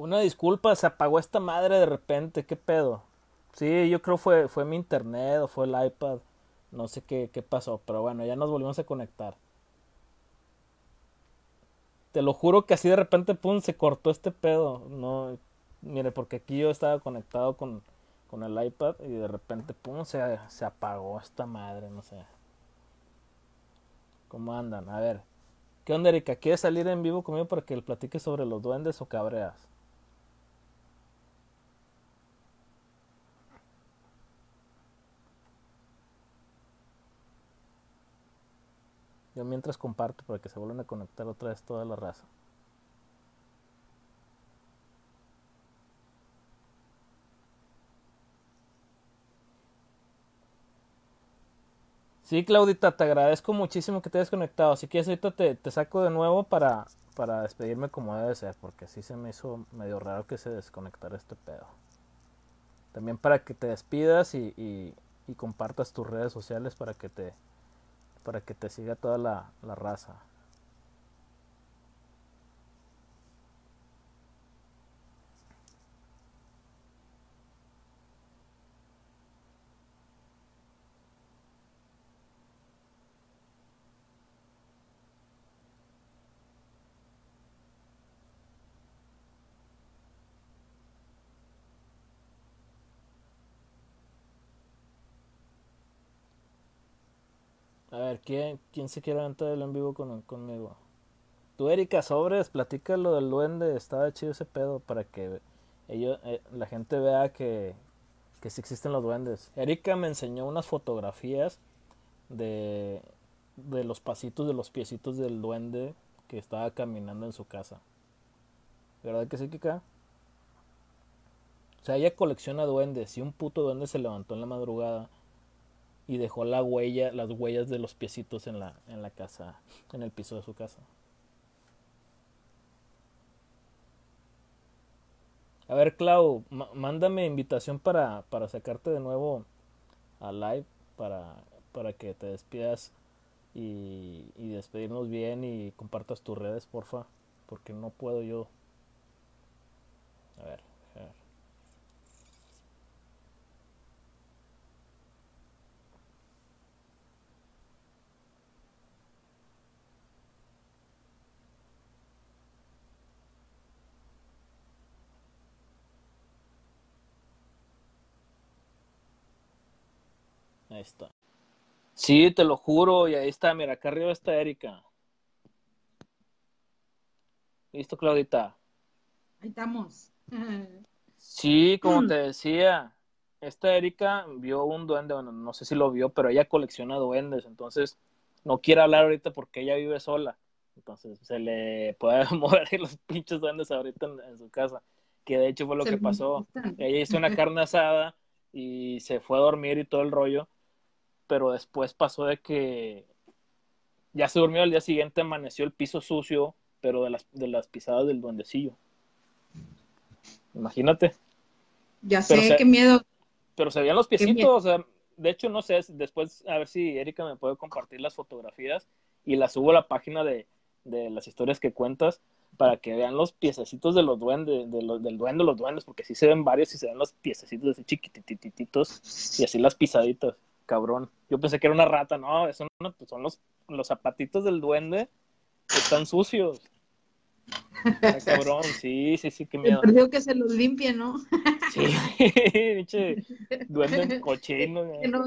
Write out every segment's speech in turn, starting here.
Una disculpa, se apagó esta madre de repente, ¿qué pedo? Sí, yo creo fue fue mi internet o fue el iPad, no sé qué, qué pasó, pero bueno, ya nos volvimos a conectar. Te lo juro que así de repente, pum, se cortó este pedo. No, mire, porque aquí yo estaba conectado con, con el iPad y de repente, pum, se, se apagó esta madre, no sé. ¿Cómo andan? A ver. ¿Qué onda, Erika? ¿Quieres salir en vivo conmigo para que le platique sobre los duendes o cabreas? Yo mientras comparto para que se vuelvan a conectar otra vez toda la raza. Sí, Claudita, te agradezco muchísimo que te hayas conectado. Si quieres, ahorita te, te saco de nuevo para, para despedirme como debe ser, porque así se me hizo medio raro que se desconectara este pedo. También para que te despidas y, y compartas tus redes sociales para que te, para que te siga toda la, la raza. ¿Quién, quién se quiere aventar en vivo con, conmigo? Tú, Erika Sobres, platica lo del duende. Estaba chido ese pedo para que ellos, eh, la gente vea que, que sí existen los duendes. Erika me enseñó unas fotografías de, de los pasitos, de los piecitos del duende que estaba caminando en su casa. ¿Verdad que sí, Kika? O sea, ella colecciona duendes. Y un puto duende se levantó en la madrugada y dejó la huella, las huellas de los piecitos en la, en la casa, en el piso de su casa. A ver, Clau, mándame invitación para, para sacarte de nuevo a live para, para que te despidas y, y despedirnos bien y compartas tus redes, porfa, porque no puedo yo. A ver. Ahí está. Sí, te lo juro, y ahí está, mira, acá arriba está Erika. ¿Listo, Claudita? Ahí estamos. Sí, como te decía, esta Erika vio un duende, bueno, no sé si lo vio, pero ella colecciona duendes, entonces no quiere hablar ahorita porque ella vive sola. Entonces se le puede mover los pinches duendes ahorita en, su casa, que de hecho fue lo que pasó. Ella hizo una carne asada y se fue a dormir y todo el rollo pero después pasó de que ya se durmió al día siguiente, amaneció el piso sucio, pero de las, de las pisadas del duendecillo. Imagínate. Ya sé, qué miedo. Pero se veían los piecitos, o sea, de hecho no sé, después a ver si Erika me puede compartir las fotografías y las subo a la página de, de las historias que cuentas para que vean los piececitos de los duendes, de los, del duende los duendes, porque sí se ven varios y se ven los piececitos así chiquitititos y así las pisaditas cabrón. Yo pensé que era una rata, no, eso no, pues son los, los zapatitos del duende que están sucios. cabrón, sí, sí, sí, qué miedo. Perdió que se los limpie, ¿no? sí, pinche duende cochino. Que no,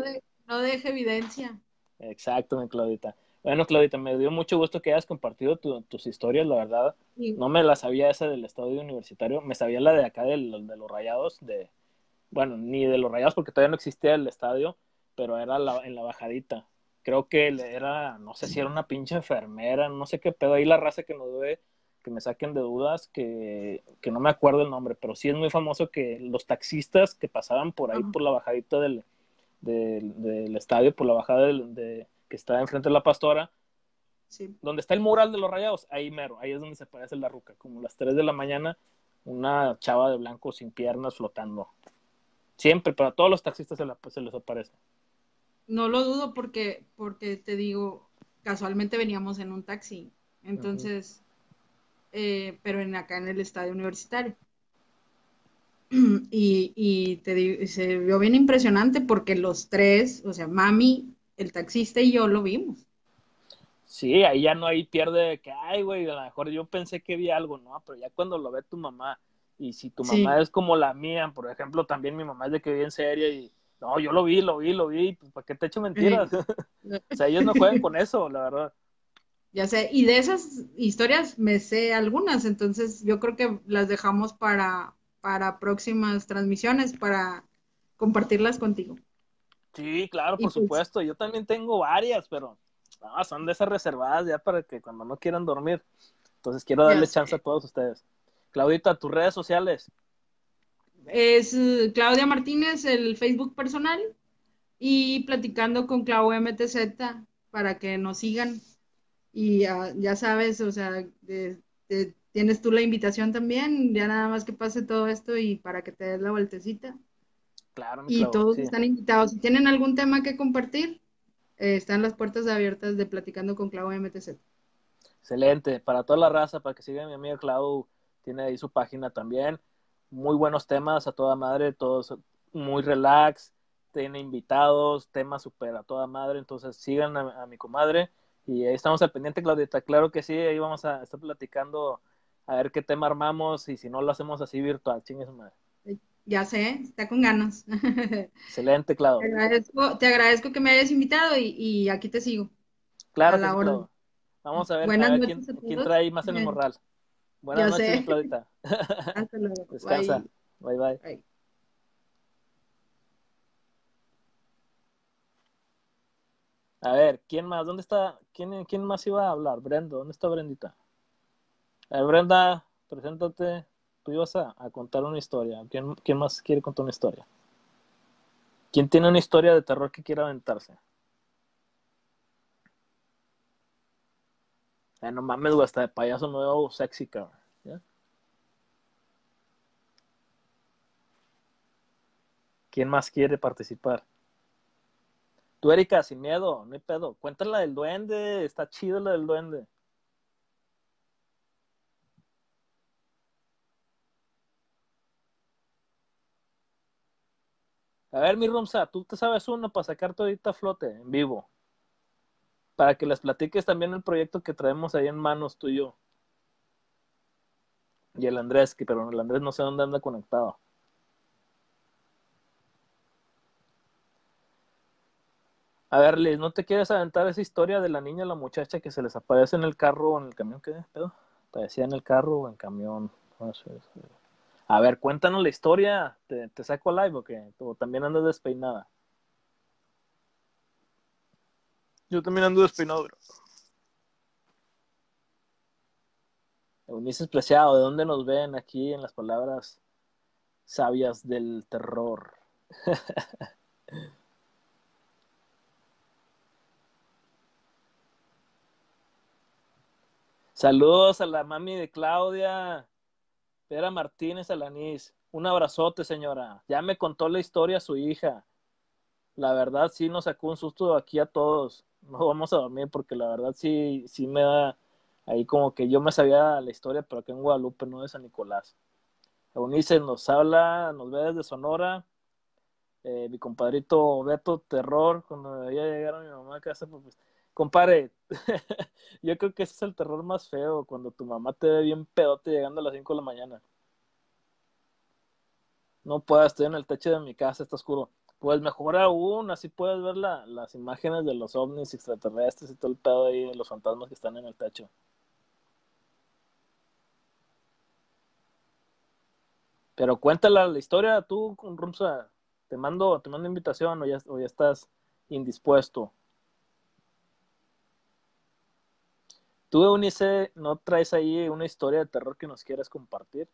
no deje evidencia. Exacto, Claudita. Bueno, Claudita, me dio mucho gusto que hayas compartido tus historias, la verdad. No me la sabía esa del estadio universitario, me sabía la de acá de los rayados, de, bueno, ni de los rayados porque todavía no existía el estadio, pero era en la bajadita. Creo que era, no sé si era una pinche enfermera, no sé qué pedo. Ahí la raza que nos ve, que me saquen de dudas, que, que no me acuerdo el nombre, pero sí es muy famoso que los taxistas que pasaban por ahí, por la bajadita del, del, estadio, por la bajada de, que está enfrente de la pastora, sí. donde está el mural de los rayados, ahí mero, ahí es donde se parece la ruca, como las 3 de la mañana, una chava de blanco sin piernas flotando. Siempre, para todos los taxistas se, la, se les aparece. No lo dudo porque, porque te digo, casualmente veníamos en un taxi, entonces, eh, pero en acá en el estadio universitario. y, y te se vio bien impresionante porque los tres, o sea, mami, el taxista y yo lo vimos. Sí, ahí ya no hay pierde que, ay, güey, a lo mejor yo pensé que vi algo, ¿no? Pero ya cuando lo ve tu mamá, y si tu mamá es como la mía, por ejemplo, también mi mamá es de que vi en serie y, no, yo lo vi, lo vi, lo vi, pues ¿para qué te echo mentiras? o sea, ellos no juegan con eso, la verdad. Ya sé, y de esas historias me sé algunas, entonces yo creo que las dejamos para, para próximas transmisiones, para compartirlas contigo. Sí, claro, por pues supuesto. Yo también tengo varias, pero no, son de esas reservadas ya para que cuando no quieran dormir. Entonces quiero darle chance a todos ustedes. Claudita, tus redes sociales. Es eh, Claudia Martínez, el Facebook personal, y platicando con Clau MTZ para que nos sigan. Y ya sabes, o sea, tienes tú la invitación también, ya nada más que pase todo esto y para que te des la vueltecita. Claro, y todos están invitados. Si tienen algún tema que compartir, eh, están las puertas abiertas de Platicando con Clau MTZ. Excelente. Para toda la raza, para que sigan mi amiga Clau, tiene ahí su página también. Muy buenos temas a toda madre, todos muy relax, tiene invitados, temas super a toda madre. Entonces sigan a, mi comadre y ahí estamos al pendiente, Claudita. Claro que sí, ahí vamos a estar platicando a ver qué tema armamos y si no lo hacemos así virtual, chingue su madre. Ya sé, está con ganas. Excelente, Claudio. Te agradezco, que me hayas invitado y, aquí te sigo. Claro, que Vamos a ver, quién, trae más en el morral. Buenas noches, Claudita. Hasta luego. Descansa. Bye, bye. A ver, ¿quién más? ¿Dónde está? ¿Quién, ¿Quién más iba a hablar? Brenda, ¿dónde está Brendita? A ver, Brenda, preséntate tú ibas a, contar una historia. ¿Quién, ¿Quién, más quiere contar una historia? ¿Quién tiene una historia de terror que quiera aventarse? Eh, no mames, güey, hasta de payaso nuevo sexy, cabrón. ¿Quién más quiere participar? Tú, Erika, sin miedo, no hay pedo. Cuéntala del duende, está chido la del duende. A ver, mi Rumsa, tú te sabes uno para sacar todita a flote en vivo. Para que les platiques también el proyecto que traemos ahí en manos tú y yo. Y el Andrés, que pero el Andrés no sé dónde anda conectado. A ver, Liz, ¿no te quieres aventar esa historia de la niña la muchacha que se les aparece en el carro o en el camión? ¿Qué pedo? Parecía en el carro o en camión. A ver, cuéntanos la historia. ¿Te, te saco live o qué? ¿O también andas despeinada? Yo también ando despeinado, bro. Eunice Preciado, ¿de dónde nos ven aquí en las palabras sabias del terror? Saludos a la mami de Claudia. Era Martínez Alanís. Un abrazote, señora. Ya me contó la historia su hija. La verdad sí nos sacó un susto aquí a todos. No vamos a dormir porque la verdad sí, sí me da ahí como que yo me sabía la historia, pero aquí en Guadalupe, no de San Nicolás. Eunice nos habla, nos ve desde Sonora. Eh, mi compadrito Beto, terror, cuando ya llegaron mi mamá a casa, pues, compadre, yo creo que ese es el terror más feo, cuando tu mamá te ve bien pedote llegando a las 5 de la mañana. No puedo, estoy en el techo de mi casa, está oscuro. Pues mejor aún, así puedes ver las imágenes de los ovnis extraterrestres y todo el pedo ahí de los fantasmas que están en el techo. Pero cuéntala la historia tú, Rumsa. Te mando, te mando invitación o ya, o ya estás indispuesto. ¿Tú, Eunice, no traes ahí una historia de terror que nos quieras compartir?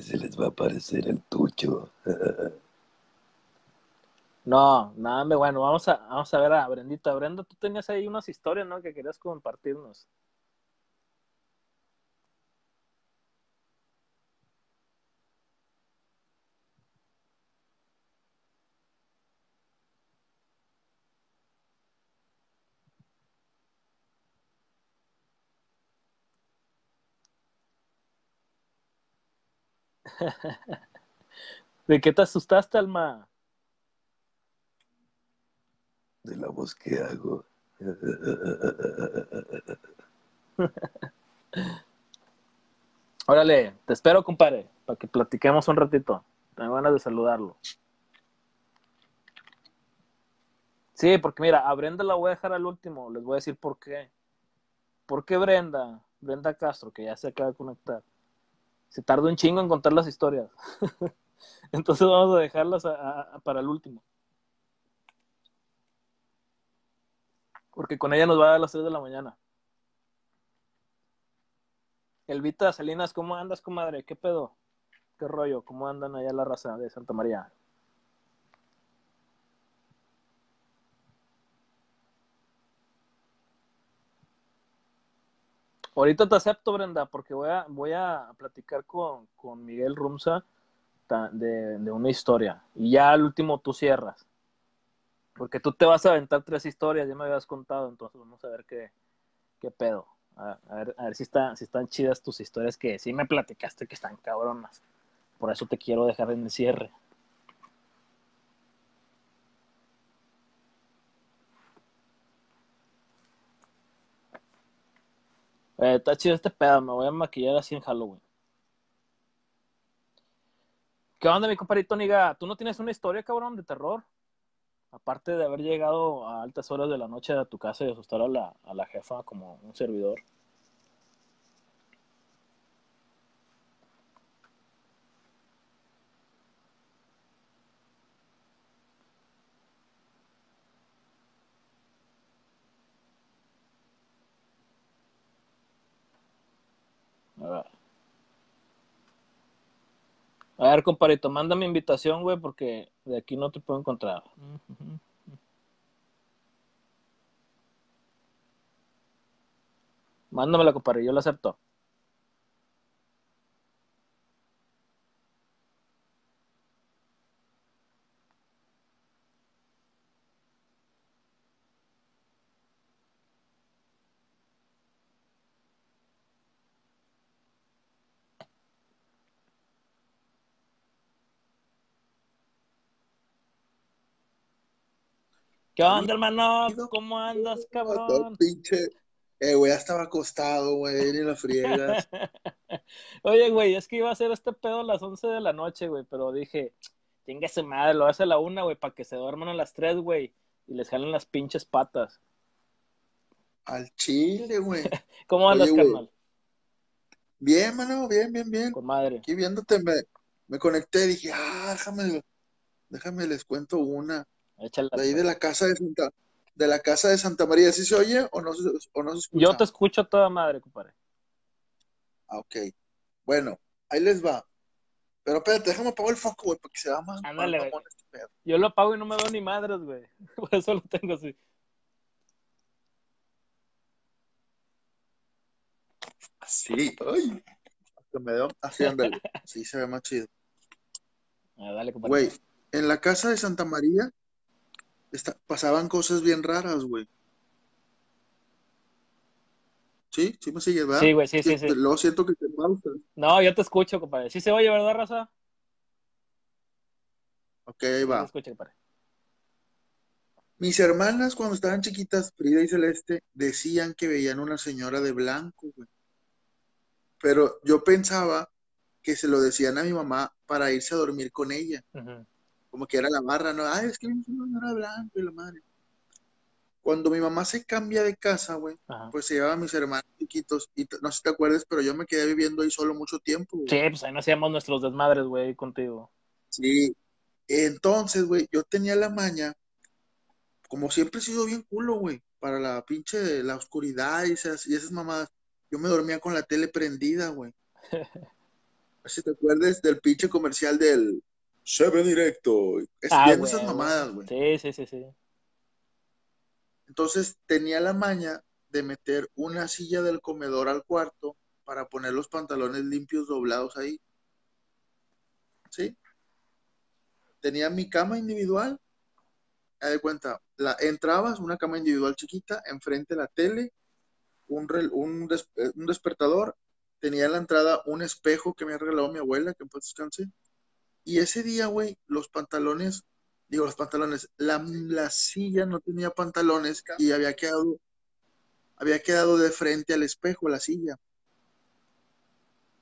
Se les va a aparecer el tucho. no, nada, bueno, vamos a, vamos a ver a Brendita. Brenda, tú tenías ahí unas historias, ¿no? Que querías compartirnos. ¿De qué te asustaste, Alma? De la voz que hago. Órale, te espero, compadre, para que platiquemos un ratito. Tengo ganas de saludarlo. Sí, porque mira, a Brenda la voy a dejar al último. Les voy a decir por qué. ¿Por qué Brenda? Brenda Castro, que ya se acaba de conectar. Se tarda un chingo en contar las historias. Entonces vamos a dejarlas para el último. Porque con ella nos va a dar las 3 de la mañana. Elvita Salinas, ¿cómo andas, comadre? ¿Qué pedo? ¿Qué rollo? ¿Cómo andan allá la raza de Santa María? Ahorita te acepto, Brenda, porque voy a, voy a platicar con, Miguel Rumsa de, de, una historia. Y ya al último tú cierras. Porque tú te vas a aventar tres historias, ya me habías contado, entonces vamos a ver qué, qué pedo. A, ver, a ver si, está, si están chidas tus historias que sí me platicaste que están cabronas. Por eso te quiero dejar en el cierre. Eh, está chido este pedo, me voy a maquillar así en Halloween. ¿Qué onda, mi compadrito Niga? ¿Tú no tienes una historia, cabrón, de terror? Aparte de haber llegado a altas horas de la noche a tu casa y asustar a la, a la jefa como un servidor. A ver. A ver, compadrito, mándame invitación, güey, porque de aquí no te puedo encontrar. Mándamela, compadre, yo la acepto. ¿Qué onda, hermano? ¿Cómo andas, cabrón? Pinche. Eh, güey, ya estaba acostado, güey, ni la friegas. Oye, güey, es que iba a hacer este pedo a las 11 de la noche, güey, pero dije, ese madre, lo hace a la una, güey, para que se duerman a las 3, güey, y les jalen las pinches patas. Al chile, güey. ¿Cómo andas, carnal? Bien, mano, bien, bien, bien. Con madre. Aquí viéndote me, me conecté, dije, ah, déjame, déjame les cuento una. De ahí de la casa de Santa, de la casa de Santa María, ¿sí se oye o no, o no se escucha? Yo te escucho toda madre, compadre. Ah, ok. Bueno, ahí les va. Pero espérate, déjame apagar el foco, güey, para que se vea más. Ándale, güey. Este Yo lo apago y no me veo ni madres, güey. Por eso lo tengo así. Así, ay. Me dio así, ándale. Sí, se ve más chido. Ah, dale, compadre. Güey, en la casa de Santa María pasaban cosas bien raras, güey. ¿Sí? ¿Sí me sigues, verdad? Sí, güey, sí, sí, sí. Lo siento que te pausa. No, yo te escucho, compadre. Sí se oye, ¿verdad, Raza? Ok, ahí va. Sí escucho, compadre. Mis hermanas, cuando estaban chiquitas, Frida y Celeste, decían que veían una señora de blanco, güey. Pero yo pensaba que se lo decían a mi mamá para irse a dormir con ella. Ajá como que era la barra, ¿no? Ay, es que no era blanco y la madre. Cuando mi mamá se cambia de casa, güey, pues se llevaba a mis hermanos chiquitos, y no sé si te acuerdas, pero yo me quedé viviendo ahí solo mucho tiempo. Sí, pues ahí no hacíamos nuestros desmadres, güey, contigo. Sí, entonces, güey, yo tenía la maña, como siempre he sido bien culo, güey, para la pinche, la oscuridad y esas, y esas mamadas. Yo me dormía con la tele prendida, güey. si te acuerdas del pinche comercial del, se ve directo. Es ah, esas mamadas, güey. Sí, sí, sí, sí. Entonces tenía la maña de meter una silla del comedor al cuarto para poner los pantalones limpios doblados ahí. ¿Sí? Tenía mi cama individual. de cuenta, la, entrabas, una cama individual chiquita, enfrente la tele, un, un, un despertador, tenía en la entrada un espejo que me ha regalado mi abuela, que en paz descanse. Y ese día, güey, los pantalones, digo, los pantalones, la, la silla no tenía pantalones y había quedado, había quedado de frente al espejo la silla.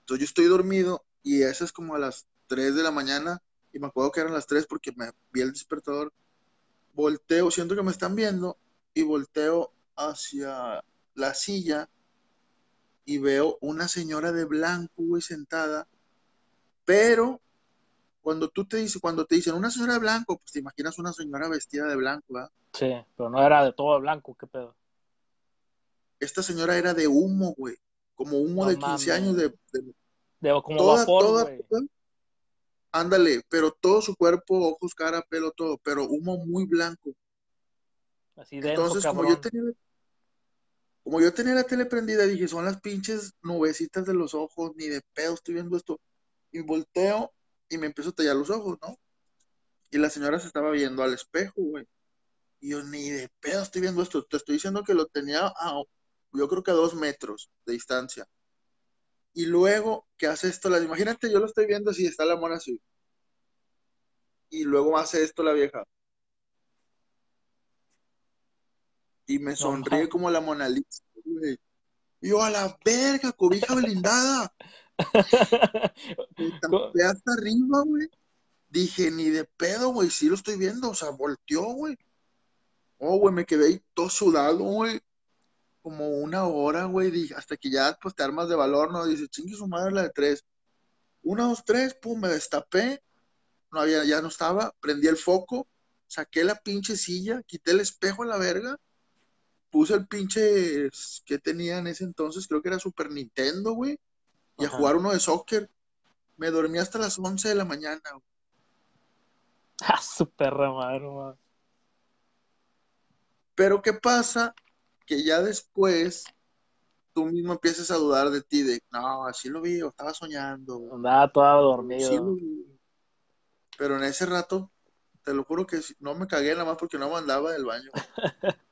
Entonces yo estoy dormido y eso es como a las 3 de la mañana y me acuerdo que eran las 3 porque me vi el despertador. Volteo, siento que me están viendo y volteo hacia la silla y veo una señora de blanco, güey, sentada, pero cuando tú te dices, cuando te dicen una señora de blanco, pues te imaginas una señora vestida de blanco, ¿verdad? Sí, pero no era de todo blanco, qué pedo. Esta señora era de humo, güey, como humo No de 15 años de, de- De como toda, vapor, toda- güey. toda- ándale, pero todo su cuerpo, ojos, cara, pelo, todo, pero humo muy blanco. Así denso, Entonces, como yo tenía, como yo tenía la tele prendida, dije, son las pinches nubecitas de los ojos, ni de pedo estoy viendo esto. Y volteo y me empiezo a tallar los ojos, ¿no? Y la señora se estaba viendo al espejo, güey. Y yo, ni de pedo estoy viendo esto. Te estoy diciendo que lo tenía a, yo creo que a dos metros de distancia. Y luego, ¿qué hace esto? La, imagínate, yo lo estoy viendo así, está la mona así. Y luego hace esto la vieja. Y me sonríe como la Mona Lisa, güey. Y yo, a la verga, cobija blindada. Me tapé hasta arriba, güey. Dije, ni de pedo, güey, sí lo estoy viendo. O sea, volteó, güey. Oh, güey, me quedé ahí todo sudado, güey. Como una hora, güey. Dije, hasta que ya, pues, te armas de valor, ¿no? Dice, chingue su madre la de tres. Una, dos, tres, pum, me destapé. No había, ya no estaba. Prendí el foco. Saqué la pinche silla. Quité el espejo a la verga. Puse el pinche que tenía en ese entonces, creo que era Super Nintendo, güey. Y a jugar uno de soccer. Me dormí hasta las 11 de la mañana, güey. Ah, su perra madre. Pero ¿qué pasa? Que ya después tú mismo empiezas a dudar de ti, de, no, así lo vi, o estaba soñando. Andaba toda Sí dormido. Pero en ese rato, te lo juro que no me cagué nada más porque no me andaba del baño.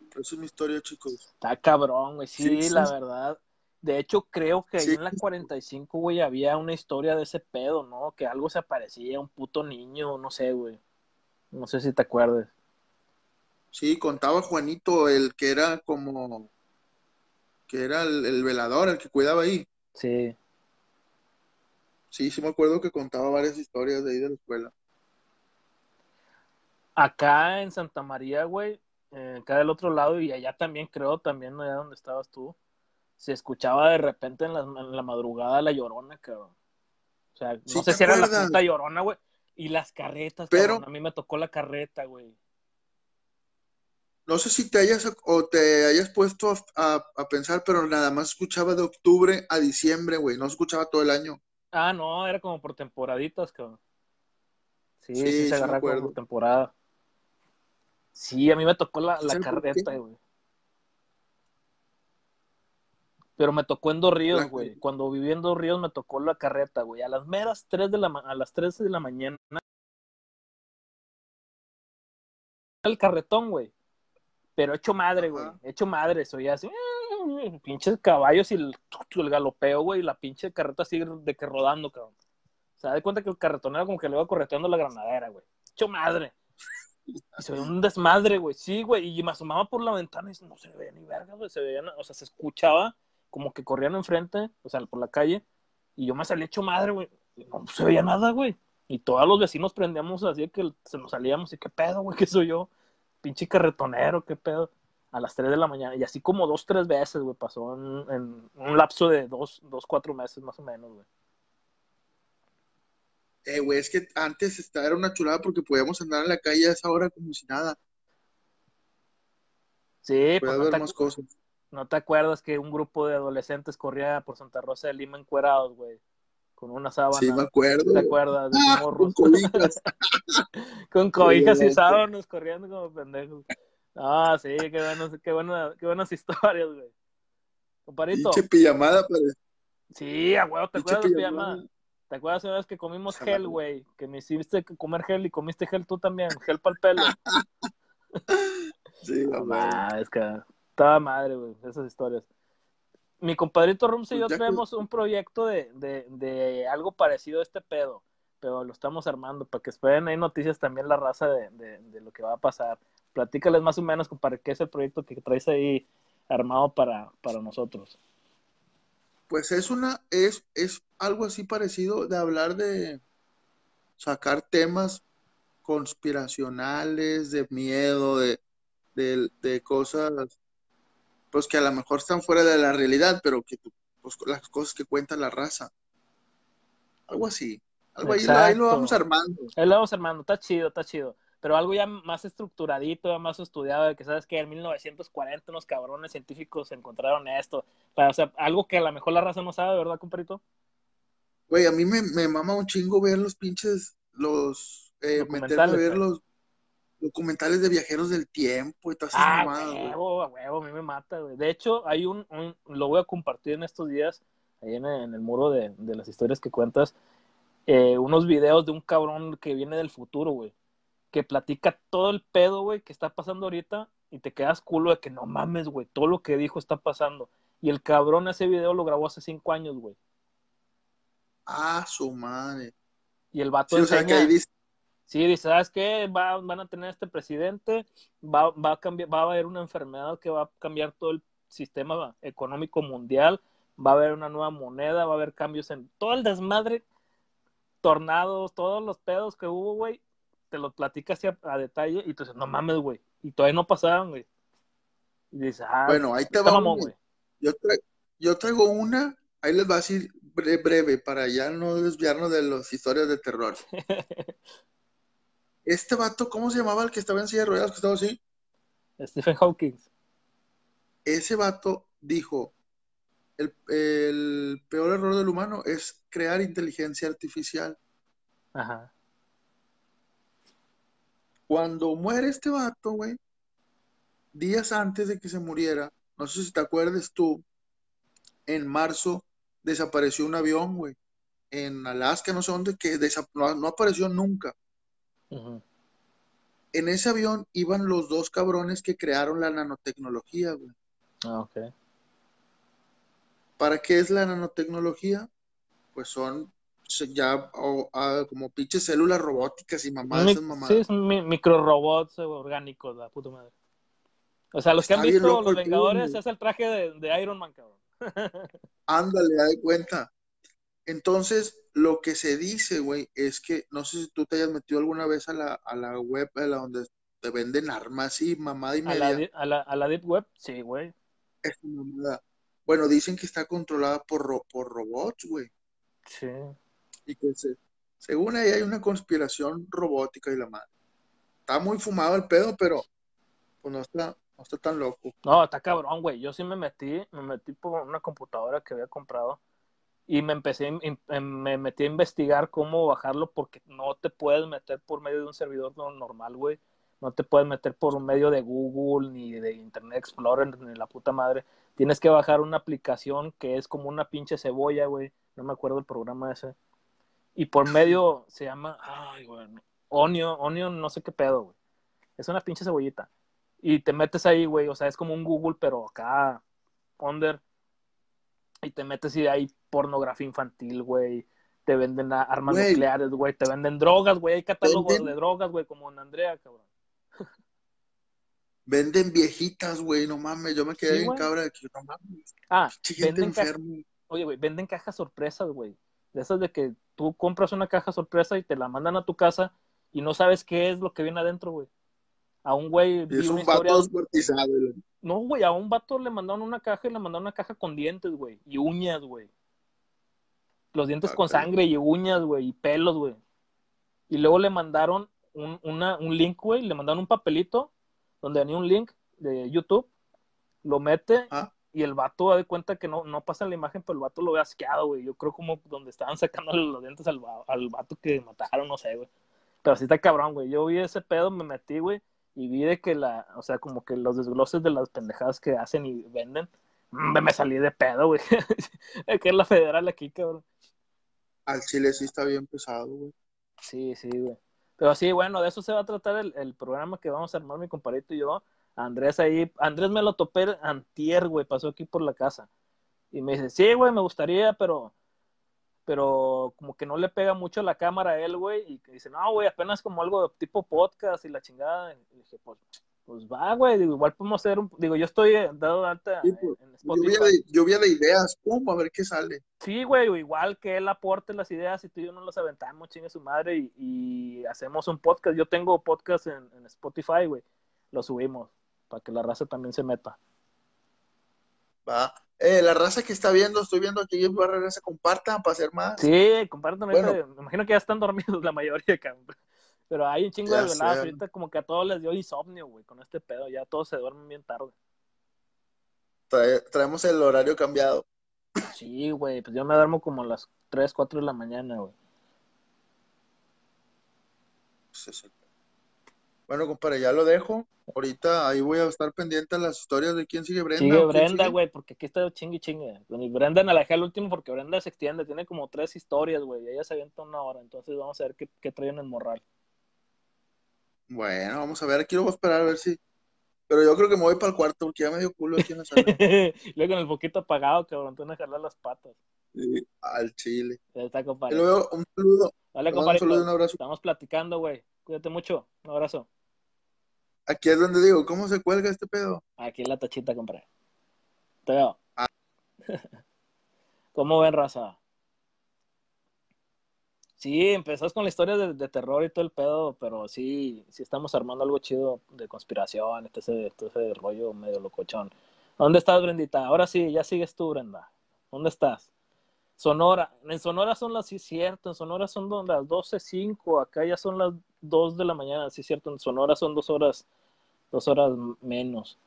Esa es mi historia, chicos. Está cabrón, güey. Sí, Sí, sí. la verdad. De hecho, creo que ahí en la 45, güey, había una historia de ese pedo, ¿no? Que algo se aparecía, un puto niño, no sé, güey. No sé si te acuerdas. Sí, contaba Juanito, el que era como, que era el, el velador, el que cuidaba ahí. Sí. Sí, sí me acuerdo que contaba varias historias de ahí de la escuela. Acá en Santa María, güey, eh, acá del otro lado, y allá también creo, también allá donde estabas tú, se escuchaba de repente en la, en la madrugada la llorona, cabrón. O sea, no Sí, sé ¿te si era la puta llorona, güey. Y las carretas, Pero- cabrón. A mí me tocó la carreta, güey. No sé si te hayas o te hayas puesto a, a- pensar, pero nada más escuchaba de octubre a diciembre, güey. No escuchaba todo el año. Ah, no, era como por temporaditas, cabrón. Sí, Sí, sí, se me agarra como acuerdo. por temporada. Sí, a mí me tocó la, la ¿Sabes por carreta, güey. Pero me tocó en Dos Ríos, güey. Cuando viví en Dos Ríos me tocó la carreta, güey. A las meras 3 de la a las 3 de la mañana. El carretón, güey. Pero hecho madre, güey. Hecho madre. Soy así. Pinches caballos y el, el galopeo, güey. Y la pinche carreta así de que rodando, cabrón. Se da de cuenta que el carretón era como que le iba correteando la granadera, güey. Hecho madre. Y se veía un desmadre, güey. Sí, güey. Y me asomaba por la ventana y no se veía ni verga, güey. Se veían, o sea, se escuchaba como que corrían enfrente, o sea, por la calle. Y yo me salí hecho madre, güey. No se veía nada, güey. Y todos los vecinos prendíamos así que se nos salíamos y qué pedo, güey, qué soy yo. Pinche carretonero, qué pedo. A las 3 de la mañana. Y así como dos, tres veces, güey, pasó en, en un lapso de dos, dos, cuatro meses más o menos, güey. Eh, güey, es que antes esta era una chulada porque podíamos andar en la calle a esa hora como si nada. Sí, pues no ver te, más cosas. ¿no te acuerdas que un grupo de adolescentes corría por Santa Rosa de Lima encuerados, güey? Con una sábana. Sí, me acuerdo. ¿Te acuerdas? De Ah, con cobijas. Con cobijas y loco. sábanas corriendo como pendejos. Ah, sí, qué, buenos, qué, buena- qué buenas historias, güey. Comparito. Pinche pijamada, padre. Sí, a huevo, ¿te acuerdas de pijamada. ¿Te acuerdas una vez que comimos gel, madre. güey? Que me hiciste comer gel y comiste gel tú también, gel para el pelo. Sí, No güey. mames, que estaba madre, güey, esas historias. mi compadrito Rums y yo Pues traemos un proyecto de, de, de algo parecido a este pedo, pero lo estamos armando para que esperen ahí noticias también la raza de, de, de lo que va a pasar. Platícales más o menos, compadre, qué es el proyecto que traes ahí armado para, para nosotros. Pues es una, es, es algo así parecido de hablar de sacar temas conspiracionales, de miedo, de, de, de cosas, pues que a lo mejor están fuera de la realidad, pero que pues, las cosas que cuenta la raza. Algo así. Algo ahí, lo- ahí lo vamos armando. Ahí lo vamos armando, está chido, está chido. Pero algo ya más estructuradito, ya más estudiado, de que sabes que en 1940 unos cabrones científicos encontraron esto. O sea, algo que a lo mejor la raza no sabe, ¿verdad, compadrito? Güey, a mí me, me mama un chingo ver los pinches, los, eh, meterme a ver los documentales de viajeros del tiempo y todas esas Ah, mamadas, huevo, a huevo, a mí me mata, güey. De hecho, hay un, un- lo voy a compartir en estos días, ahí en el, en el muro de, de las historias que cuentas, eh, unos videos de un cabrón que viene del futuro, güey, que platica todo el pedo, güey, que está pasando ahorita y te quedas culo de que no mames, güey, todo lo que dijo está pasando. Y el cabrón ese video lo grabó hace cinco años, güey. Ah, su madre. Y el vato Sí, o sea, que enseña- ahí dice, Sí, dice, ¿sabes qué? Va- van a tener este presidente, va, va, a cambiar, va a haber una enfermedad que va a cambiar todo el sistema económico mundial, va a haber una nueva moneda, va a haber cambios en todo el desmadre, tornados, todos los pedos que hubo, güey, te lo platicas a, a detalle y tú dices, no mames, güey, y todavía no pasaban, güey. Y dices, ah, bueno, ahí te va, mamón, güey. güey. Yo, tra- yo traigo una, ahí les va a decir bre- breve, para ya no desviarnos de las historias de terror. Este vato, ¿cómo se llamaba el que estaba en silla de ruedas, que estaba así? Stephen Hawking. Ese vato dijo, el, el peor error del humano es crear inteligencia artificial. Ajá. Cuando muere este vato, güey, días antes de que se muriera, no sé si te acuerdas tú, en marzo desapareció un avión, güey, en Alaska, no sé dónde, que no, no apareció nunca. En ese avión iban los dos cabrones que crearon la nanotecnología, güey. Ah, ok. ¿Para qué es la nanotecnología? Pues son ya o- como pinches células robóticas y mamadas, Mi- esas mamadas. sí, son mi- microrobots orgánicos, la puta madre. O sea, los que han visto Los Vengadores es el traje de, de Iron Man, cabrón. Ándale, da de cuenta. Entonces, lo que se dice, güey, es que no sé si tú te hayas metido alguna vez a la, a la web a la donde te venden armas y mamada y A la, media. di- a, la, a la Deep Web, sí, güey. Esa mamada. Bueno, dicen que está controlada por, por robots, güey. Sí. Y que se- según ahí hay una conspiración robótica y la madre. Está muy fumado el pedo, pero pues no está, no está tan loco. No, está cabrón, güey. Yo sí me metí, me metí por una computadora que había comprado y me empecé, in- me metí a investigar cómo bajarlo porque no te puedes meter por medio de un servidor no- normal, güey. No te puedes meter por medio de Google, ni de Internet Explorer, ni la puta madre. Tienes que bajar una aplicación que es como una pinche cebolla, güey. No me acuerdo el programa ese. Y por medio se llama, ay, güey, Onion, Onion, no sé qué pedo, güey. Es una pinche cebollita. Y te metes ahí, güey, o sea, es como un Google, pero acá, under. Y te metes y hay pornografía infantil, güey. Te venden armas Güey. nucleares, güey. Te venden drogas, güey. Hay catálogos Venden- de drogas, güey, como en Andrea, cabrón. Venden viejitas, güey, no mames. Yo me quedé Sí, bien güey. cabra de que no mames. Ah, venden, enferma. oye, güey, venden cajas sorpresas, güey. De esas de que tú compras una caja sorpresa y te la mandan a tu casa y no sabes qué es lo que viene adentro, güey. A un güey es un historia. vato descuartizado, güey. No, güey, a un vato le mandaron una caja y le mandaron una caja con dientes, güey. Y uñas, güey. Los dientes Ah, con sangre y uñas, güey. Y pelos, güey. Y luego le mandaron un, una, un link, güey. Le mandaron un papelito donde venía un link de YouTube. Lo mete Ah. Y el vato da de cuenta que no, no pasa la imagen, pero el vato lo ve asqueado, güey. Yo creo como donde estaban sacando los dientes al, al vato que mataron, no sé, güey. Pero sí está cabrón, güey. Yo vi ese pedo, me metí, güey. Y vi de que la, o sea, como que los desgloses de las pendejadas que hacen y venden. mm, Me salí de pedo, güey. que es la federal aquí, cabrón. Al chile sí está bien pesado, güey. Sí, sí, güey. Pero sí, bueno, de eso se va a tratar el, el programa que vamos a armar mi compadrito y yo. Andrés ahí, Andrés me lo topé antier, güey, pasó aquí por la casa. Y me dice, sí, güey, me gustaría, pero pero como que no le pega mucho la cámara a él, güey, y que dice, no, güey, apenas como algo de tipo podcast y la chingada. Y dije, pues, pues va, güey, digo, igual podemos hacer un, digo, yo estoy dado alta Sí, pues, en Spotify. Lluvia de, lluvia de ideas, pum, a ver qué sale. Sí, güey, igual que él aporte las ideas y tú y yo nos las aventamos, chingue su madre, y, y hacemos un podcast. Yo tengo podcast en, en Spotify, güey, lo subimos, para que la raza también se meta. Va. Eh, la raza que está viendo, estoy viendo aquí en Barrera se compartan para hacer más. Sí, compartan me imagino que ya están dormidos la mayoría, cabrón. Pero hay un chingo de veladas, ahorita como que a todos les dio insomnio, güey, con este pedo, ya todos se duermen bien tarde. Trae- traemos el horario cambiado. Sí, güey, pues yo me duermo como a las 3, 4 de la mañana, güey. Sí, sí. Bueno, compadre, ya lo dejo. Ahorita ahí voy a estar pendiente a las historias de quién sigue Brenda. Sigue Brenda, güey, porque aquí está chingue chingue. Brenda la dejé al último porque Brenda se extiende, tiene como tres historias, güey, y ella se avienta una hora, entonces vamos a ver qué, qué traen en el morral. Bueno, vamos a ver, quiero esperar a ver si. Pero yo creo que me voy para el cuarto porque ya me dio culo aquí en la sala. Luego con el poquito apagado, cabrón, te van a jalar las patas. Sí, al chile. Está, compadre. luego un saludo, Dale, un compadre. saludo y un abrazo. Estamos platicando, güey. Cuídate mucho. Un abrazo. Aquí es donde digo, ¿cómo se cuelga este pedo? Aquí en la tachita, compadre. Te veo. Ah. ¿Cómo ven, raza? Sí, empezás con la historia de, de terror y todo el pedo, pero sí, sí estamos armando algo chido de conspiración, este ese, este ese rollo medio locochón. ¿Dónde estás, Brendita? Ahora sí, ya sigues tú, Brenda. ¿Dónde estás? Sonora. En Sonora son las, sí, cierto, en Sonora son las 12.05, acá ya son las 2 de la mañana, sí, cierto, en Sonora son dos horas, dos horas menos.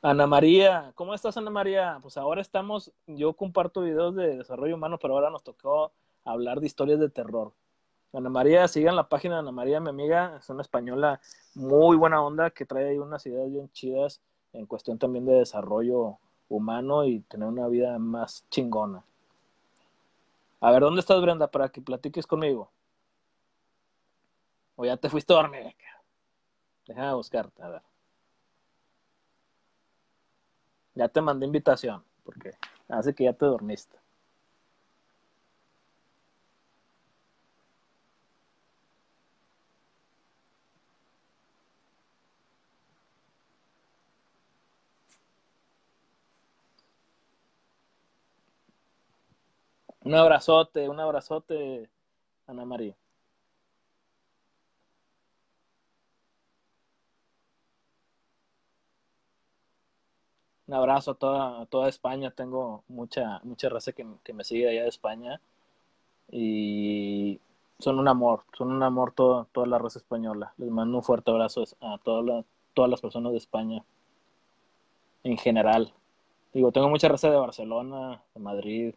Ana María, ¿cómo estás, Ana María? Pues ahora estamos, yo comparto videos de desarrollo humano, pero ahora nos tocó hablar de historias de terror. Ana María, sigan la página de Ana María, mi amiga, es una española muy buena onda que trae ahí unas ideas bien chidas en cuestión también de desarrollo humano y tener una vida más chingona. A ver, ¿dónde estás, Brenda, para que platiques conmigo? O ya te fuiste a dormir. Déjame buscarte, a ver. Ya te mandé invitación, porque hace que ya te dormiste. Un abrazote, un abrazote, Ana María. Un abrazo a toda, toda España. Tengo mucha, mucha raza que, que me sigue allá de España. Y son un amor, son un amor todo, toda la raza española. Les mando un fuerte abrazo a todas las, todas las personas de España en general. Digo, tengo mucha raza de Barcelona, de Madrid.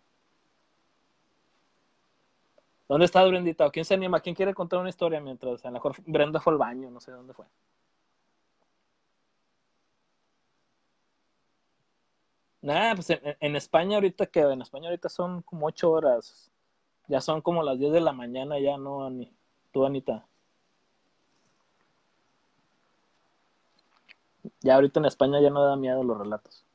¿Dónde estás, Brendita? ¿O ¿Quién se anima? ¿Quién quiere contar una historia mientras a lo mejor Brenda fue al baño? No sé dónde fue. Nah, pues en, en España ahorita que en España ahorita son como ocho horas. Ya son como las 10 de la mañana ya, ¿no, Ani? Tú, Anita. Ya ahorita en España ya no da miedo los relatos.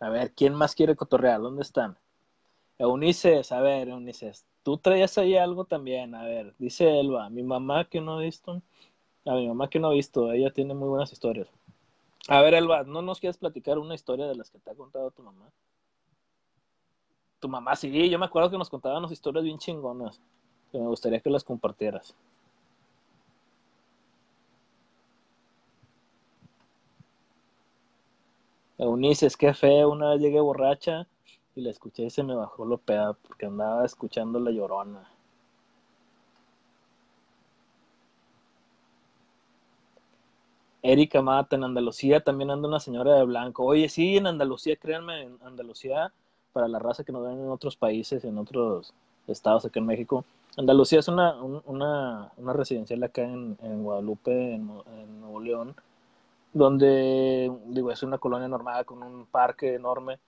A ver, ¿quién más quiere cotorrear? ¿Dónde están? Eunices, a ver, Eunices, tú traías ahí algo también, a ver, dice Elba, mi mamá que no ha visto, a mi mamá que no ha visto, ella tiene muy buenas historias. A ver, Elba, ¿no nos quieres platicar una historia de las que te ha contado tu mamá? Tu mamá, sí, yo me acuerdo que nos contaban unas historias bien chingonas, que me gustaría que las compartieras. Eunices, qué feo, una vez llegué borracha y la escuché y se me bajó lo peda porque andaba escuchando la llorona. Erika Mata, en Andalucía también anda una señora de blanco. Oye, sí, en Andalucía, créanme, en Andalucía, para la raza que nos ven en otros países, en otros estados acá en México, Andalucía es una, un- una, una residencial acá en, en Guadalupe, en, en Nuevo León, donde, digo, es una colonia normal con un parque enorme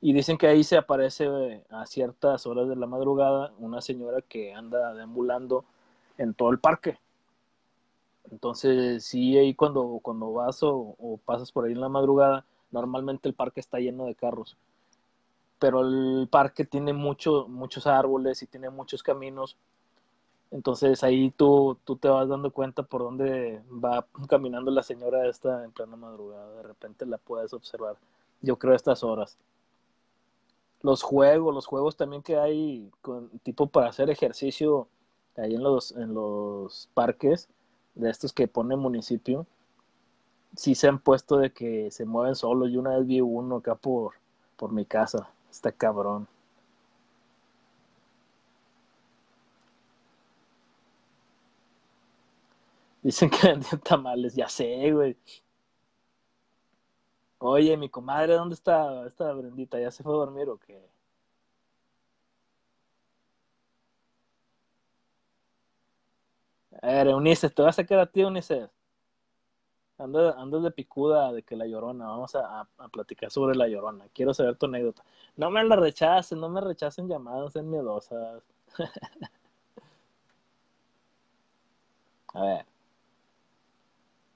Y dicen que ahí se aparece eh, a ciertas horas de la madrugada una señora que anda deambulando en todo el parque. Entonces, sí, ahí cuando, cuando vas o, pasas por ahí en la madrugada, normalmente el parque está lleno de carros. Pero el parque tiene mucho, muchos árboles y tiene muchos caminos. Entonces ahí tú, tú te vas dando cuenta por dónde va caminando la señora esta en plena madrugada. De repente la puedes observar. Yo creo a estas horas los juegos, los juegos también que hay con, tipo para hacer ejercicio ahí en los, en los parques de estos que pone municipio, sí se han puesto de que se mueven solos. Yo una vez vi uno acá por, por mi casa, está cabrón. Dicen que vendían tamales, ya sé, güey. Oye, mi comadre, ¿dónde está esta Brendita? ¿Ya se fue a dormir o qué? A ver, Unices, te voy a sacar a ti, Unices. Ando, ando de picuda de que la llorona. Vamos a, a, platicar sobre la llorona. Quiero saber tu anécdota. No me la rechacen, no me rechacen llamadas, en miedosas. a ver.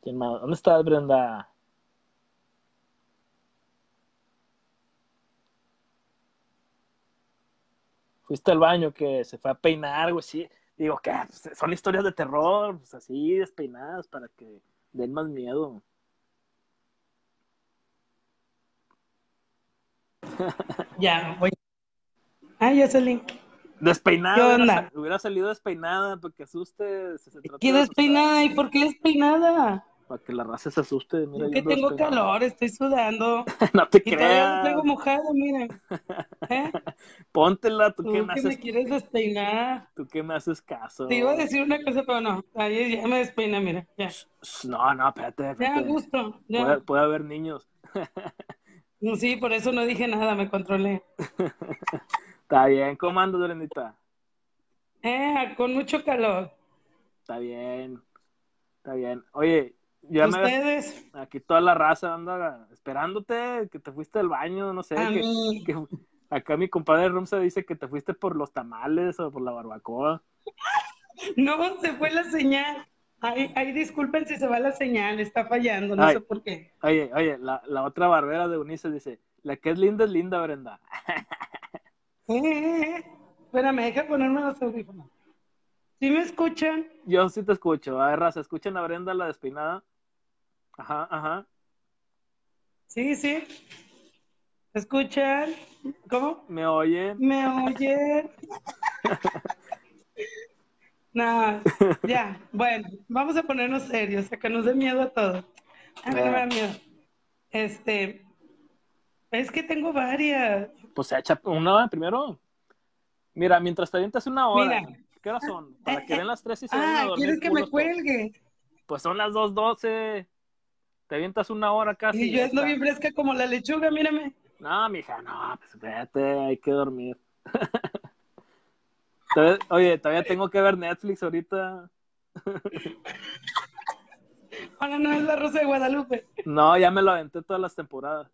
¿Quién más? ¿Dónde estás, Brenda? Fuiste al baño que se fue a peinar, güey, sí. Digo, que pues, son historias de terror, pues así, despeinadas, para que den más miedo. Ya, voy. Ah, ya salí. Despeinada. Hubiera, hubiera, salido despeinada porque asuste. Se, ¿Qué despeinada? ¿Y por qué despeinada? Para que la raza se asuste. Mira, que tengo calor, estoy sudando. no te y creas. Tengo mojado, miren. ¿Eh? Póntela, tú, ¿Tú qué me haces. me quieres despeinar? Tú qué me haces caso. Te iba a decir una cosa, pero no. Ahí ya me despeina, mira. Ya. No, no, espérate. espérate. Ya, gusto. Ya. Puede, puede haber niños. sí, por eso no dije nada, me controlé. Está bien, ¿cómo andas, Brendita? Eh, con mucho calor. Está bien. Está bien. Oye, ya ¿Ustedes? Me, aquí toda la raza anda esperándote, que te fuiste al baño, no sé. Que, que, acá mi compadre Rumsa dice que te fuiste por los tamales o por la barbacoa. No, se fue la señal. Ay, ay, disculpen si se va la señal, está fallando, no sé por qué. Oye, oye, la, la otra barbera de Unice dice, la que es linda es linda, Brenda. Eh. Espérame, deja ponerme los audífonos. ¿Sí me escuchan? Yo sí te escucho. A ver, raza, ¿escuchan a Brenda la despeinada? Ajá, ajá. Sí, sí. ¿Escuchan? ¿Cómo? ¿Me oyen? ¿Me oyen? no, ya, bueno, vamos a ponernos serios, a que nos dé miedo a todos. A mí no me da miedo. Este, es que tengo varias. Pues echa una primero. Mira, mientras te avientas una hora. Mira. ¿Qué horas son? Para que den las tres y se Ah, ¿quieres que me cuelgue? Pues son las dos doce. Te avientas una hora casi. Y yo ando bien fresca como la lechuga, mírame. No, mija, no, pues espérate, hay que dormir. Oye, todavía tengo que ver Netflix ahorita. Ahora no es la Rosa de Guadalupe. No, ya me lo aventé todas las temporadas.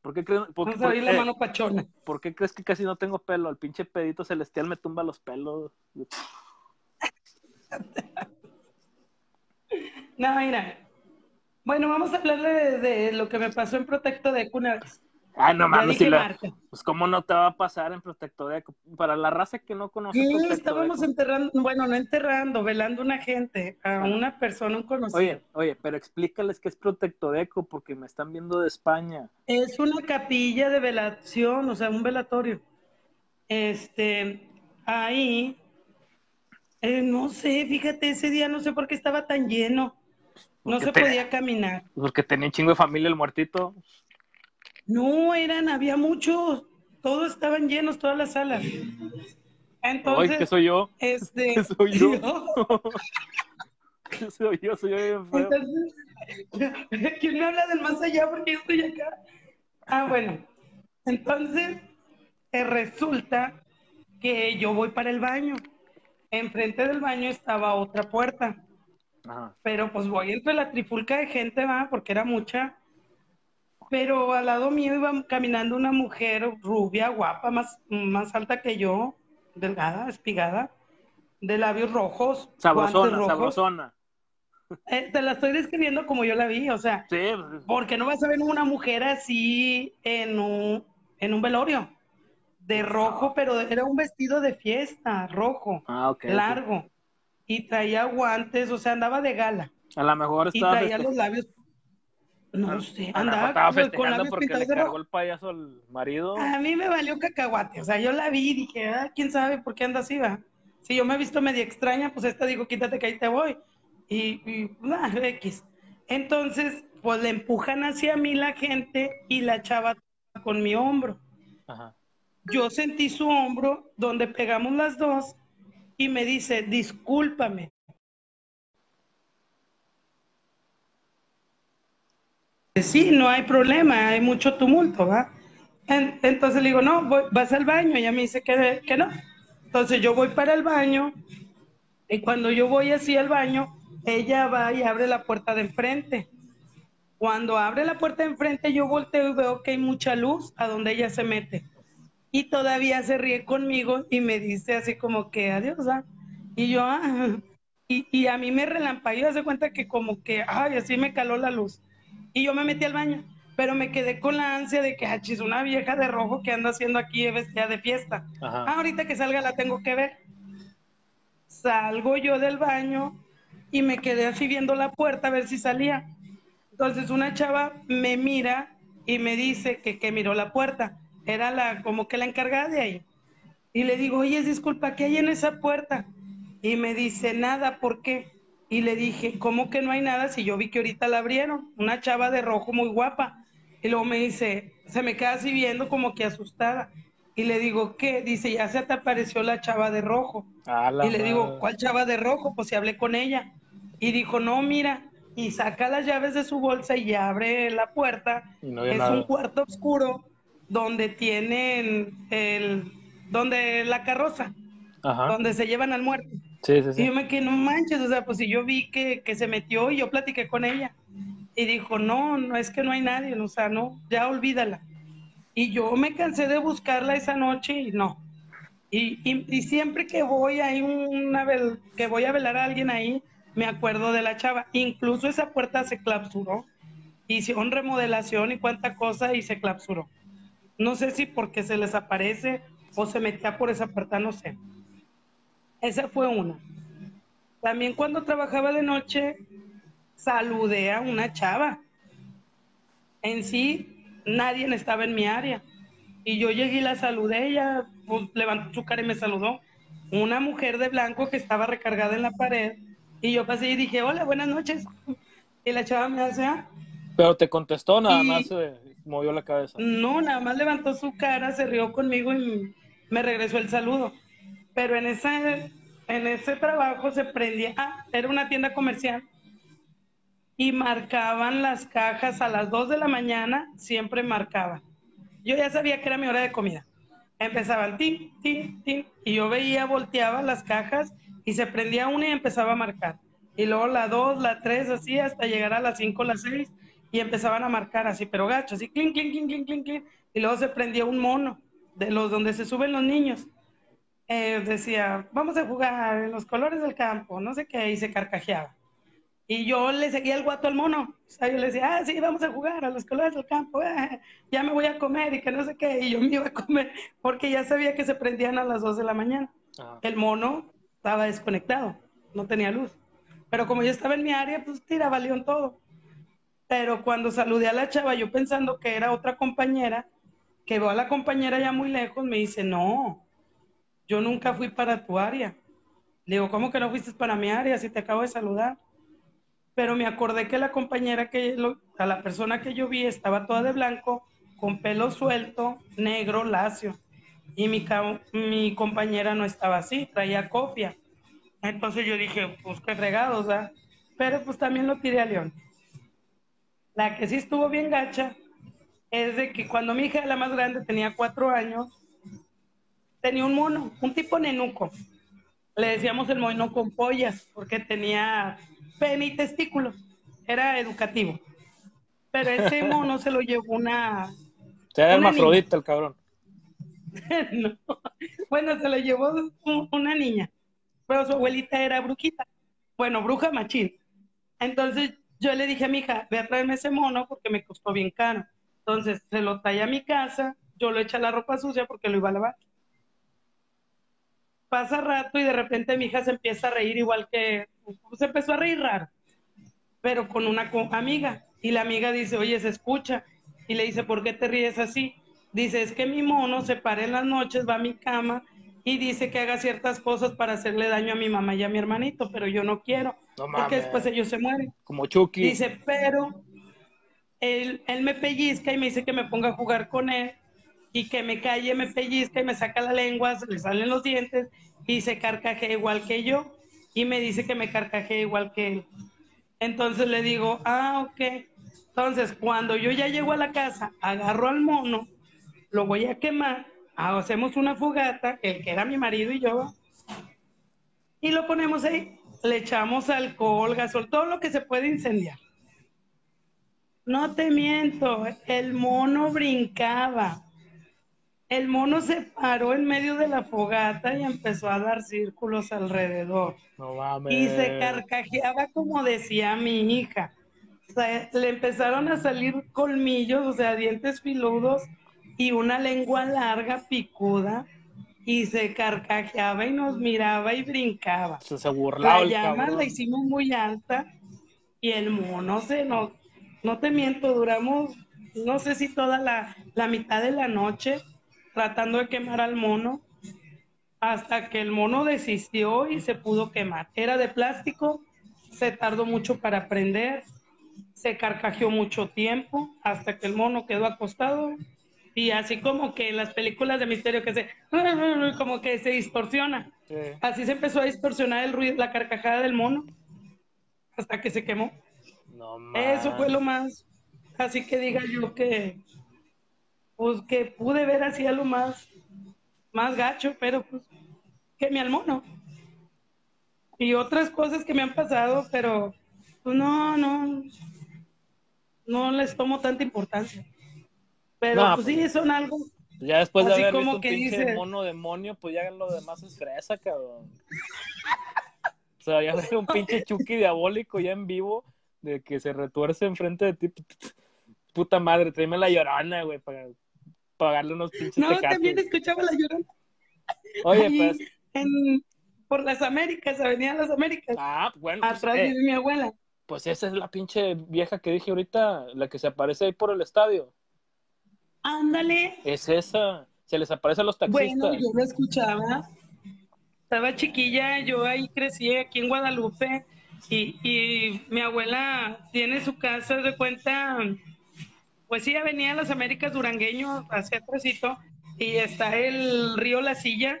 ¿Por qué crees? Por, por, la mano pachona. ¿Por qué crees que casi no tengo pelo? El pinche pedito celestial me tumba los pelos. no, mira, bueno, vamos a hablarle de, lo que me pasó en Protecto de una vez. Ah, no mames, si pues cómo no te va a pasar en Protecto de Para la raza que no conoce sí, estábamos enterrando, bueno, no enterrando, velando a una gente, a una persona, un conocido. Oye, oye, pero explícales qué es Protectodeco, porque me están viendo de España. Es una capilla de velación, o sea, un velatorio. Este, ahí, eh, no sé, fíjate, ese día no sé por qué estaba tan lleno. No se podía caminar. Porque tenía un chingo de familia el muertito. No, eran, había muchos. Todos estaban llenos, todas las salas. Entonces, Ay, ¿qué soy yo? Este, ¿Qué soy yo? ¿Qué soy yo? Soy yo bien feo. Entonces, ¿quién me habla del más allá? Porque yo estoy acá. Ah, bueno. Entonces, eh, resulta que yo voy para el baño. Enfrente del baño estaba otra puerta. Pero pues voy entre la trifulca de gente, va, porque era mucha. pero al lado mío iba caminando una mujer rubia, guapa, más, más alta que yo, delgada, espigada, de labios rojos, Sabrosona, rojos. sabrosona. Eh, te la estoy describiendo como yo la vi, o sea, Sí, pues, porque no vas a ver una mujer así en un, en un velorio, de rojo, pero era un vestido de fiesta, rojo, ah, largo, y traía guantes, o sea, andaba de gala, A lo mejor y estaba, traía feste- los labios, no a- sé, andaba estaba con- labios porque le pintados cargó rojo. el payaso al marido. A mí me valió cacahuate, o sea, yo la vi y dije, ah, quién sabe por qué anda así, va. Si yo me he visto media extraña, pues esta digo, quítate que ahí te voy. Y, y nah, X. Entonces, pues le empujan hacia mí la gente y la chava con mi hombro. Ajá. Yo sentí su hombro donde pegamos las dos y me dice, discúlpame. Sí, no hay problema, hay mucho tumulto, ¿va? En- entonces le digo, no, vas al baño. Ella me dice que, que no. Entonces yo voy para el baño y cuando yo voy así al baño, ella va y abre la puerta de enfrente. Cuando abre la puerta de enfrente, yo volteo y veo que hay mucha luz a donde ella se mete. Y todavía se ríe conmigo y me dice así como que adiós. ¿ah?". Y yo, ah. Y, y a mí me relampagueó, hace cuenta que como que, ay, así me caló la luz. Y yo me metí al baño, pero me quedé con la ansia de que, ah, chis, una vieja de rojo que anda haciendo aquí vestida de fiesta. Ajá. Ah, ahorita que salga la tengo que ver. Salgo yo del baño y me quedé así viendo la puerta a ver si salía. Entonces una chava me mira y me dice que, que miró la puerta. Era la, como que la encargada de ahí. Y le digo, oye, disculpa, ¿qué hay en esa puerta? Y me dice, nada, ¿por qué? Y le dije, ¿cómo que no hay nada si yo vi que ahorita la abrieron? Una chava de rojo muy guapa. Y luego me dice, se me queda así viendo como que asustada. Y le digo, ¿qué? Dice, ya se te apareció la chava de rojo. Y le digo. ¿cuál chava de rojo? Pues si hablé con ella. Y dijo, no, mira. Y saca las llaves de su bolsa y abre la puerta. Y no es nada. un cuarto oscuro donde tienen el, donde la carroza, Ajá. donde se llevan al muerto. Sí, sí, Y sí. yo me quedé, no manches, o sea, pues si yo vi que, que se metió y yo platiqué con ella. Y dijo, no, no es que no hay nadie, o sea, no, ya olvídala. Y yo me cansé de buscarla esa noche y no. Y, y, y siempre que voy a una vel- que voy a velar a alguien ahí, me acuerdo de la chava. Incluso esa puerta se clausuró. Hicieron remodelación y cuánta cosa y se clausuró. No sé si porque se les aparece o se metía por esa puerta, no sé. Esa fue una. También cuando trabajaba de noche, saludé a una chava. En sí, nadie estaba en mi área. Y yo llegué y la saludé, ella pues, levantó su cara y me saludó. Una mujer de blanco que estaba recargada en la pared. Y yo pasé y dije, hola, buenas noches. Y la chava me hace, "Ah". Pero te contestó, nada Y- más se movió la cabeza. No, nada más levantó su cara, se rió conmigo y me regresó el saludo. Pero en ese, en ese trabajo se prendía, ah, era una tienda comercial y marcaban las cajas a las 2 de la mañana, siempre marcaban. Yo ya sabía que era mi hora de comida. Empezaban tin, tin, tin, y yo veía, volteaba las cajas y se prendía una y empezaba a marcar. Y luego la 2, la 3, así hasta llegar a las 5, las 6 y empezaban a marcar así, pero gacho, así, clink, clink, clink, clink, clink, clink. Y luego se prendía un mono de los donde se suben los niños. Eh, decía, vamos a jugar en los colores del campo, no sé qué, y se carcajeaba. Y yo le seguía el guato al mono. O sea, yo le decía, ah, sí, vamos a jugar a los colores del campo, ah, ya me voy a comer y que no sé qué. Y yo me iba a comer porque ya sabía que se prendían a las 2 de la mañana. Ajá. El mono estaba desconectado, no tenía luz. Pero como yo estaba en mi área, pues tiraba león todo. Pero cuando saludé a la chava, yo pensando que era otra compañera, que veo a la compañera ya muy lejos, me dice, no, yo nunca fui para tu área. Le digo, ¿cómo que no fuiste para mi área si te acabo de saludar? Pero me acordé que la compañera que, a la persona que yo vi estaba toda de blanco, con pelo suelto, negro, lacio. Y mi, mi compañera no estaba así, traía copia. Entonces yo dije, pues qué fregados, ¿verdad? Pero pues también lo tiré a León. La que sí estuvo bien gacha es de que cuando mi hija, la más grande, tenía cuatro años, tenía un mono, un tipo nenuco. Le decíamos el mono con pollas porque tenía pene y testículos. Era educativo. Pero ese mono se lo llevó una. Se era hermafrodita el cabrón. no. Bueno, se lo llevó un- una niña. Pero su abuelita era brujita. Bueno, bruja machín. Entonces yo le dije a mi hija, ve a traerme ese mono porque me costó bien caro. Entonces se lo trae a mi casa, yo lo eché a la ropa sucia porque lo iba a lavar. Pasa rato y de repente mi hija se empieza a reír igual que, se empezó a reír raro, pero con una amiga. Y la amiga dice, oye, se escucha. Y le dice, ¿por qué te ríes así? Dice, es que mi mono se para en las noches, va a mi cama y dice que haga ciertas cosas para hacerle daño a mi mamá y a mi hermanito, pero yo no quiero, No porque después ellos se mueren. Como Chucky. Dice, pero él, él me pellizca y me dice que me ponga a jugar con él y que me calle, me pellizca y me saca la lengua, se le salen los dientes y se carcajea igual que yo y me dice que me carcajea igual que él. Entonces le digo, ah, ok. Entonces, cuando yo ya llego a la casa, agarro al mono, lo voy a quemar, hacemos una fogata, el que era mi marido y yo, y lo ponemos ahí. Le echamos alcohol, gasol, todo lo que se puede incendiar. No te miento, el mono brincaba. El mono se paró en medio de la fogata y empezó a dar círculos alrededor. No mames. Y se carcajeaba como decía mi hija. O sea, le empezaron a salir colmillos, o sea, dientes filudos y una lengua larga, picuda, y se carcajeaba y nos miraba y brincaba. Se, se burlaba La llama cabrón. la hicimos muy alta y el mono se nos, no te miento, duramos, no sé si toda la, la mitad de la noche tratando de quemar al mono hasta que el mono desistió y se pudo quemar. Era de plástico, se tardó mucho para prender, se carcajeó mucho tiempo hasta que el mono quedó acostado y así como que en las películas de misterio que se como que se distorsiona. Sí. Así se empezó a distorsionar el ruido, la carcajada del mono hasta que se quemó. No. Eso fue lo más, así que diga yo que, pues que pude ver así a lo más, más gacho, pero pues quemé al mono. Y otras cosas que me han pasado, pero pues no, no, no les tomo tanta importancia. Pero No, pues sí, son algo, Ya después de haber como visto un que pinche dice- mono demonio, pues ya lo demás es fresa, cabrón. O sea, ya ver un pinche Chucky diabólico ya en vivo, de que se retuerce enfrente de ti. Puta madre, tráeme la llorona, güey, para pagarle unos pinches no, tecates. también escuchaba la llorona. Oye, ahí pues, en- por las Américas, Avenida Las Américas, ah, bueno, pues, atrás eh, vive mi abuela. pues esa es la pinche vieja que dije ahorita, la que se aparece ahí por el estadio. Ándale, Es esa. Se les aparece a los taxistas. Bueno, yo lo escuchaba. Estaba chiquilla, yo ahí crecí aquí en Guadalupe y, y mi abuela tiene su casa de cuenta, pues sí, Avenida Las Américas Durangueño, hacia atrásito, y está el río La Silla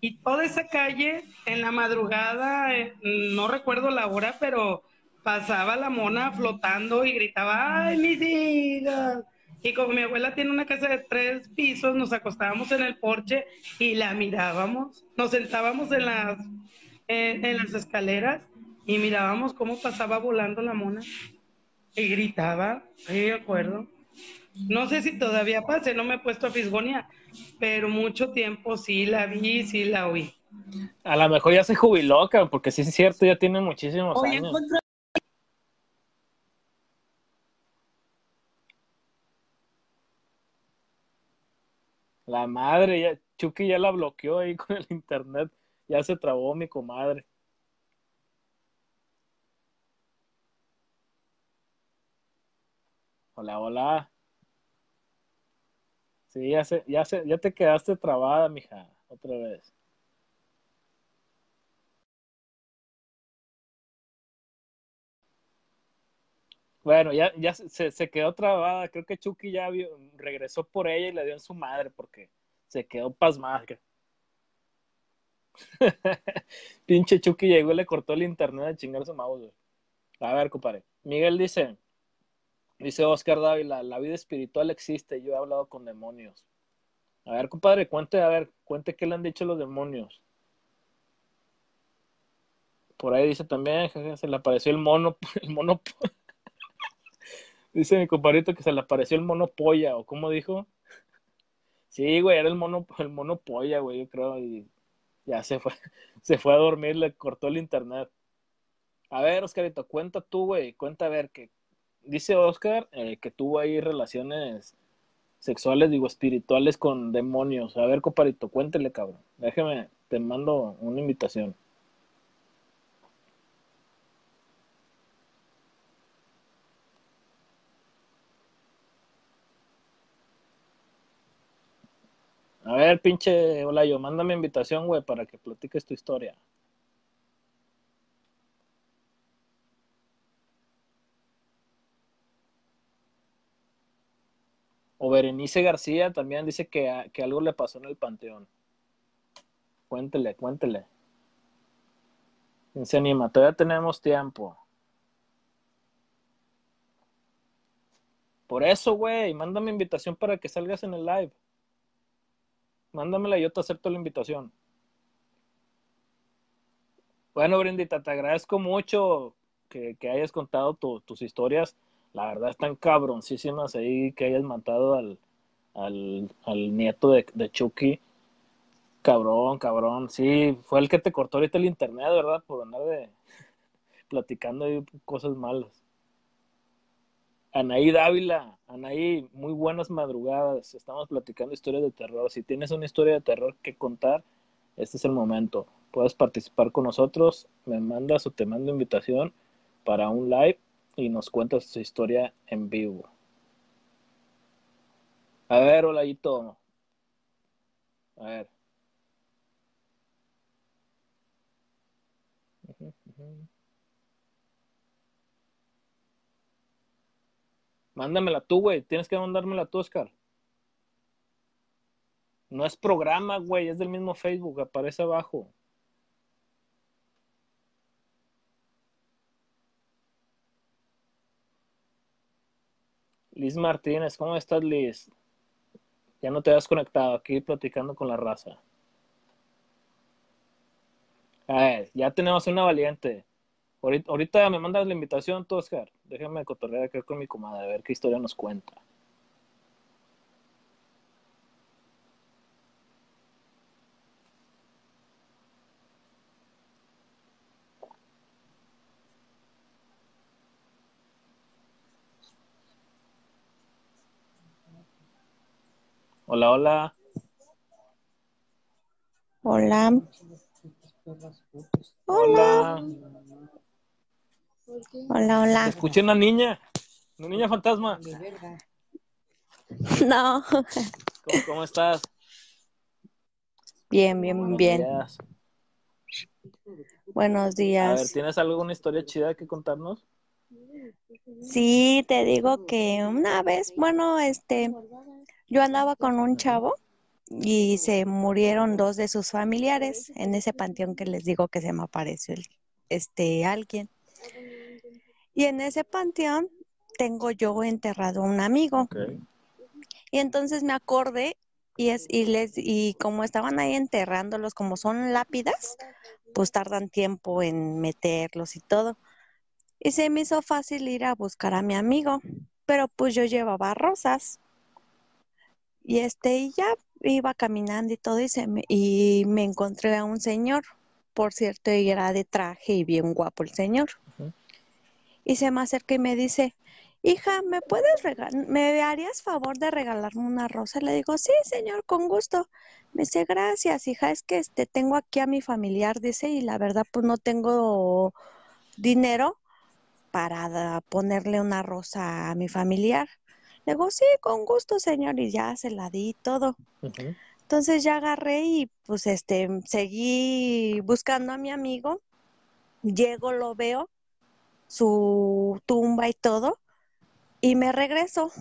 y toda esa calle en la madrugada, eh, no recuerdo la hora, pero pasaba la mona flotando y gritaba, ¡ay, mis hijas! Y como mi abuela tiene una casa de tres pisos, nos acostábamos en el porche y la mirábamos. Nos sentábamos en las, en, en las escaleras y mirábamos cómo pasaba volando la mona. Y gritaba, sí, de acuerdo. No sé si todavía pase, no me he puesto a fisgonear, pero mucho tiempo sí la vi, sí la oí. A lo mejor ya se jubiló, cabrón, porque sí es cierto, ya tiene muchísimos Oye, años. encontré La madre, ya, Chucky ya la bloqueó ahí con el internet. Ya se trabó mi comadre. Hola, hola. Sí, ya, se, ya, se, ya te quedaste trabada, mija, otra vez. Bueno, ya, ya se- se, quedó trabada. Creo que Chucky ya regresó por ella y le dio en su madre porque se quedó pasmada. Pinche Chucky llegó y le cortó el internet a chingar su mouse. A ver, compadre. Miguel dice, dice Oscar Dávila, la vida espiritual existe, yo he hablado con demonios. A ver, compadre, cuente, a ver, cuente qué le han dicho los demonios. Por ahí dice también, se le apareció el mono, el mono. Dice mi compadrito que se le apareció el mono polla, o cómo dijo. Sí, güey, era el mono, el mono polla, güey, yo creo, y ya se fue, se fue a dormir, le cortó el internet. A ver, Oscarito, cuenta tú, güey, cuenta a ver que dice Oscar eh, que tuvo ahí relaciones sexuales, digo, espirituales con demonios. A ver, compadrito, cuéntele, cabrón. Déjeme, te mando una invitación. Ver, pinche Olayo, mándame invitación, güey, para que platiques tu historia. O Berenice García también dice que, que algo le pasó en el panteón. Cuéntele, cuéntele. Todavía tenemos tiempo. Por eso, güey, mándame invitación para que salgas en el live. Mándamela y yo te acepto la invitación. Bueno, Brindita, te agradezco mucho que, hayas contado tus historias. La verdad están cabroncísimas ahí que hayas matado al, al, nieto de, de, Chucky. Cabrón, cabrón. Sí, fue el que te cortó ahorita el internet, ¿verdad? Por andar de platicando ahí cosas malas. Anaí Dávila, Anaí, muy buenas madrugadas. Estamos platicando historias de terror. Si tienes una historia de terror que contar, este es el momento. Puedes participar con nosotros, me mandas o te mando invitación para un live y nos cuentas tu historia en vivo. A ver, Olayito. A ver. Mándamela tú, güey. Tienes que mandármela tú, Oscar. No es programa, güey. Es del mismo Facebook. Aparece abajo. Liz Martínez, ¿cómo estás, Liz? Ya no te has conectado aquí platicando con la raza. A ver, ya tenemos una valiente. Ahorita, me mandas la invitación, tú, Oscar. Déjame cotorrear acá con mi comadre, a ver qué historia nos cuenta. Hola, hola. Hola. Hola. Hola, hola. Escuché una niña, una niña fantasma. No. ¿Cómo, estás? Bien, bien, bien. Buenos días. A ver, ¿tienes alguna historia chida que contarnos? Sí, te digo que una vez, bueno, este, yo andaba con un chavo y se murieron dos de sus familiares en ese panteón que les digo que se me apareció el, este alguien. Y en ese panteón tengo yo enterrado a un amigo. Y entonces me acordé y es y les y como estaban ahí enterrándolos como son lápidas, pues tardan tiempo en meterlos y todo. Y se me hizo fácil ir a buscar a mi amigo, pero pues yo llevaba rosas. Y este y ya iba caminando y todo y, me, y me encontré a un señor. Por cierto, y era de traje y bien guapo el señor y se me acerca y me dice, hija, ¿me puedes regalar, me harías favor de regalarme una rosa? Le digo, sí, señor, con gusto. Me dice, gracias, hija, es que este, tengo aquí a mi familiar, dice, y la verdad, pues no tengo dinero para ponerle una rosa a mi familiar. Le digo, sí, con gusto, señor, y ya se la di todo. Entonces ya agarré y pues este, seguí buscando a mi amigo. Llego, lo veo su tumba y todo, y me regreso.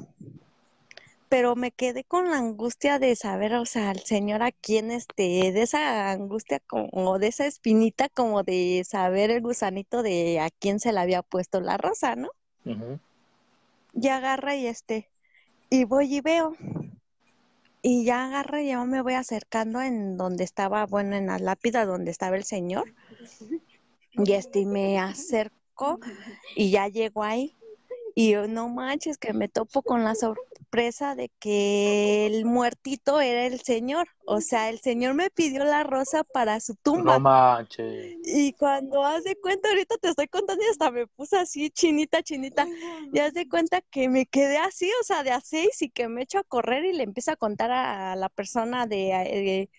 Pero me quedé con la angustia de saber, o sea, el Señor a quién este, de esa angustia como de esa espinita como de saber el gusanito de a quién se le había puesto la rosa, ¿no? Y agarra y este, y voy y veo. Y ya agarra y ya me voy acercando en donde estaba, bueno, en la lápida donde estaba el Señor. Y este, y me acerco y ya llego ahí Y yo, no manches, que me topo con la sorpresa de que el muertito era el señor. O sea, el señor me pidió la rosa para su tumba. No manches. Y cuando haz de cuenta, ahorita te estoy contando y hasta me puse así, chinita, chinita. Y haz de cuenta que me quedé así, o sea, de a seis y que me echo a correr y le empiezo a contar a la persona de, eh,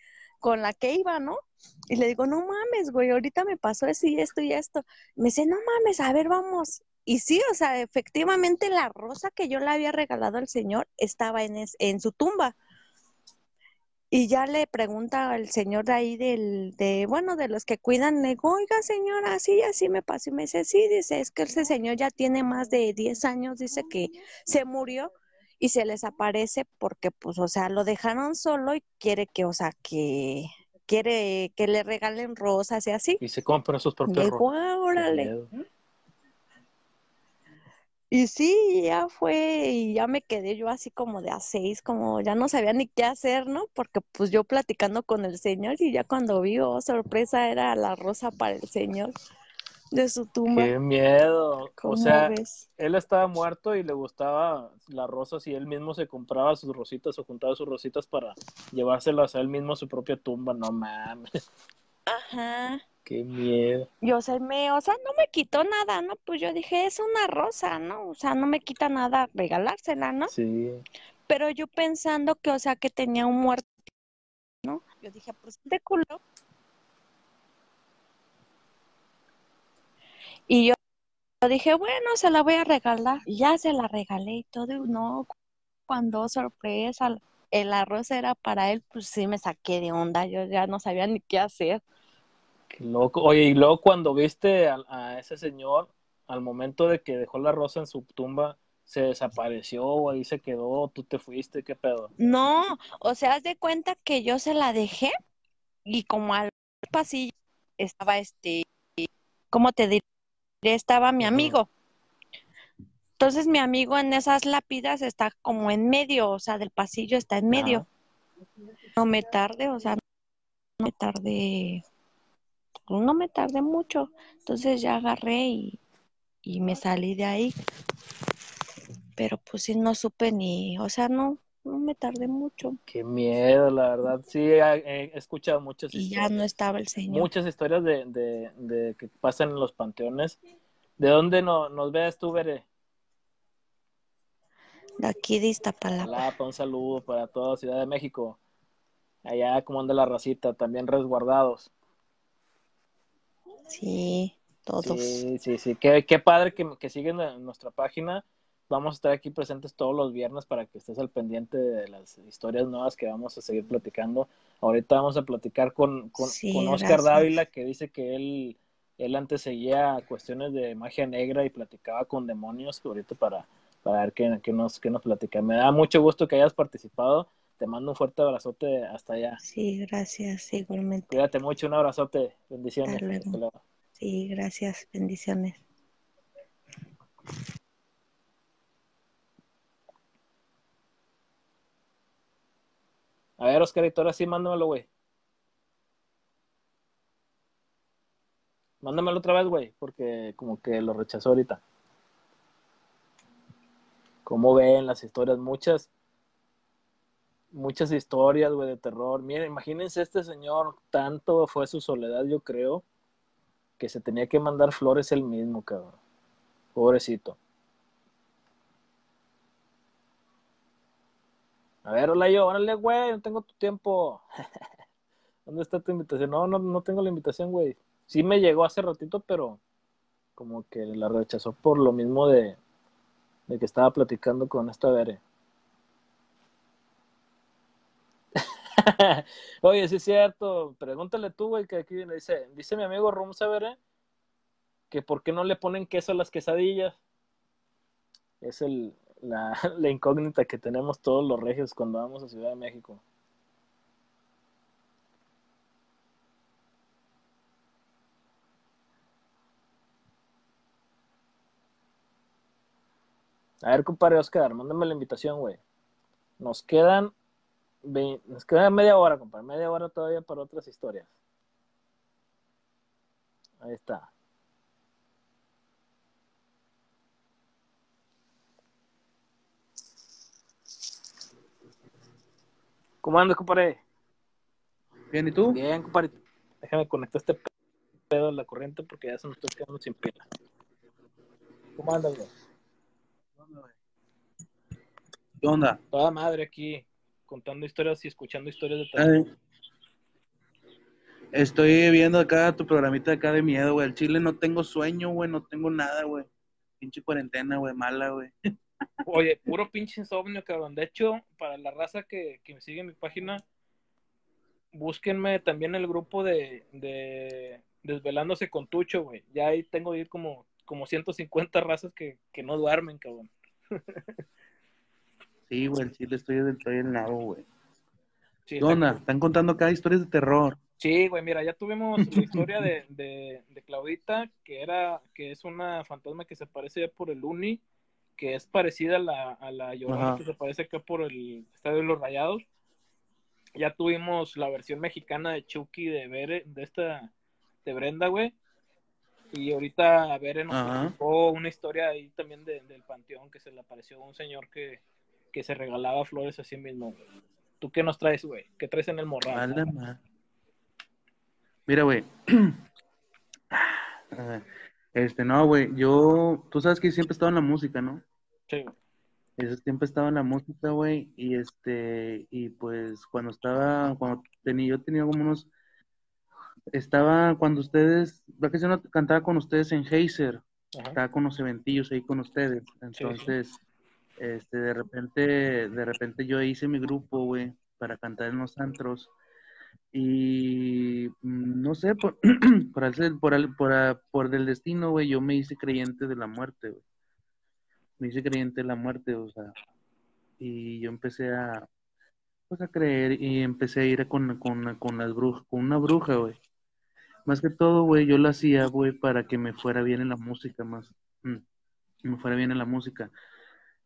con la que iba, ¿no? Y le digo, no mames, güey, ahorita me pasó eso y esto y esto. Me dice, no mames, a ver, vamos. Y sí, o sea, efectivamente la rosa que yo le había regalado al señor estaba en, su tumba. Y ya le pregunta al señor de ahí, del, de, bueno, de los que cuidan, le digo, oiga señora, así, así me pasó. Y me dice, sí, dice, es que ese señor ya tiene más de 10 años, dice que se murió y se les aparece porque, pues, o sea, lo dejaron solo y quiere que, o sea, que quiere que le regalen rosas y así. Y se compra sus propios rosas. Ah, órale. Y sí, ya fue, y ya me quedé yo así como de a seis, como ya no sabía ni qué hacer, ¿no? Porque pues yo platicando con el señor y ya cuando vi, oh, sorpresa, era la rosa para el señor de su tumba. Qué miedo. O sea, él estaba muerto y le gustaba las rosas y él mismo se compraba sus rositas o juntaba sus rositas para llevárselas a él mismo a su propia tumba, no mames. Ajá. Qué miedo. Yo se me, o sea, no me quitó nada, ¿no? Pues yo dije, es una rosa, ¿no? O sea, no me quita nada regalársela, ¿no? Sí. Pero yo pensando que, o sea, que tenía un muerto, ¿no? Yo dije, pues de culo. Y yo, dije, bueno, se la voy a regalar. Y ya se la regalé y todo. No, cuando sorpresa, el arroz era para él, pues sí me saqué de onda. Yo ya no sabía ni qué hacer. Qué loco. Oye, y luego cuando viste a, ese señor, al momento de que dejó la rosa en su tumba, se desapareció o ahí se quedó, tú te fuiste, qué pedo. No, o sea, haz de cuenta que yo se la dejé y como al pasillo estaba este, ¿cómo te diré? Estaba mi amigo. Entonces mi amigo en esas lápidas está como en medio, o sea, del pasillo está en medio. No me tarde, o sea, no me tarde no me tardé mucho. Entonces ya agarré y, me salí de ahí. Pero pues sí, no supe ni, o sea, no me tardé mucho. Qué miedo, la verdad. Sí, he, escuchado muchas y ya no estaba el señor. Muchas historias de, de, que pasan en los panteones. ¿De dónde no, nos veas tú, Bere? De aquí de Iztapalapa. un saludo para toda Ciudad de México. Allá como anda la racita, también resguardados. Sí, todos. Sí, sí, sí. Qué, qué padre que, que siguen en nuestra página. Vamos a estar aquí presentes todos los viernes para que estés al pendiente de las historias nuevas que vamos a seguir platicando. Ahorita vamos a platicar con, con, Oscar Dávila, que dice que él, él antes seguía cuestiones de magia negra y platicaba con demonios. Ahorita para, para ver qué, qué, nos, qué nos platica. Me da mucho gusto que hayas participado. Te mando un fuerte abrazote hasta allá. Sí, gracias, igualmente. Cuídate mucho, un abrazote. Bendiciones. Sí, gracias, bendiciones. A ver, Oscarito, ahora sí, mándamelo, güey. Mándamelo otra vez, güey, porque como que lo rechazó ahorita. ¿Cómo ven las historias? Muchas muchas historias, güey, de terror. Miren, imagínense este señor, tanto fue su soledad, yo creo, que se tenía que mandar flores él mismo, cabrón. Pobrecito. A ver, hola yo, órale, güey, no tengo tu tiempo. ¿Dónde está tu invitación? No, no, no tengo la invitación, güey. Sí me llegó hace ratito, pero como que la rechazó por lo mismo de, de que estaba platicando con esta Bere. Oye, sí es cierto. Pregúntale tú, güey, que aquí dice, dice mi amigo Rum Saberé que por qué no le ponen queso a las quesadillas. Es el, la, la incógnita que tenemos todos los regios cuando vamos a Ciudad de México. A ver, compadre Oscar, mándame la invitación, güey. Nos quedan nos queda media hora, compadre. Media hora todavía para otras historias. Ahí está. ¿Cómo andas, compadre? Bien, ¿y tú? Bien, compadre. Déjame conectar este pedo a la corriente porque ya se nos está quedando sin pila. ¿Cómo andas, güey? ¿Qué onda? Toda madre aquí, contando historias y escuchando historias de. Ay, Estoy viendo acá tu programita acá de miedo, güey. El chile no tengo sueño, güey, no tengo nada, güey. Pinche cuarentena, güey, mala, güey. Oye, puro pinche insomnio, cabrón. De hecho, para la raza que, que me sigue en mi página, búsquenme también el grupo de, de Desvelándose con Tucho, güey. Ya ahí tengo ir como, como 150 razas que, que no duermen, cabrón. Sí, güey, el chile estoy del en lado, güey. Sí, cool. Están contando acá historias de terror. Sí, güey, mira, ya tuvimos la historia de, de, de Claudita, que era, que es una fantasma que se parece por el Uni, que es parecida a la, a la Llorona, que se parece acá por el Estadio de los Rayados. Ya tuvimos la versión mexicana de Chucky de Bere, de esta, de Brenda, güey. Y ahorita Bere nos platicó una historia ahí también de- del panteón que se le apareció a un señor que, que se regalaba flores a sí mismo, güey. ¿Tú qué nos traes, güey? ¿Qué traes en el morral? Mira, güey. Este, no, güey, yo, tú sabes que siempre he estado en la música, ¿no? Sí. Ese siempre estaba en la música, güey, y este, y pues cuando estaba, cuando tenía, yo tenía como unos, estaba cuando ustedes, ¿verdad que yo no cantaba con ustedes en Heiser? Ajá. Estaba con los eventillos ahí con ustedes, entonces, este, de repente, de repente yo hice mi grupo, güey, para cantar en los antros, y mm, no sé, por, por, hacer- por, por, por del destino, güey, yo me hice creyente de la muerte, me hice creyente de la muerte, o sea, y yo empecé a, pues a creer y empecé a ir con, con, con las brujas, con una bruja, güey. Más que todo, güey, yo lo hacía, güey, para que me fuera bien en la música, más, mm, me fuera bien en la música.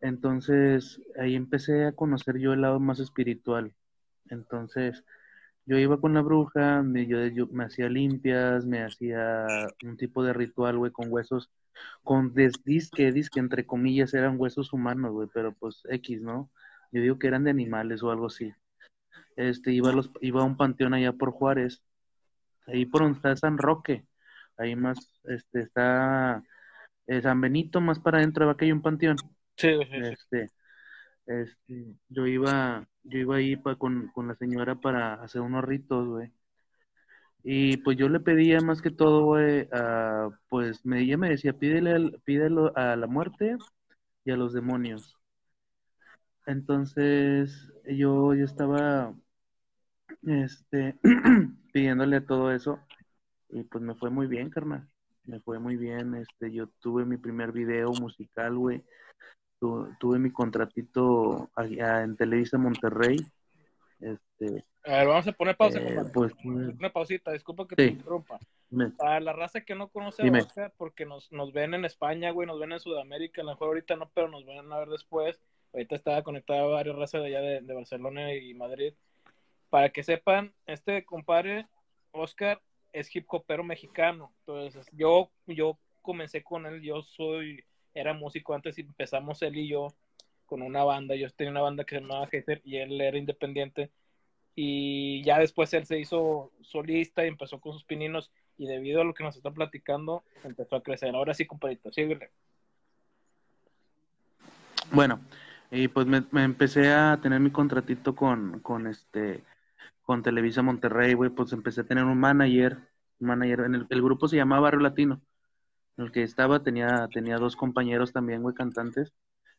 Entonces, ahí empecé a conocer yo el lado más espiritual. Entonces, yo iba con la bruja, me, yo, yo me hacía limpias, me hacía un tipo de ritual, güey, con huesos con des- disque, disque, entre comillas, eran huesos humanos, güey, pero pues X, ¿no? Yo digo que eran de animales o algo así. Este, iba a, los, iba a un panteón allá por Juárez, ahí por donde está San Roque, ahí más, este, está eh, San Benito, más para adentro, va que hay un panteón. Sí, sí, sí. Este, este, yo iba, yo iba ahí pa- con, con la señora para hacer unos ritos, güey. Y pues yo le pedía más que todo, güey, a- pues me, decía, pídele, al- pídelo a la muerte y a los demonios. Entonces yo, yo estaba, este, pidiéndole todo eso y pues me fue muy bien, carnal. Me fue muy bien, este, yo tuve mi primer video musical, güey. Tu- tuve mi contratito allá en Televisa Monterrey. Este, A ver, vamos a poner pausa, eh, pues, Una pausita, disculpa que te interrumpa. Para la raza que no conoce a Oscar, porque nos, nos ven en España, güey, nos ven en Sudamérica, a lo mejor ahorita no, pero nos van a ver después. Ahorita estaba conectada a varias razas de allá de, de Barcelona y Madrid. Para que sepan, este compadre, Oscar, es hip hopero mexicano. Entonces, yo, yo comencé con él, yo soy, era músico antes y empezamos él y yo con una banda. Yo tenía una banda que se llamaba Heiser y él era independiente. Y ya después él se hizo solista y empezó con sus pininos. Y debido a lo que nos está platicando, empezó a crecer. Ahora sí, compadrito, síguele. Bueno, y pues me, empecé a tener mi contratito con, con este, con Televisa Monterrey, güey, pues empecé a tener un manager, un manager, en el grupo se llamaba Barrio Latino, en el que estaba, tenía, tenía dos compañeros también, güey, cantantes,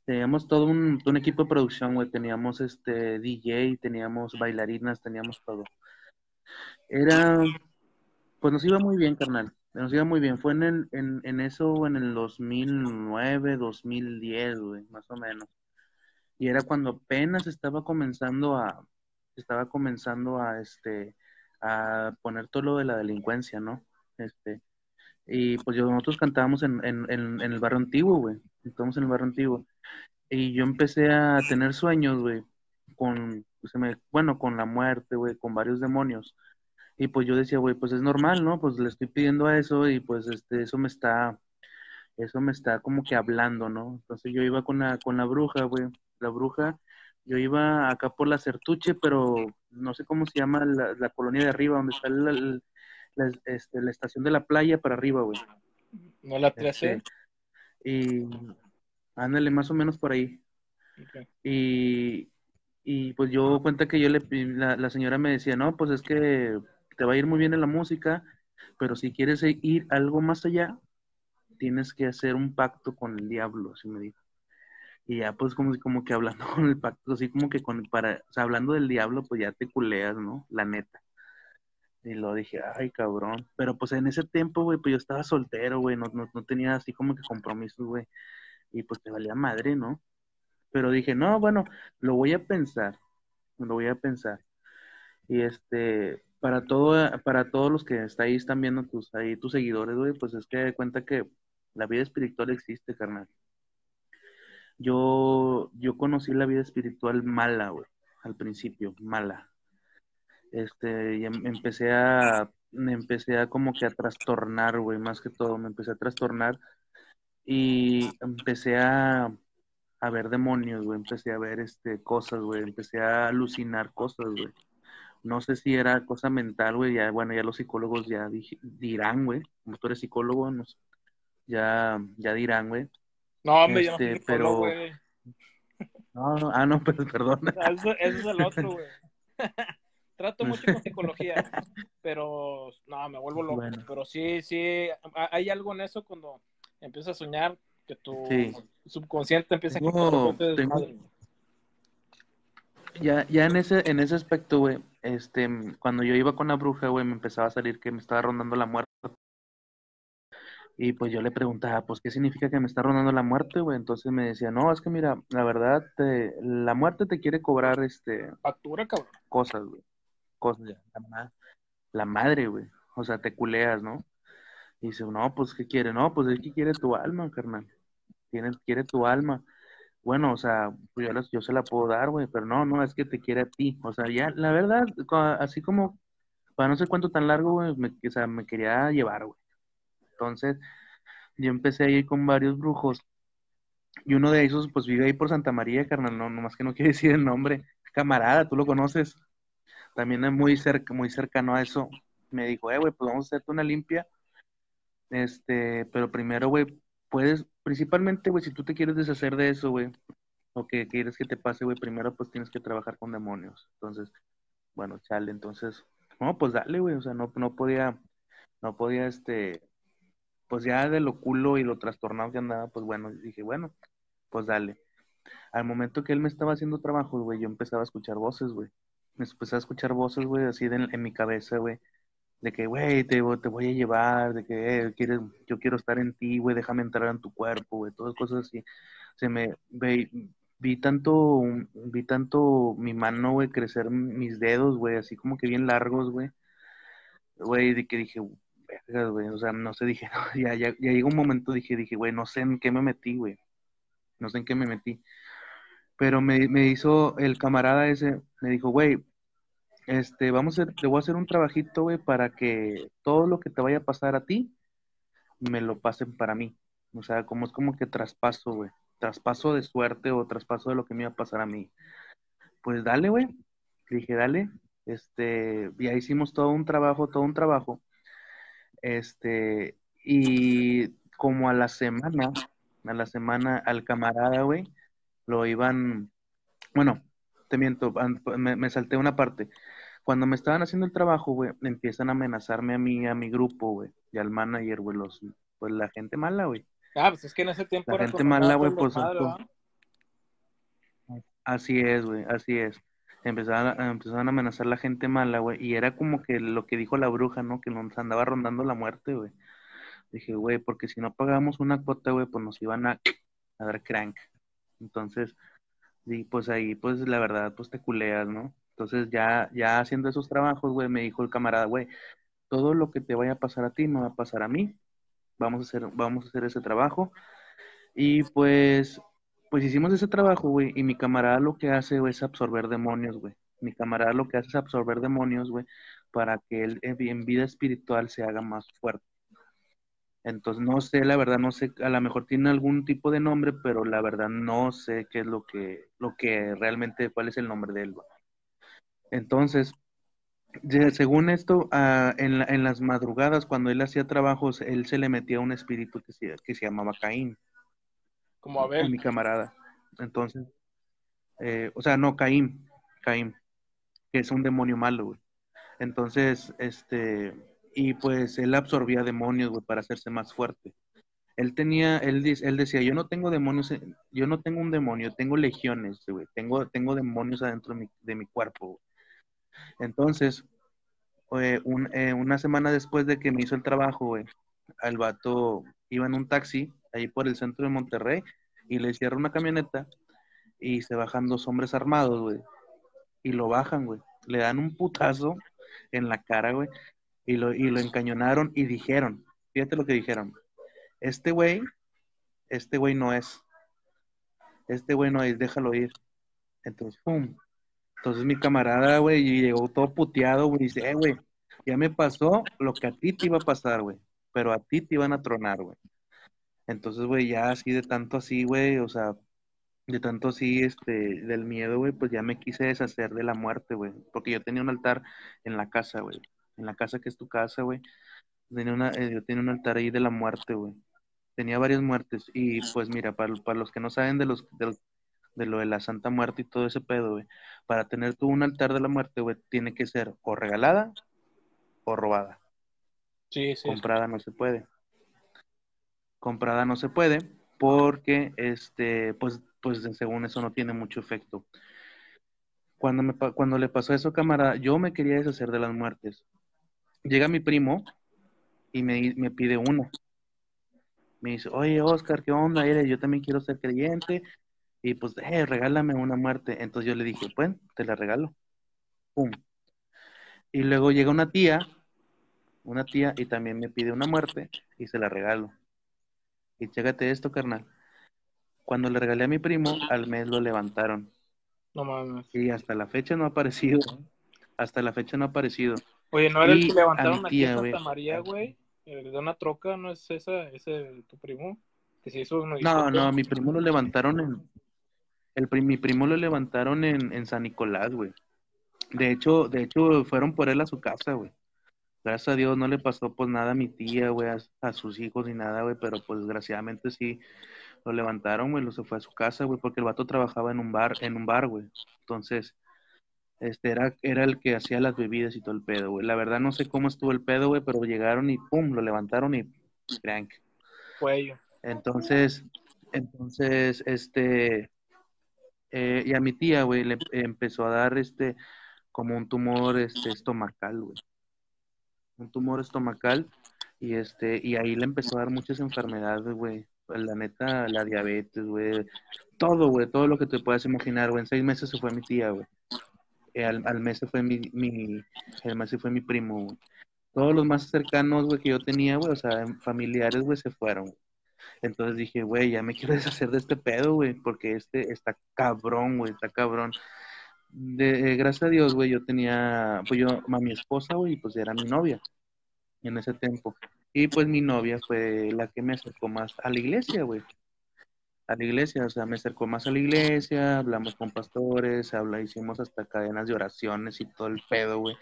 teníamos todo un, un equipo de producción, güey, teníamos este DJ, teníamos bailarinas, teníamos todo. Era, pues nos iba muy bien, carnal, nos iba muy bien, fue en, el, en, en eso, en el 2009, 2010, güey, más o menos. Y era cuando apenas estaba comenzando a, estaba comenzando a, este, a poner todo lo de la delincuencia, ¿no? Este, y pues yo, nosotros cantábamos en, en, en, el barrio antiguo, güey, estábamos en el barrio antiguo. Y yo empecé a tener sueños, güey, con, se me, bueno, con la muerte, güey, con varios demonios. Y pues yo decía, güey, pues es normal, ¿no? Pues le estoy pidiendo a eso y pues este, eso me está, eso me está como que hablando, ¿no? Entonces yo iba con la, con la bruja, güey. La bruja yo iba acá por la Certuche, pero no sé cómo se llama la, colonia de arriba, donde está la, este, la, estación de la playa para arriba, güey. ¿No la 13? Este, y ándale, más o menos por ahí. Y, y pues yo cuenta que yo le, la, la señora me decía, no, pues es que te va a ir muy bien en la música, pero si quieres ir algo más allá, tienes que hacer un pacto con el diablo, así me dijo. Y ya pues como, como que hablando con el pacto, así como que con, para, o sea, hablando del diablo, pues ya te culeas, ¿no? La neta. Y lo dije, ay, cabrón. Pero pues en ese tiempo, güey, pues yo estaba soltero, güey, no, no, no tenía así como que compromisos, güey. Y pues te valía madre, ¿no? Pero dije, no, bueno, lo voy a pensar, lo voy a pensar. Y este, para todo, para todos los que ahí están viendo tus, ahí tus seguidores, güey, pues es que de cuenta que la vida espiritual existe, carnal. Yo, yo conocí la vida espiritual mala, güey, al principio, mala. Este, y em, empecé a, me empecé a como que a trastornar, güey, más que todo, me empecé a trastornar y empecé a, a ver demonios, güey, empecé a ver este, cosas, güey, empecé a alucinar cosas, güey. No sé si era cosa mental, güey, ya, bueno, ya los psicólogos ya dirán, güey, como tú eres psicólogo, no ya, ya dirán, güey. No, hombre, yo no este, pero... güey. No, no, ah, no, pues, perdón. Eso, eso es el otro, güey. Trato mucho con psicología, pero no, me vuelvo loco. Pero sí, sí, hay algo en eso cuando empiezas a soñar que tu subconsciente empieza a tengo... Ya, ya en ese, en ese aspecto, güey, este, cuando yo iba con la bruja, güey, me empezaba a salir que me estaba rondando la muerte. Y pues yo le preguntaba, pues, ¿qué significa que me está rondando la muerte, güey? Entonces me decía, no, es que mira, la verdad, la muerte te quiere cobrar, este... Factura, cabrón. Cosas, güey. Cosas, la, la madre, güey. O sea, te culeas, ¿no? Y dice, no, pues, ¿qué quiere? No, pues es que quiere tu alma, carnal quiere tu alma. Bueno, o sea, pues yo, yo se la puedo dar, güey, pero no, no, es que te quiere a ti. O sea, ya, la verdad, así como, para no sé cuánto tan largo, güey, me, o sea, me quería llevar, güey. Entonces, yo empecé a ir con varios brujos. Y uno de esos, pues vive ahí por Santa María, carnal, no, nomás que no quiere decir el nombre. Camarada, tú lo conoces. También es muy, cerca, muy cercano a eso. Me dijo, eh, güey, pues vamos a hacerte una limpia. Este, pero primero, güey, puedes, principalmente, güey, si tú te quieres deshacer de eso, güey, o que quieres que te pase, güey, primero pues tienes que trabajar con demonios. Entonces, bueno, chale, entonces, no, pues dale, güey, o sea, no, no podía, no podía, este, pues ya de lo culo y lo trastornado que andaba, pues bueno, dije, bueno, pues dale. Al momento que él me estaba haciendo trabajo, güey, yo empezaba a escuchar voces, güey. Me empecé a escuchar voces, güey, así en mi cabeza, güey de que, güey, te, voy a llevar, de que eh, quieres, yo quiero estar en ti, güey, déjame entrar en tu cuerpo, güey, todas cosas así. Se me, vi, vi tanto, vi tanto mi mano, güey, crecer mis dedos, güey, así como que bien largos, güey. Güey, de que dije, güey, o sea, no sé, dije, ya, ya, ya llegó un momento, dije, dije, güey, no sé en qué me metí, güey. No sé en qué me metí. Pero me, me hizo el camarada ese, me dijo, güey, este, vamos a te voy a hacer un trabajito, güey, para que todo lo que te vaya a pasar a ti, me lo pasen para mí. O sea, como es como que traspaso, güey. Traspaso de suerte o traspaso de lo que me iba a pasar a mí. Pues dale, güey. Dije, dale. Este, ya hicimos todo un trabajo, todo un trabajo. Este, y como a la semana, a la semana al camarada, güey, lo iban, bueno, te miento, me, me salté una parte cuando me estaban haciendo el trabajo, güey, empiezan a amenazarme a mí, a mi grupo, güey, y al manager, güey, los, pues la gente mala, güey. Ah, pues es que en ese tiempo la gente mala, güey, pues, así es, güey, así es. Empezaron, empezaron a amenazar la gente mala, güey, y era como que lo que dijo la bruja, ¿no? Que nos andaba rondando la muerte, güey. Dije, güey, porque si no pagamos una cuota, güey, pues nos iban a, a dar crank. Entonces, y pues ahí, pues la verdad, pues te culeas, ¿no? Entonces ya, ya haciendo esos trabajos, güey, me dijo el camarada, güey, todo lo que te vaya a pasar a ti me va a pasar a mí. Vamos a hacer, vamos a hacer ese trabajo. Y pues, pues hicimos ese trabajo, güey, y mi camarada lo que hace, es absorber demonios, güey. Mi camarada lo que hace es absorber demonios, güey, para que él en vida espiritual se haga más fuerte. Entonces, no sé, la verdad, no sé, a lo mejor tiene algún tipo de nombre, pero la verdad no sé qué es lo que, lo que realmente, cuál es el nombre de él. Entonces, según esto, ah, en, en, las madrugadas, cuando él hacía trabajos, él se le metía un espíritu que se, que se llamaba Caín. Como a ver. Mi camarada. Entonces, eh, o sea, no, Caín, Caín, que es un demonio malo, güey. Entonces, este, y pues él absorbía demonios, güey, para hacerse más fuerte. Él tenía, él, él decía, yo no tengo demonios, yo no tengo un demonio, tengo legiones, güey, tengo, tengo demonios adentro de mi, cuerpo. Entonces, eh, una semana después de que me hizo el trabajo, güey, al vato iba en un taxi ahí por el centro de Monterrey y le cierra una camioneta y se bajan dos hombres armados, güey, y lo bajan, güey, le dan un putazo en la cara, güey, y lo, y lo encañonaron y dijeron, fíjate lo que dijeron, este güey, este güey no es, este güey no es, déjalo ir. Entonces, pum. Entonces mi camarada, güey, llegó todo puteado, güey, dice, eh, güey, ya me pasó lo que a ti te iba a pasar, güey, pero a ti te iban a tronar, güey. Entonces, güey, ya así de tanto así, güey, o sea, de tanto así, este, del miedo, güey, pues ya me quise deshacer de la muerte, güey, porque yo tenía un altar en la casa, güey en la casa que es tu casa, güey. Tenía una, eh, yo tenía un altar ahí de la muerte, güey. Tenía varias muertes. Y pues mira, para, para los que no saben de, los, de, lo de la Santa Muerte y todo ese pedo, güey. Para tener tú un altar de la muerte, güey, tiene que ser o regalada o robada. Sí, sí. Comprada no se puede. Comprada no se puede porque, este, pues, pues según eso no tiene mucho efecto. Cuando, me, cuando le pasó eso, camarada, yo me quería deshacer de las muertes. Llega mi primo y me, me pide una. Me dice, oye, Oscar, ¿qué onda? Yo también quiero ser creyente. Y pues, eh, regálame una muerte. Entonces yo le dije, pues, te la regalo. Pum. Y luego llega una tía, una tía, y también me pide una muerte y se la regalo. Y chécate esto, carnal. Cuando le regalé a mi primo, al mes lo levantaron. No mames. Y hasta la fecha no ha aparecido. Hasta la fecha no ha aparecido. Oye, ¿no era el que levantaron aquí en Santa María, güey? El de una troca, ¿no es esa, ese tu primo? Que no, no, mi primo lo levantaron en. El, mi primo lo levantaron en, en San Nicolás, güey. De hecho, de hecho, fueron por él a su casa, güey. Gracias a Dios no le pasó pues nada a mi tía, güey, a, a, sus hijos ni nada, güey, pero pues desgraciadamente sí lo levantaron, güey, lo se fue a su casa, güey, porque el vato trabajaba en un bar, en un bar, güey. Entonces, este era, era el que hacía las bebidas y todo el pedo, güey. La verdad no sé cómo estuvo el pedo, güey, pero llegaron y pum, lo levantaron y crank. Cuello. Entonces, entonces, este, eh, y a mi tía, güey, le empezó a dar este, como un tumor, este, estomacal, güey. Un tumor estomacal y este, y ahí le empezó a dar muchas enfermedades, güey. La neta, la diabetes, güey. Todo, güey, todo lo que te puedas imaginar, güey. En seis meses se fue mi tía, güey. Al, al, mes fue mi, mi, el mes fue mi primo, güey. Todos los más cercanos, güey, que yo tenía, güey, o sea, familiares, güey, se fueron. Entonces dije, güey, ya me quiero deshacer de este pedo, güey, porque este está cabrón, güey, está cabrón. De, eh, gracias a Dios, güey, yo tenía, pues yo, a mi esposa, güey, pues era mi novia en ese tiempo. Y pues mi novia fue la que me acercó más a la iglesia, güey a la iglesia, o sea, me acercó más a la iglesia, hablamos con pastores, habla, hicimos hasta cadenas de oraciones y todo el pedo, güey,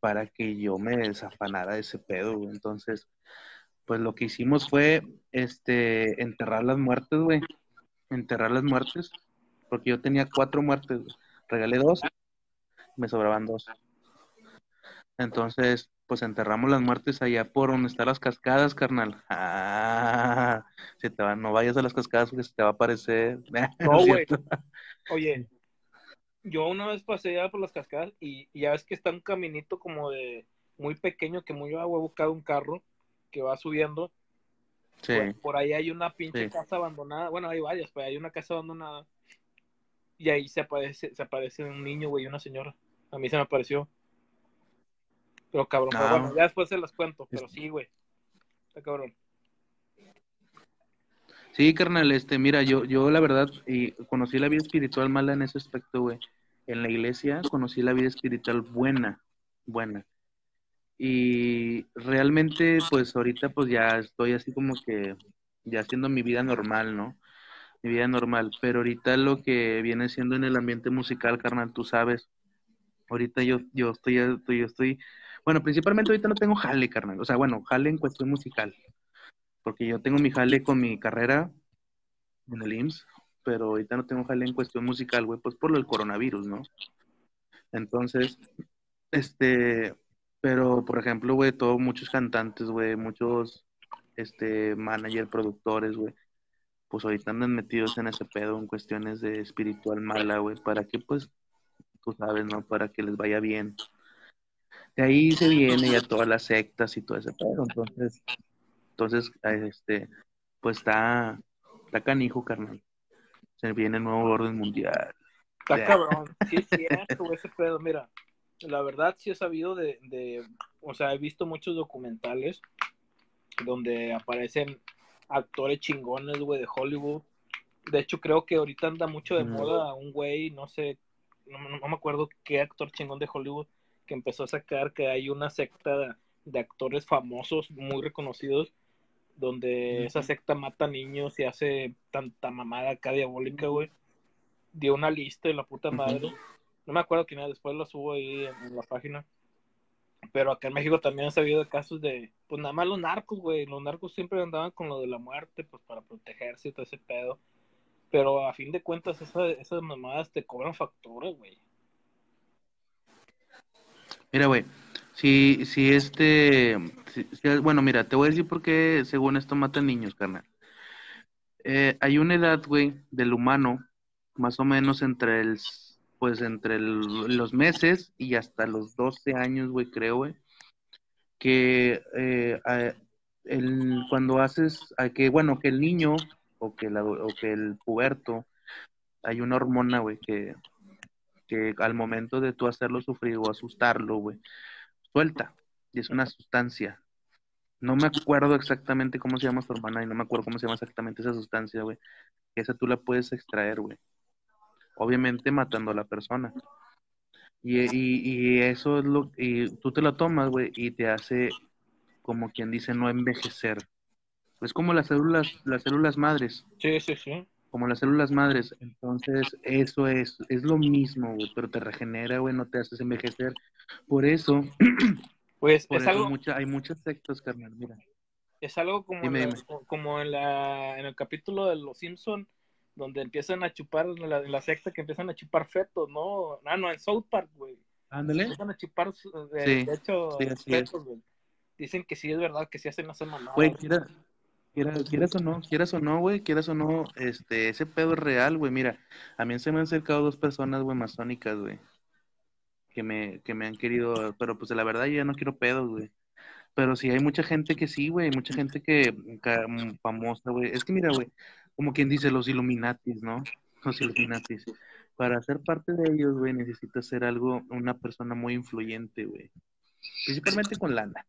para que yo me desafanara de ese pedo, güey. Entonces, pues lo que hicimos fue, este, enterrar las muertes, güey, enterrar las muertes, porque yo tenía cuatro muertes, regalé dos, me sobraban dos. Entonces, pues enterramos las muertes allá por donde están las cascadas, carnal. Ah, te no vayas a las cascadas porque se te va a aparecer. No, güey. Oye, yo una vez pasé ya por las cascadas y, ya ves que está un caminito como de muy pequeño que muy a buscado un carro que va subiendo. Sí. por ahí hay una pinche casa abandonada. Bueno, hay varias, pero hay una casa abandonada. Y ahí se aparece, se aparece un niño, güey, y una señora. A mí se me apareció. Pero cabrón, bueno, ya después se las cuento, pero sí, güey. Está cabrón. Sí, carnal, este, mira, yo, yo la verdad, y conocí la vida espiritual mala en ese aspecto, güey. En la iglesia conocí la vida espiritual buena, buena. Y realmente, pues ahorita pues ya estoy así como que ya haciendo mi vida normal, ¿no? Mi vida normal. Pero ahorita lo que viene siendo en el ambiente musical, carnal, tú sabes, ahorita yo, yo estoy, yo estoy, bueno, principalmente ahorita no tengo jale, carnal. O sea, bueno, jale en cuestión musical. Porque yo tengo mi jale con mi carrera en el IMSS, pero ahorita no tengo jale en cuestión musical, güey, pues por lo del coronavirus, ¿no? Entonces, este, pero por ejemplo, güey, todos muchos cantantes, güey, muchos, este, manager, productores, güey, pues ahorita andan metidos en ese pedo en cuestiones de espiritual mala, güey, para que, pues, tú sabes, ¿no? Para que les vaya bien. De ahí se viene ya todas las sectas y todo ese pedo, entonces, entonces, este, pues está, está canijo, carnal. Se viene el nuevo orden mundial. Está cabrón, sí es cierto, ese pedo, mira, la verdad sí he sabido de, de, o sea, he visto muchos documentales donde aparecen actores chingones, güey, de Hollywood. De hecho, creo que ahorita anda mucho de moda un güey, no sé, no, me acuerdo qué actor chingón de Hollywood, que empezó a sacar que hay una secta de, actores famosos, muy reconocidos, donde esa secta mata niños y hace tanta mamada acá diabólica, güey. Dio una lista de la puta madre. No me acuerdo quién era, después lo subo ahí en, la página. Pero acá en México también han sabido de casos de, pues nada más los narcos, güey. Los narcos siempre andaban con lo de la muerte, pues para protegerse y todo ese pedo. Pero a fin de cuentas, esas mamadas te cobran factura, güey. Mira, güey, si, si este, bueno, mira, te voy a decir por qué según esto matan niños, carnal. Eh, hay una edad, güey, del humano, más o menos entre el pues entre los meses y hasta los 12 años, güey, creo, güey, que eh, el, cuando haces, que, bueno, que el niño o que, la, o que el puberto, hay una hormona, güey, que, que al momento de tú hacerlo sufrir o asustarlo, güey, suelta, y es una sustancia. No me acuerdo exactamente cómo se llama su hermana y no me acuerdo cómo se llama exactamente esa sustancia, güey. Esa tú la puedes extraer, güey obviamente matando a la persona. Y, y, y eso es lo, y tú te lo tomas, güey, y te hace, como quien dice, no envejecer. Es como las células, las células madres. Sí, sí, sí. Como las células madres. Entonces, eso es, es lo mismo, güey, pero te regenera, güey, no te haces envejecer. Por eso, pues es algo... hay muchas sectas, carnal, mira. Es algo como, como en, la, en el capítulo de Los Simpson donde empiezan a chupar, en la, la, secta que empiezan a chupar fetos, ¿no? Ah, no, en South Park, güey. Ándale. Empiezan a chupar, de, hecho, fetos, güey. Dicen que sí es verdad, que sí hacen esa mamada. Güey, quieras, o no, quieras o no, güey, quieras o no, este, ese pedo es real, güey. Mira, a mí se me han acercado dos personas, güey, masónicas, güey, que me, que me han querido, pero pues la verdad yo ya no quiero pedos, güey. Pero sí hay mucha gente que sí, güey, mucha gente que, que mm, famosa, güey. Es que mira, güey, como quien dice, los Illuminatis, ¿no? Los Illuminatis. Para ser parte de ellos, güey, necesitas ser algo, una persona muy influyente, güey. Principalmente con lana.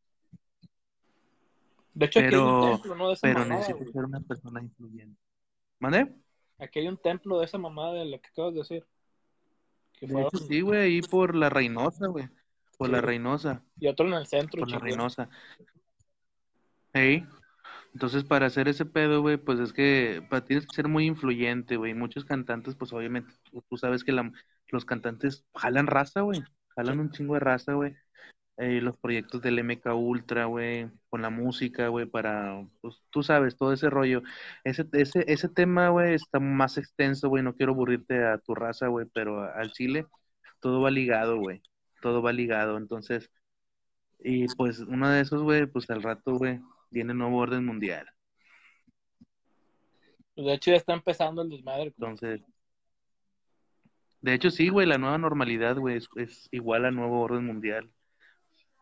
De hecho, aquí hay un templo, ¿no? De esa pero necesitas ser una persona influyente. ¿Mande? Aquí hay un templo de esa mamada de lo que acabas de decir. sí, güey, ahí por la Reynosa, güey. Por la Reynosa. Y otro en el centro. Por la Reynosa. Hey. Entonces, para hacer ese pedo, güey, pues es que tienes que ser muy influyente, güey. Muchos cantantes, pues obviamente, tú sabes que los cantantes jalan raza, güey. Jalan un chingo de raza, güey. Eh, los proyectos del MK Ultra, güey, con la música, güey, para, pues tú sabes, todo ese rollo. Ese, ese, ese tema, güey, está más extenso, güey. No quiero aburrirte a tu raza, güey, pero al Chile todo va ligado, güey. Todo va ligado. Entonces, y pues uno de esos, güey, pues al rato, güey, tiene nuevo orden mundial. De hecho, ya está empezando el desmadre. Entonces, de hecho, sí, güey, la nueva normalidad, güey, es, igual al nuevo orden mundial.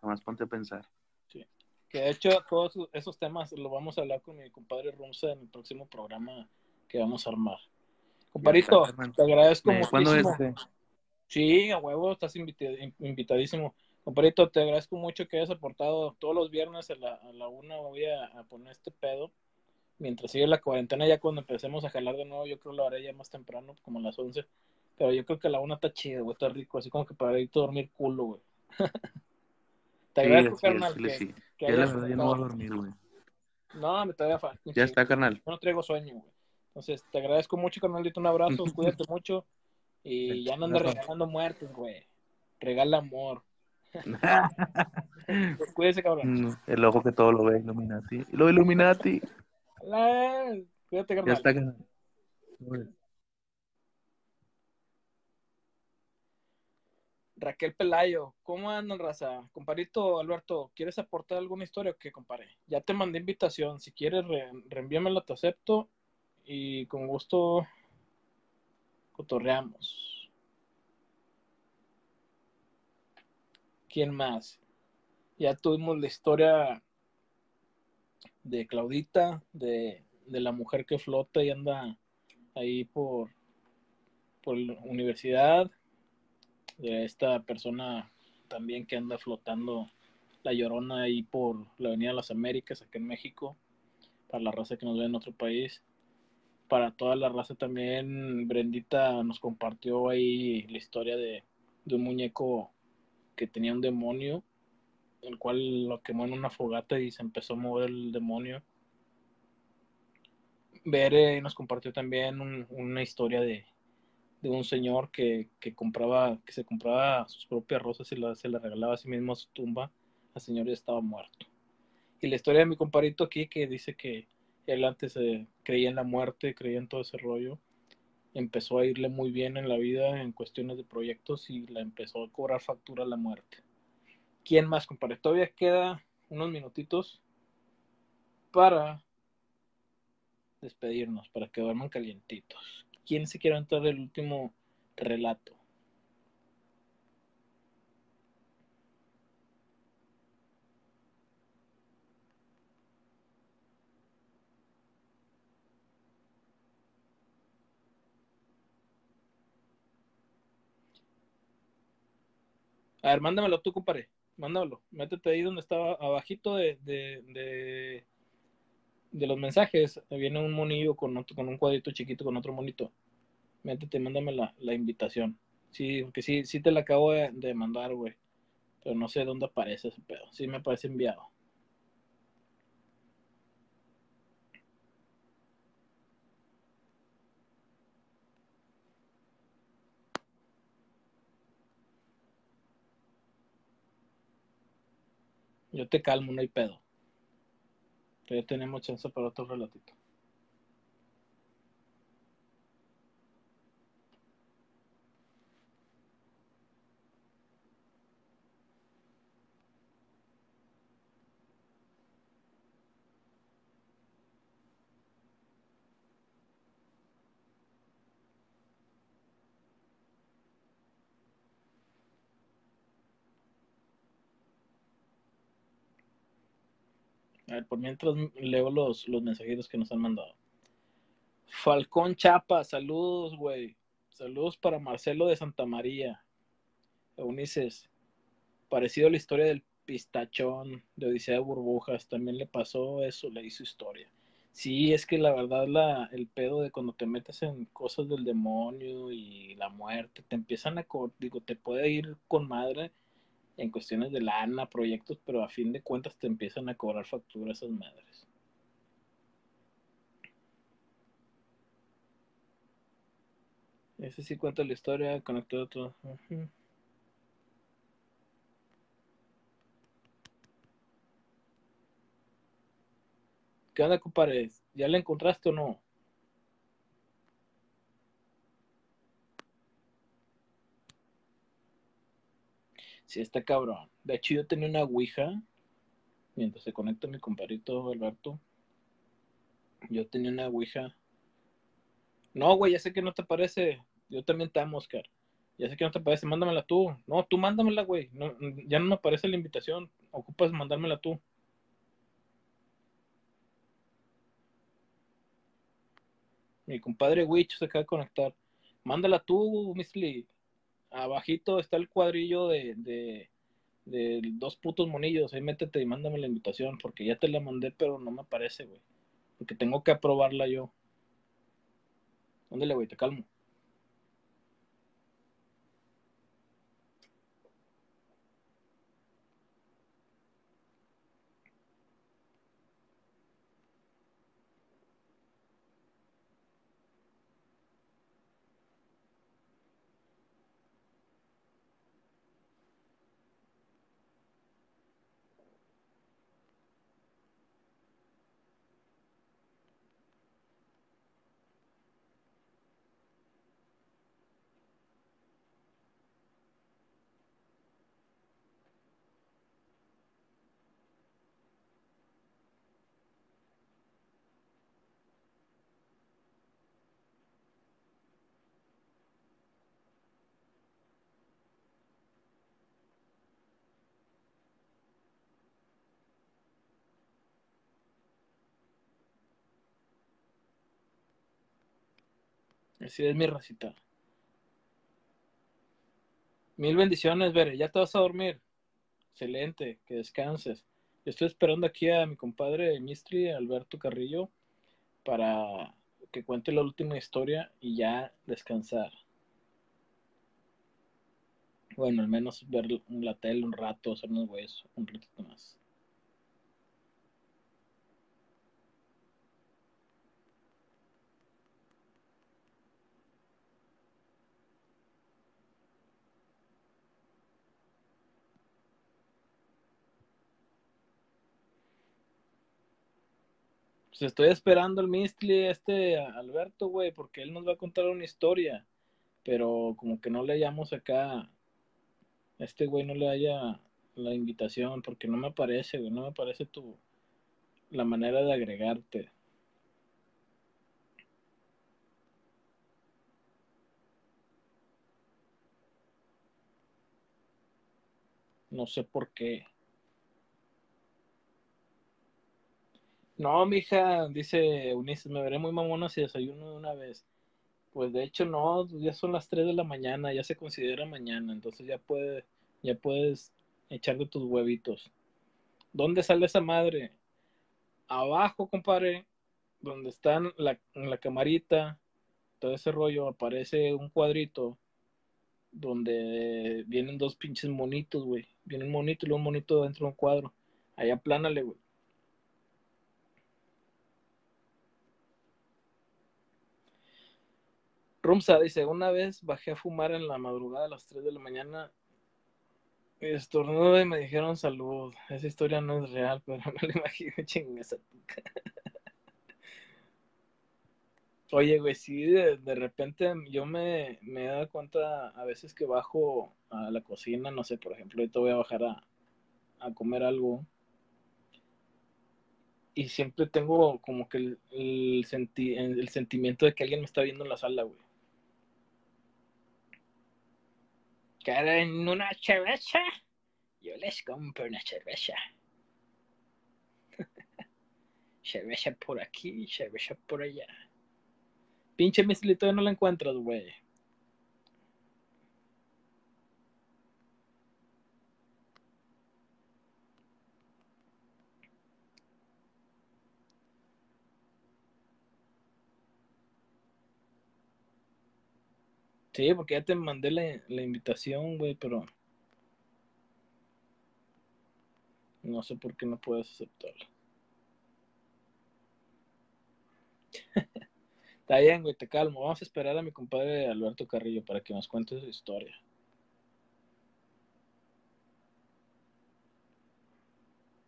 Nomás ponte a pensar. Sí. Que de hecho, todos esos temas lo vamos a hablar con mi compadre Rumsa en el próximo programa que vamos a armar. Compadrito, te agradezco muchísimo. Sí, a huevo, estás invitadísimo. Comparito, te agradezco mucho que hayas aportado todos los viernes a la, a la una. Voy a, poner este pedo. Mientras sigue la cuarentena, ya cuando empecemos a jalar de nuevo, yo creo que lo haré ya más temprano, como a las once. Pero yo creo que la una está chida, güey, está rico, así como que para irte a dormir culo, güey. Te agradezco, carnal. Que- Ya la verdad ya no voy a dormir, güey. No, me todavía falta. Ya está, carnal. Yo no traigo sueño, güey. Entonces, te agradezco mucho, carnalito. Un abrazo, cuídate mucho. Y ya no Abrazo. regalando muertes, güey. Regala amor. Pues cuídese, cabrón. Mm, El ojo que todo lo ve, Illuminati. Lo Illuminati. La- Cuídate, Ya carnal. está, carnal. Raquel Pelayo, ¿cómo andan, raza? Comparito, Alberto, ¿quieres aportar alguna historia o qué? Ya te mandé invitación. Si quieres, re reenvíamela, te acepto. Y con gusto cotorreamos. ¿Quién más? Ya tuvimos la historia de Claudita, de, de la mujer que flota y anda ahí por, por la universidad esta persona también que anda flotando la llorona ahí por la Avenida de las Américas, acá en México, para la raza que nos ve en otro país. Para toda la raza también, Brendita nos compartió ahí la historia de, un muñeco que tenía un demonio, el cual lo quemó en una fogata y se empezó a mover el demonio. Bere nos compartió también un- una historia de, de un señor que, que compraba, que se compraba sus propias rosas y la- se las regalaba a sí mismo a su tumba. El señor ya estaba muerto. Y la historia de mi comparito aquí que dice que él antes eh, creía en la muerte, creía en todo ese rollo. Empezó a irle muy bien en la vida en cuestiones de proyectos y la empezó a cobrar factura la muerte. ¿Quién más, compadre? Todavía queda unos minutitos para despedirnos, para que duerman calientitos. ¿Quién se quiere entrar el último relato? A ver, mándamelo tú, compadre. Mándamelo. Métete ahí donde estaba, abajito de, de, de, de los mensajes. Viene un monillo con, otro, con un cuadrito chiquito con otro monito. Métete, mándame la, la invitación. Sí, porque sí, sí te la acabo de, de mandar, güey. Pero no sé dónde aparece ese pedo. Sí me parece enviado. Yo te calmo, no hay pedo. Todavía tenemos chance para otro relatito. A ver, por mientras leo los, los mensajitos que nos han mandado. Falcón Chapa, saludos, güey. Saludos para Marcelo de Santa María. Eunices, parecido a la historia del pistachón de Odisea de Burbujas, también le pasó eso, le hizo historia. Sí, es que la verdad la, el pedo de cuando te metes en cosas del demonio y la muerte, te empiezan a, digo, te puede ir con madre en cuestiones de lana, proyectos, pero a fin de cuentas te empiezan a cobrar factura esas madres. Ese sí cuenta la historia, conectado todo. Ujú. ¿Qué onda, compadre? ¿Ya la encontraste o no? Sí, está cabrón. De hecho, yo tenía una ouija, mientras se conecta mi compadrito Alberto. Yo tenía una ouija. No, güey, ya sé que no te parece. Yo también te amo, Oscar. Ya sé que no te parece, mándamela tú. No, tú mándamela, güey. No, ya no me aparece la invitación. Ocupas mandármela tú. Mi compadre Witch se acaba de conectar. Mándala tú, Lee. Abajito está el cuadrillo de, de, dos putos monillos. Ahí métete y mándame la invitación. Porque ya te la mandé, pero no me aparece, güey. Porque tengo que aprobarla yo. Ándale, güey, te calmo. Así es mi racita. Mil bendiciones, Bere. Ya te vas a dormir. Excelente, que descanses. Yo estoy esperando aquí a mi compadre Mistri, Alberto Carrillo, para que cuente la última historia y ya descansar. Bueno, al menos ver la tele un rato, hacer unos huesos, un ratito más. Pues estoy esperando al Mistli, este Alberto, güey, porque él nos va a contar una historia. Pero como que no le hayamos acá. Este güey no le haya la invitación, porque no me parece, güey, no me parece tu. la manera de agregarte. No sé por qué. No, mija, dice Ulises, me veré muy mamona si desayuno de una vez. Pues de hecho no, ya son las 3 de la mañana, ya se considera mañana, entonces ya puede, ya puedes echarle tus huevitos. ¿Dónde sale esa madre? Abajo, compadre, donde están la, la camarita, todo ese rollo, aparece un cuadrito donde vienen dos pinches monitos, güey. Viene un monito y un monito dentro de un cuadro. Ahí aplánale, güey. Rumsa dice, una vez bajé a fumar en la madrugada a las 3 de la mañana y estornudo y me dijeron salud. Esa historia no es real, pero me lo imagino esa Oye, güey, sí, de, repente yo me, me he dado cuenta a veces que bajo a la cocina, no sé, por ejemplo, ahorita voy a bajar a, a comer algo y siempre tengo como que el, el, el sentimiento de que alguien me está viendo en la sala, güey. ¿Quieren una cerveza? Yo les compro una cerveza. cerveza por aquí, cerveza por allá. Pinche mislito no la encuentras, güey. Sí, porque ya te mandé la, la invitación, güey, pero no sé por qué no puedes aceptarla. Está bien, güey, te calmo. Vamos a esperar a mi compadre Alberto Carrillo para que nos cuente su historia.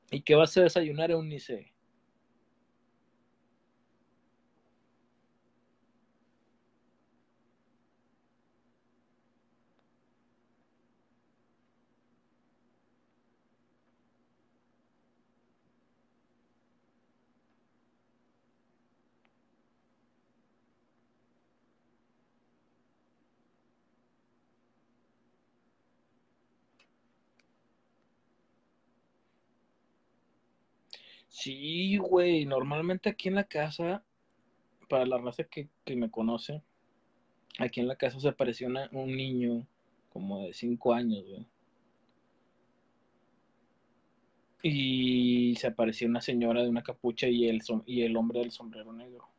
¿Y qué vas a desayunar, Eunice? Sí, güey, normalmente aquí en la casa, para la raza que, me conoce, aquí en la casa se apareció un niño como de cinco años, güey. Y se apareció una señora de una capucha y el, y el hombre del sombrero negro.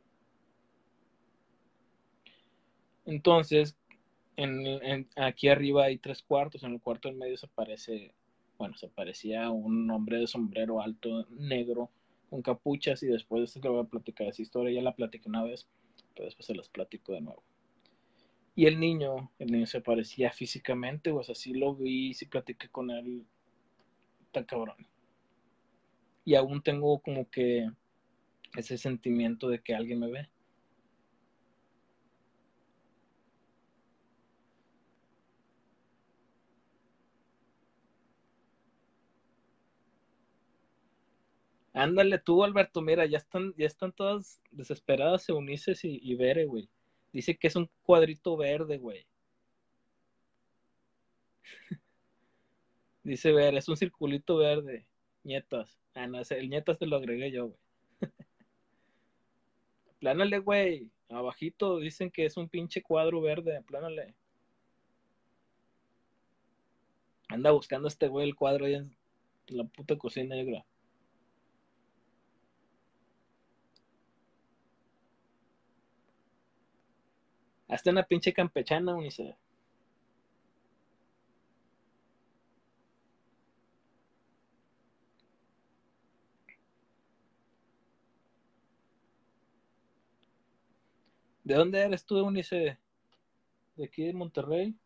Entonces, en, aquí arriba hay tres cuartos, en el cuarto del medio se aparece bueno, se parecía un hombre de sombrero alto negro con capuchas y después de que voy a platicar esa historia, ya la platiqué una vez, pero después se las platico de nuevo. Y el niño, el niño se parecía físicamente, o sea, sí lo vi, sí platiqué con él, está cabrón. Y aún tengo como que ese sentimiento de que alguien me ve. Ándale tú, Alberto, mira, ya están, ya están todas desesperadas Eunices y, y Bere, güey. Dice que es un cuadrito verde, güey. Dice Bere, es un circulito verde. Nietas. Ah, no, el nietas te lo agregué yo, güey. Plánale, güey. Abajito dicen que es un pinche cuadro verde, plánale. Anda buscando este güey el cuadro ahí en la puta cocina negra. Hasta una pinche campechana, Unice. ¿De dónde eres tú, Unice? ¿De aquí de Monterrey?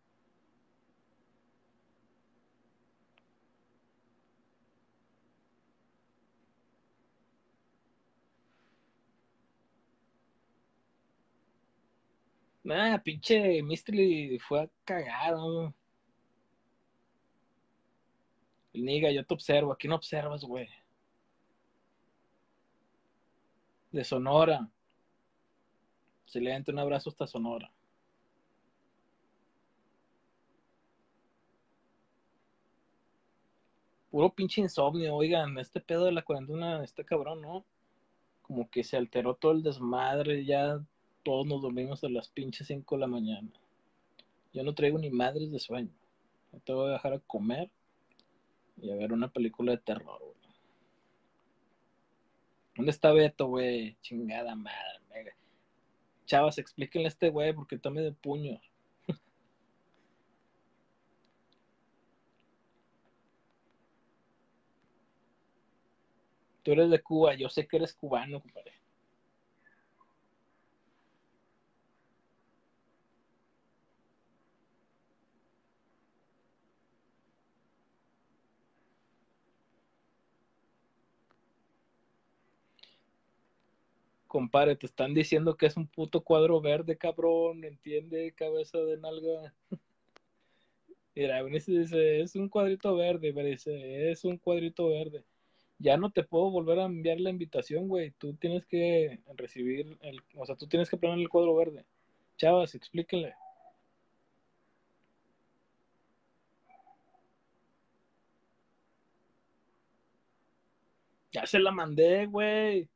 Nah, pinche Mystery fue a cagado. El niga, yo te observo. Aquí no observas, güey. De Sonora. Excelente, un abrazo hasta Sonora. Puro pinche insomnio, oigan, este pedo de la cuarentena está cabrón, ¿no? Como que se alteró todo el desmadre, ya todos nos dormimos a las pinches 5 de la mañana. Yo no traigo ni madres de sueño. te voy a dejar a comer y a ver una película de terror, güey. ¿Dónde está Beto, güey? Chingada madre. Mega. Chavas, explíquenle a este güey porque tome de puños. Tú eres de Cuba, yo sé que eres cubano, compadre. Compare, te están diciendo que es un puto cuadro verde, cabrón, entiende, cabeza de nalga. Mira, dice, es un cuadrito verde, me dice, es un cuadrito verde. Ya no te puedo volver a enviar la invitación, güey. Tú tienes que recibir el, o sea, tú tienes que poner el cuadro verde. Chavas, explíquenle. Ya se la mandé, güey.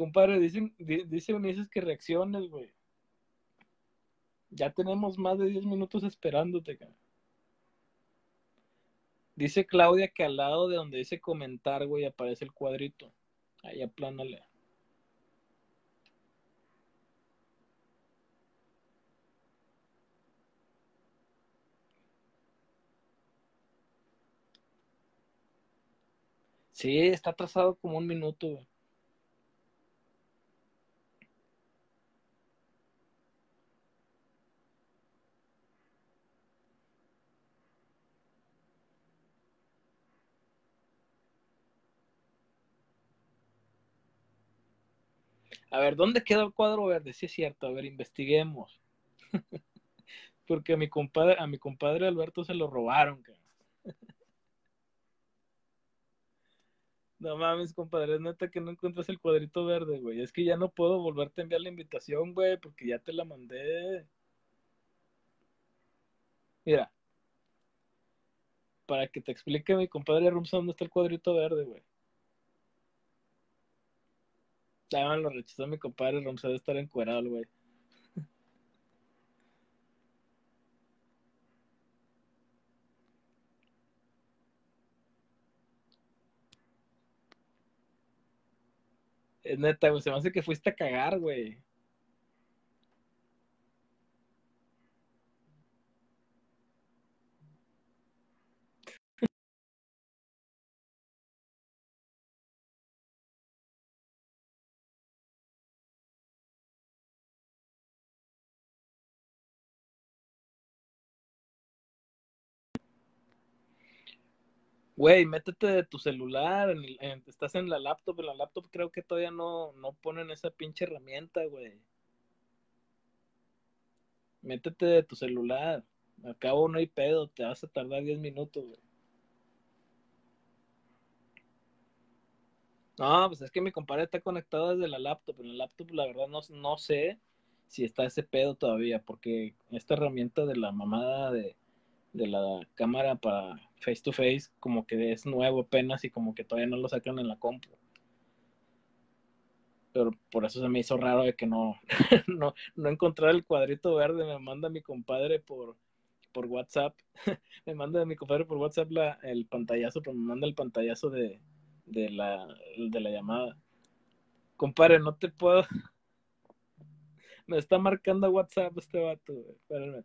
Compadre, dicen, dice Ulises que reacciones, güey. Ya tenemos más de 10 minutos esperándote, cara. Dice Claudia que al lado de donde dice comentar, güey, aparece el cuadrito. Ahí aplánale. Sí, está atrasado como un minuto, güey. A ver, ¿dónde queda el cuadro verde? Sí es cierto, a ver, investiguemos. Porque a mi compadre, a mi compadre Alberto se lo robaron, No mames, compadre, es neta que no encuentras el cuadrito verde, güey. Es que ya no puedo volverte a enviar la invitación, güey, porque ya te la mandé. Mira, para que te explique mi compadre Rumsa dónde está el cuadrito verde, güey. Lo rechazó mi compadre Romse de estar encuerado, güey. Es neta, se me hace que fuiste a cagar, güey. Güey, métete de tu celular, estás en la laptop, en la laptop creo que todavía no, no ponen esa pinche herramienta, güey. Métete de tu celular. Al cabo no hay pedo, te vas a tardar 10 minutos, güey. No, pues es que mi compadre está conectado desde la laptop. En la laptop, la verdad, no, no sé si está ese pedo todavía, porque esta herramienta de la mamada de, de la cámara para face to face, como que es nuevo apenas y como que todavía no lo sacan en la compu. Pero por eso se me hizo raro de que no, no, no encontrar el cuadrito verde. Me manda mi compadre por, por WhatsApp. me manda mi compadre por WhatsApp el pantallazo, pero me manda el pantallazo de, de, la, de la llamada. Compadre, no te puedo. me está marcando WhatsApp este vato. Espérame,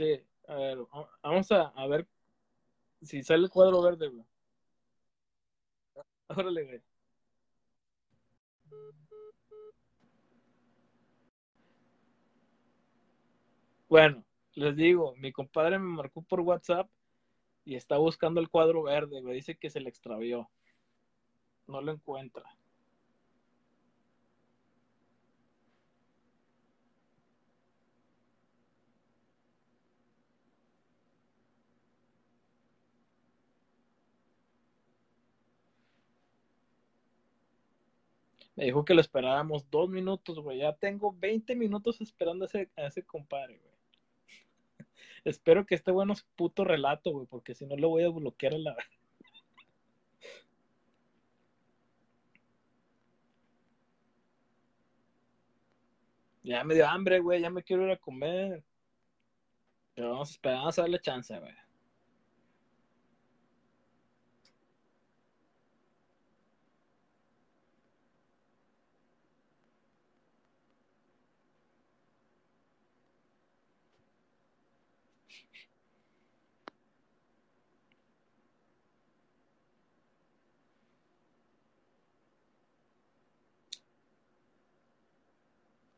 Sí, a ver, vamos a, ver si sale el cuadro verde, güey. Órale, güey. Bueno, les digo, mi compadre me marcó por WhatsApp y está buscando el cuadro verde, me dice que se le extravió. No lo encuentra. Dijo que lo esperáramos dos minutos, güey. Ya tengo 20 minutos esperando a ese, a ese compadre, güey. Espero que esté bueno su puto relato, güey, porque si no lo voy a bloquear a la. Ya me dio hambre, güey, ya me quiero ir a comer. Pero vamos a esperar, vamos a darle chance, güey.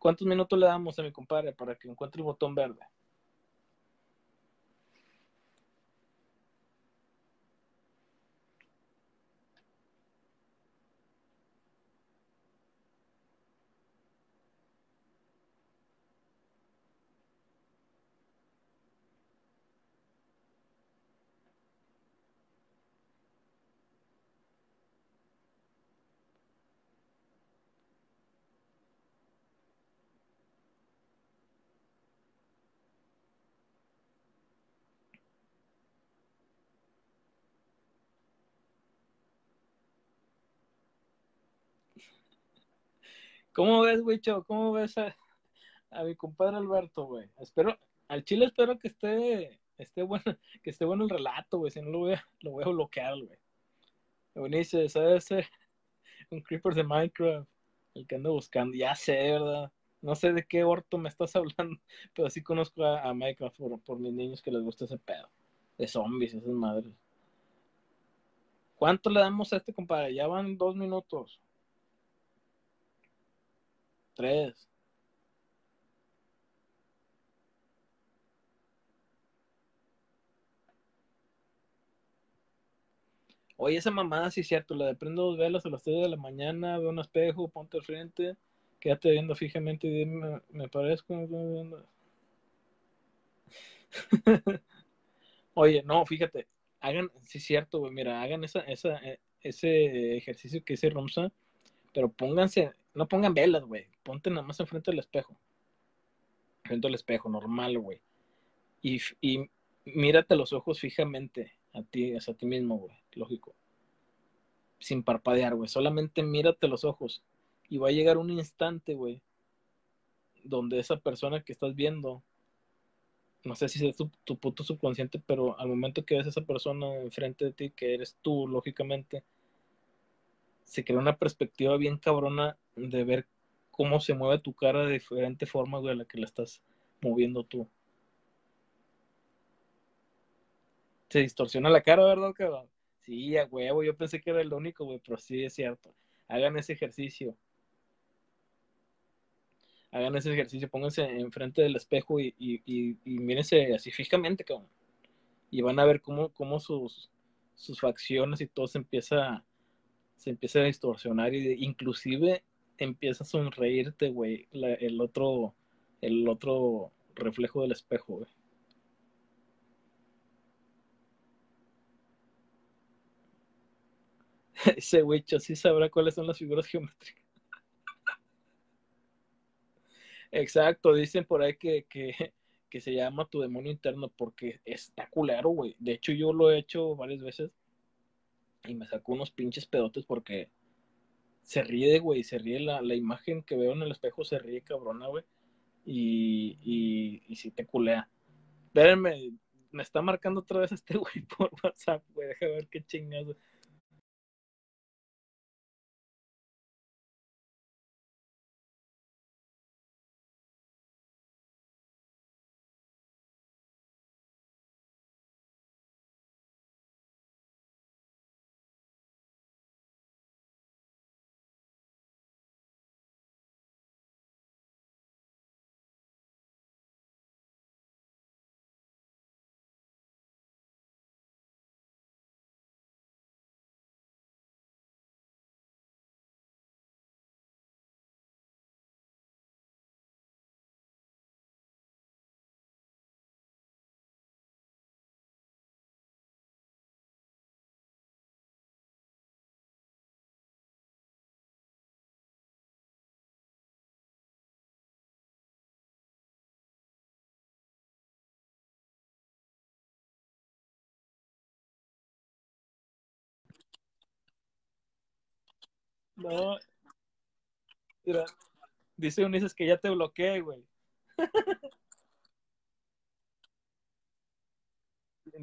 ¿Cuántos minutos le damos a mi compadre para que encuentre el botón verde? ¿Cómo ves, Wicho? ¿Cómo ves a, mi compadre Alberto, güey? Espero, al chile espero que esté, esté bueno, que esté bueno el relato, güey. Si no lo voy a, lo voy a bloquear, güey. Buenísimo, ¿sabes? Un creeper de Minecraft, el que ando buscando. Ya sé, ¿verdad? No sé de qué orto me estás hablando, pero sí conozco a, Minecraft por, por, mis niños que les gusta ese pedo. De zombies, esas madres. ¿Cuánto le damos a este compadre? Ya van dos minutos. Tres. Oye, esa mamada sí es cierto, la de prendo dos velas a las 3 de la mañana, veo un espejo, ponte al frente, quédate viendo fijamente y dime, me parezco. Oye, no, fíjate, hagan, sí es cierto, güey, mira, hagan esa, esa, eh, ese ejercicio que dice Romsa, pero pónganse, no pongan velas, güey. Ponte nada más enfrente del espejo. Frente al espejo, normal, güey. Y, y mírate los ojos fijamente a ti, a ti mismo, güey. Lógico. Sin parpadear, güey. Solamente mírate los ojos. Y va a llegar un instante, güey, donde esa persona que estás viendo no sé si es tu, tu puto subconsciente, pero al momento que ves a esa persona enfrente de ti, que eres tú, lógicamente, se crea una perspectiva bien cabrona de ver cómo se mueve tu cara de diferente forma, güey, a la que la estás moviendo tú. Se distorsiona la cara, ¿verdad, cabrón? Sí, a huevo, yo pensé que era el único, güey, pero sí es cierto. Hagan ese ejercicio. Hagan ese ejercicio, pónganse enfrente del espejo y, y, mírense así fijamente, cabrón. Y van a ver cómo, cómo sus, sus facciones y todo se empieza, se empieza a distorsionar y inclusive empieza a sonreírte, güey, el otro, el otro reflejo del espejo, güey. Ese güey sí sabrá cuáles son las figuras geométricas. Exacto, dicen por ahí que, que, que se llama tu demonio interno porque está culero, güey. De hecho, yo lo he hecho varias veces y me sacó unos pinches pedotes porque se ríe, güey, se ríe la, la imagen que veo en el espejo, se ríe cabrona, güey. Y, y, y sí te culea. Espérenme, me está marcando otra vez este güey por WhatsApp, güey. Deja ver qué chingados. No, mira, dice Ulises que ya te bloqueé, güey.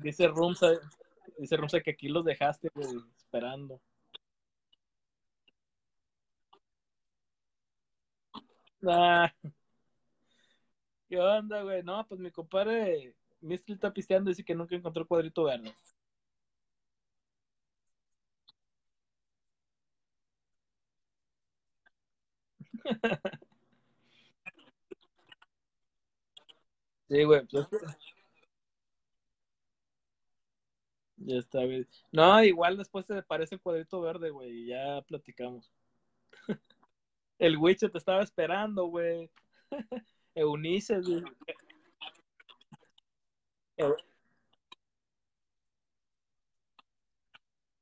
Dice Rumsa, dice Rumsa que aquí los dejaste, güey, esperando. Ah, ¿qué onda, güey? No, pues mi compadre Mistral está pisteando y dice que nunca encontró el cuadrito verde. Sí, güey, pues ya está, güey. No, igual después te aparece el cuadrito verde, güey, y ya platicamos. El Witcher te estaba esperando, güey. Eunice, güey. Eu-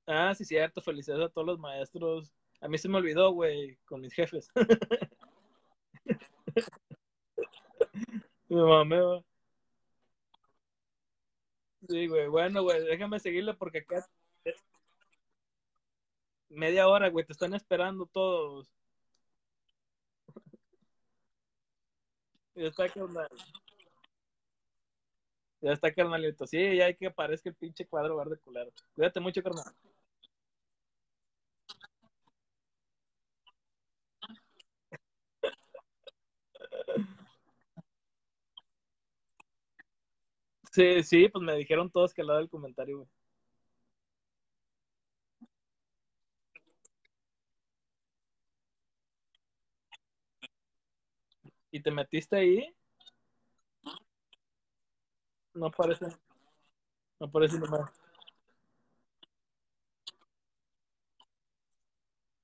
Ah, sí, cierto. Felicidades a todos los maestros. A mí se me olvidó, güey, con mis jefes. Mi mamá, güey. Sí, güey. Bueno, güey, déjame seguirle porque acá media hora, güey. Te están esperando todos. Ya está, carnal. Ya está, carnalito. Sí, ya hay que aparezca el pinche cuadro verde culero. Cuídate mucho, carnal. Sí, sí, pues me dijeron todos que lo del comentario, güey. ¿Y te metiste ahí? No aparece, no aparece nomás.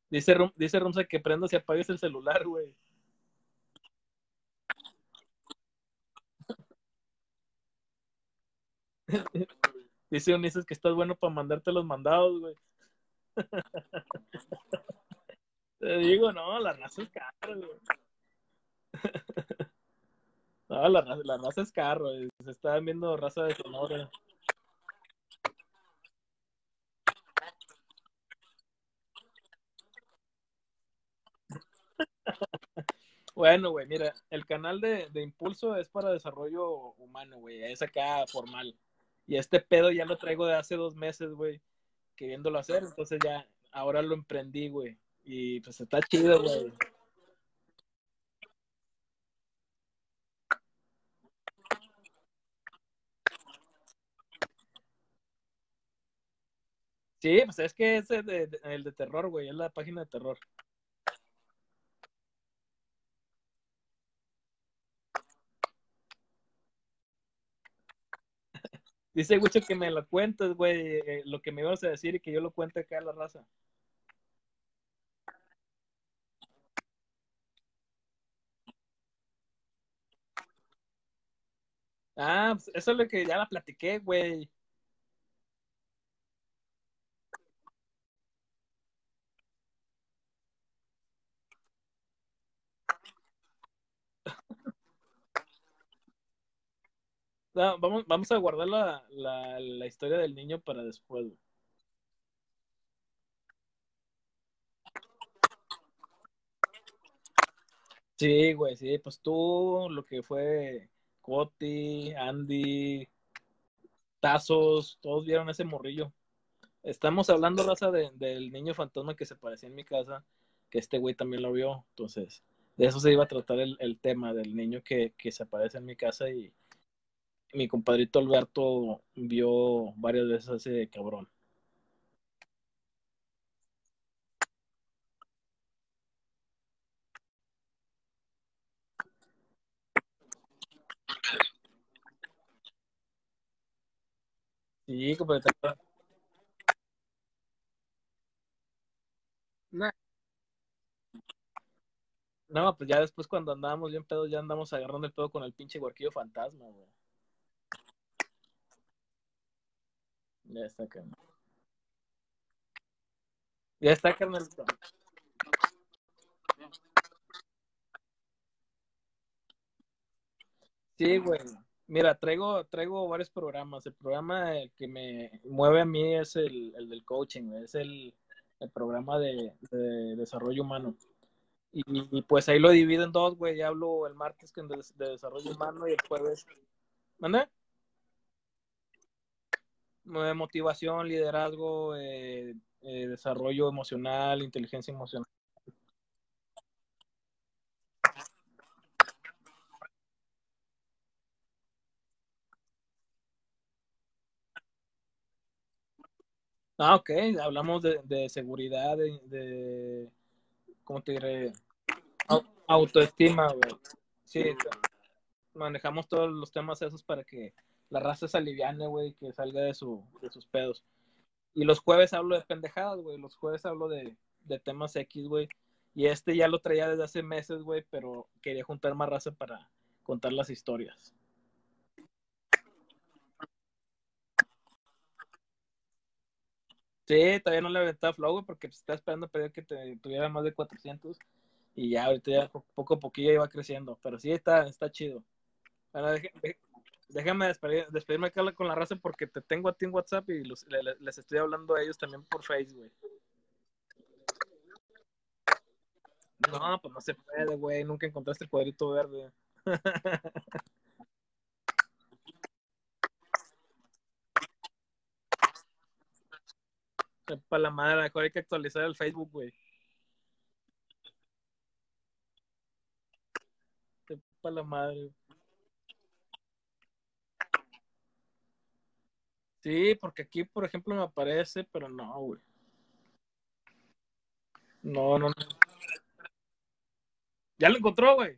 Dice, Rum- dice que prendas y apagues el celular, güey. Dice Ulises que estás bueno para mandarte los mandados, güey. Te digo, no, la raza es caro, güey. No, la raza, es güey. Se está viendo raza de Sonora. Bueno, güey, mira, el canal de, de Impulso es para desarrollo humano, güey, es acá formal. Y este pedo ya lo traigo de hace dos meses, güey, queriéndolo hacer, entonces ya, ahora lo emprendí, güey. Y pues está chido, güey. Sí, pues es que es el de, el de terror, güey, es la página de terror. Dice Gucho que me lo cuentes, güey, eh, lo que me ibas a decir y que yo lo cuente acá a la raza. Ah, pues eso es lo que ya la platiqué, güey. No, vamos, vamos a guardar la, la, la historia del niño para después. Sí, güey, sí, pues tú, lo que fue Coti, Andy, Tazos, todos vieron ese morrillo. Estamos hablando, raza, de, del niño fantasma que se parecía en mi casa, que este güey también lo vio. Entonces, de eso se iba a tratar el, el tema, del niño que, que se aparece en mi casa y mi compadrito Alberto vio varias veces a ese cabrón. Sí, compadre. No, no, pues ya después cuando andábamos bien pedos, ya andamos agarrando el pedo con el pinche huarquillo fantasma, güey. Ya está, carnal. Ya está, carnalito. Sí, güey. Mira, traigo, traigo varios programas. El programa el que me mueve a mí es el, el del coaching, es el, el programa de, de desarrollo humano. Y, pues ahí lo divido en dos, güey. Ya hablo el martes de, de desarrollo humano y el jueves. ¿Manda? Eh, Motivación, liderazgo, eh, eh, desarrollo emocional, inteligencia emocional. Ah, ok, hablamos de, de seguridad, de, de, ¿cómo te diré? Au- Autoestima. Sí, manejamos todos los temas esos para que la raza se aliviane, güey, que salga de, su, de sus pedos. Y los jueves hablo de pendejadas, güey. Los jueves hablo de, de temas X, güey. Y este ya lo traía desde hace meses, güey, pero quería juntar más raza para contar las historias. Sí, todavía no le aventaba flow, güey, porque pues, estaba esperando pedir que te, tuviera más de 400 y ya ahorita ya po- poco a poquillo iba creciendo, pero sí está, está chido. Bueno, deje- de- déjame despedir- despedirme acá con la raza porque te tengo a ti en WhatsApp y les estoy hablando a ellos también por Facebook, güey. No, pues no se puede, güey, nunca encontraste el cuadrito verde. Para la madre, mejor hay que actualizar el Facebook, güey. Para la madre. Sí, porque aquí, por ejemplo, me aparece, pero no, güey. No, no, no. Ya lo encontró, güey.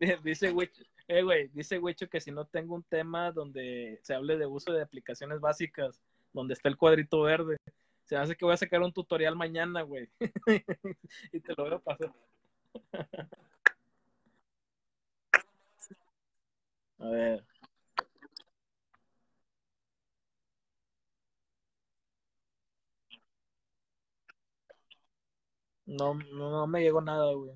Dice Wicho, eh, güey, dice Wicho que si no tengo un tema donde se hable de uso de aplicaciones básicas, donde está el cuadrito verde, se hace que voy a sacar un tutorial mañana, güey. y te lo voy a pasar. A ver, no, no, no me llegó nada, güey.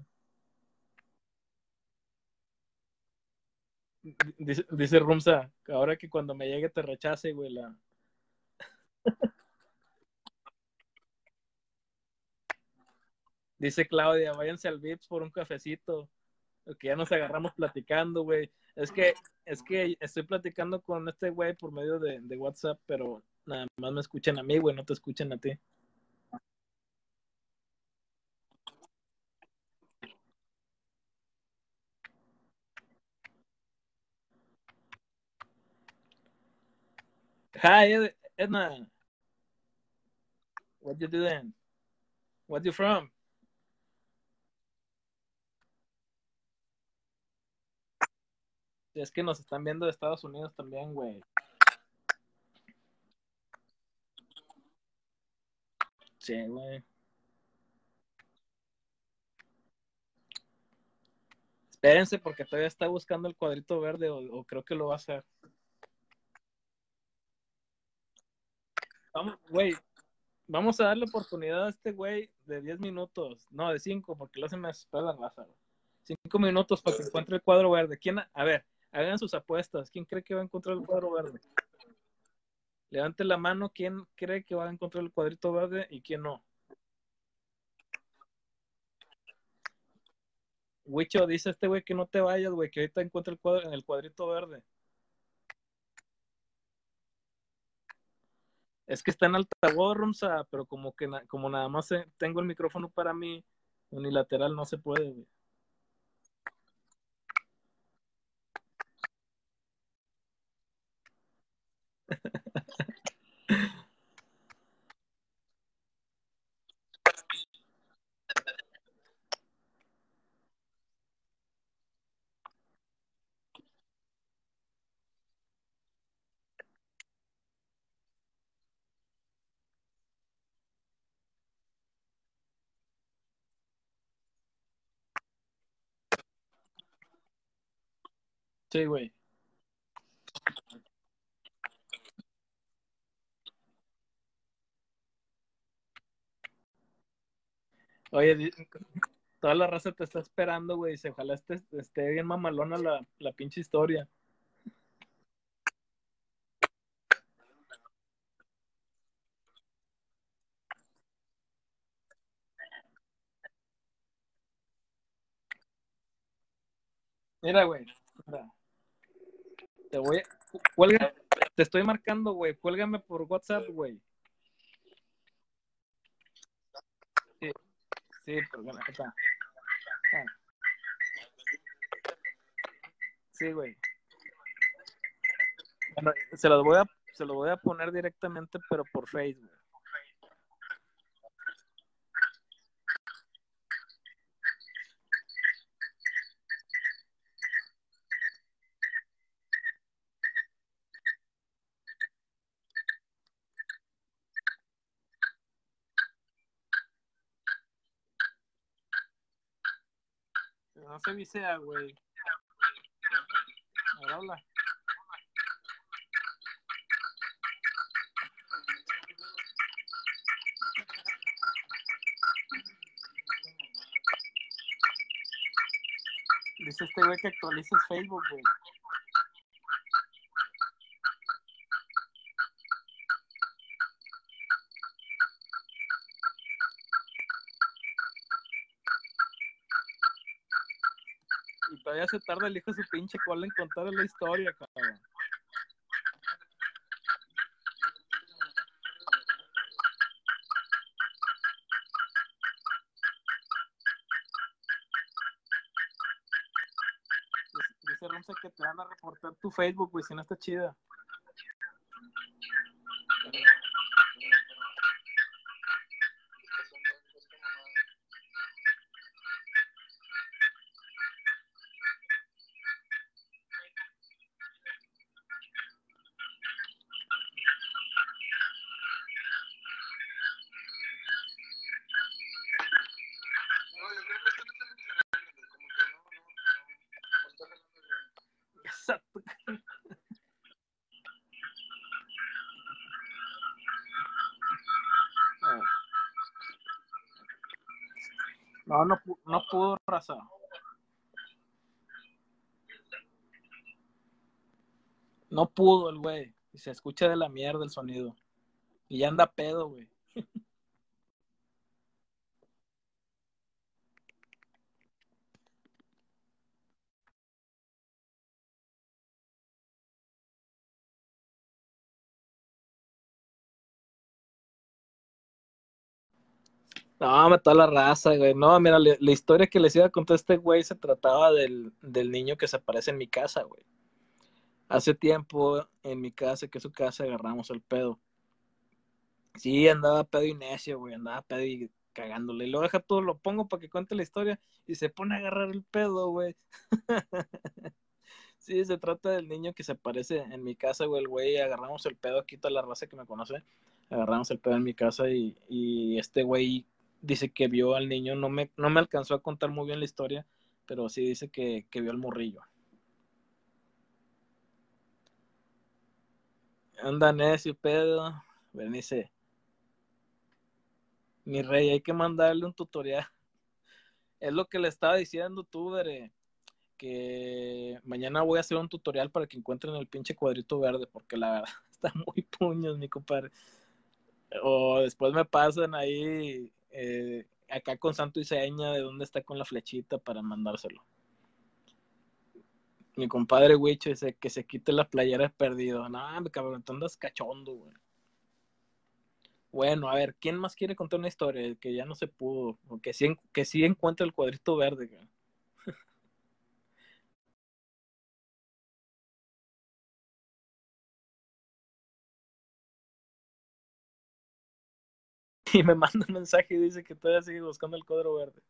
Dice, dice Rumsa, ahora que cuando me llegue te rechace, güey, la... Dice Claudia, váyanse al Vips por un cafecito, que ya nos agarramos platicando, güey. Es que, es que estoy platicando con este güey por medio de, WhatsApp, pero nada más me escuchan a mí, güey, no te escuchan a ti. Hi, Ed- Edna. What you doing? What you from? Es que nos están viendo de Estados Unidos también, güey. Sí, güey. Espérense porque todavía está buscando el cuadrito verde o, creo que lo va a hacer. Vamos, güey, vamos a darle oportunidad a este güey de 10 minutos, no, de 5, porque lo hacen más espalda raza. 5 minutos para que encuentre el cuadro verde. ¿Quién? A a ver, hagan sus apuestas. ¿Quién cree que va a encontrar el cuadro verde? Levante la mano, ¿quién cree que va a encontrar el cuadrito verde y quién no? Wicho, dice este güey que no te vayas, güey, que ahorita encuentra el cuadro en el cuadrito verde. Es que está en altavoz, Rumsa, pero como que na- como nada más eh, tengo el micrófono para mí, unilateral no se puede, güey. Sí, güey. Oye, toda la raza te está esperando, güey. Ojalá esté, esté bien mamalona la, la pinche historia. Mira, güey. Te voy a... Cuelga, te estoy marcando, güey. Cuélgame por WhatsApp, güey. Sí, sí, bueno, acá está. Sí, güey. Bueno, se los voy a, se los voy a poner directamente, pero por Facebook. No se visea, güey. A ver, habla. Dice este güey que actualices Facebook, güey. Y todavía se tarda el hijo su pinche cola en contar la historia, cabrón. Dice Rumsa que te van a reportar tu Facebook, güey, si no está chida. Exacto. Ah. No, no, pu- no pudo, raza. No pudo el güey. Y se escucha de la mierda el sonido. Y ya anda pedo, güey. No, mató a la raza, güey. No, mira, la, historia que les iba a contar a este güey se trataba del, del niño que se aparece en mi casa, güey. Hace tiempo en mi casa, que es su casa, agarramos el pedo. Sí, andaba pedo y necio, güey, andaba pedo y cagándole. Y lo deja todo, lo pongo para que cuente la historia y se pone a agarrar el pedo, güey. sí, se trata del niño que se aparece en mi casa, güey, el güey, agarramos el pedo, aquí toda la raza que me conoce, agarramos el pedo en mi casa y, y este güey dice que vio al niño, no me, no me alcanzó a contar muy bien la historia, pero sí dice que, que vio al morrillo. Anda necio, pedo. Bernice. Mi rey, hay que mandarle un tutorial. Es lo que le estaba diciendo tú, Bere, que mañana voy a hacer un tutorial para que encuentren el pinche cuadrito verde, porque la verdad está muy puños, mi compadre. O después me pasan ahí eh, acá con santo y seña de dónde está con la flechita para mandárselo. Mi compadre Wicho dice que se quite la playera es perdido. No, me cabrón, te andas cachondo, güey. Bueno, a ver, ¿quién más quiere contar una historia? Que ya no se pudo. O que sí, que sí encuentra el cuadrito verde, güey. y me manda un mensaje y dice que todavía sigue buscando el cuadro verde.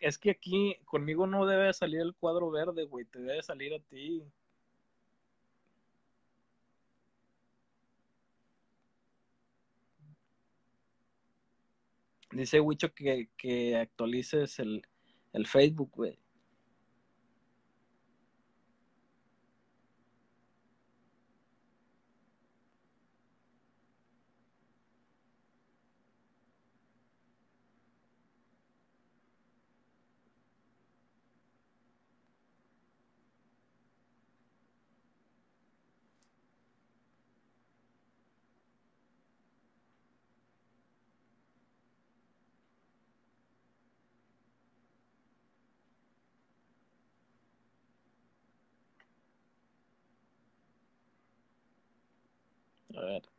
Es, que aquí conmigo no debe salir el cuadro verde, güey, te debe salir a ti. Dice Wicho que, que actualices el, el Facebook, güey.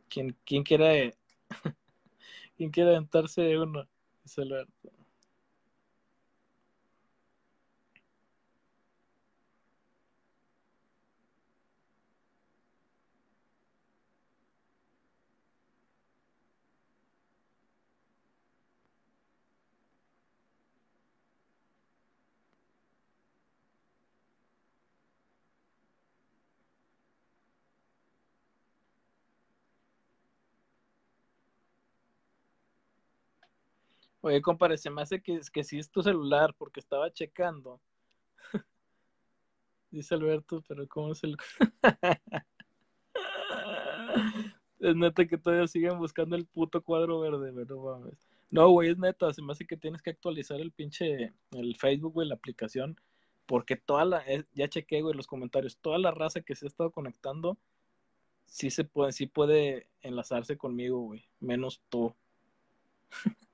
A ver, ¿quién, quién quiere quién quiere aventarse uno? Dice Alberto. Oye, compadre, se me hace que, sí es tu celular, porque estaba checando. Dice Alberto, pero ¿cómo es el...? es neta que todavía siguen buscando el puto cuadro verde, pero mames. No, güey, es neta, se me hace que tienes que actualizar el pinche, el Facebook, güey, la aplicación, porque toda la, ya chequé, güey, los comentarios, toda la raza que se ha estado conectando, sí se puede, sí puede enlazarse conmigo, güey, menos tú.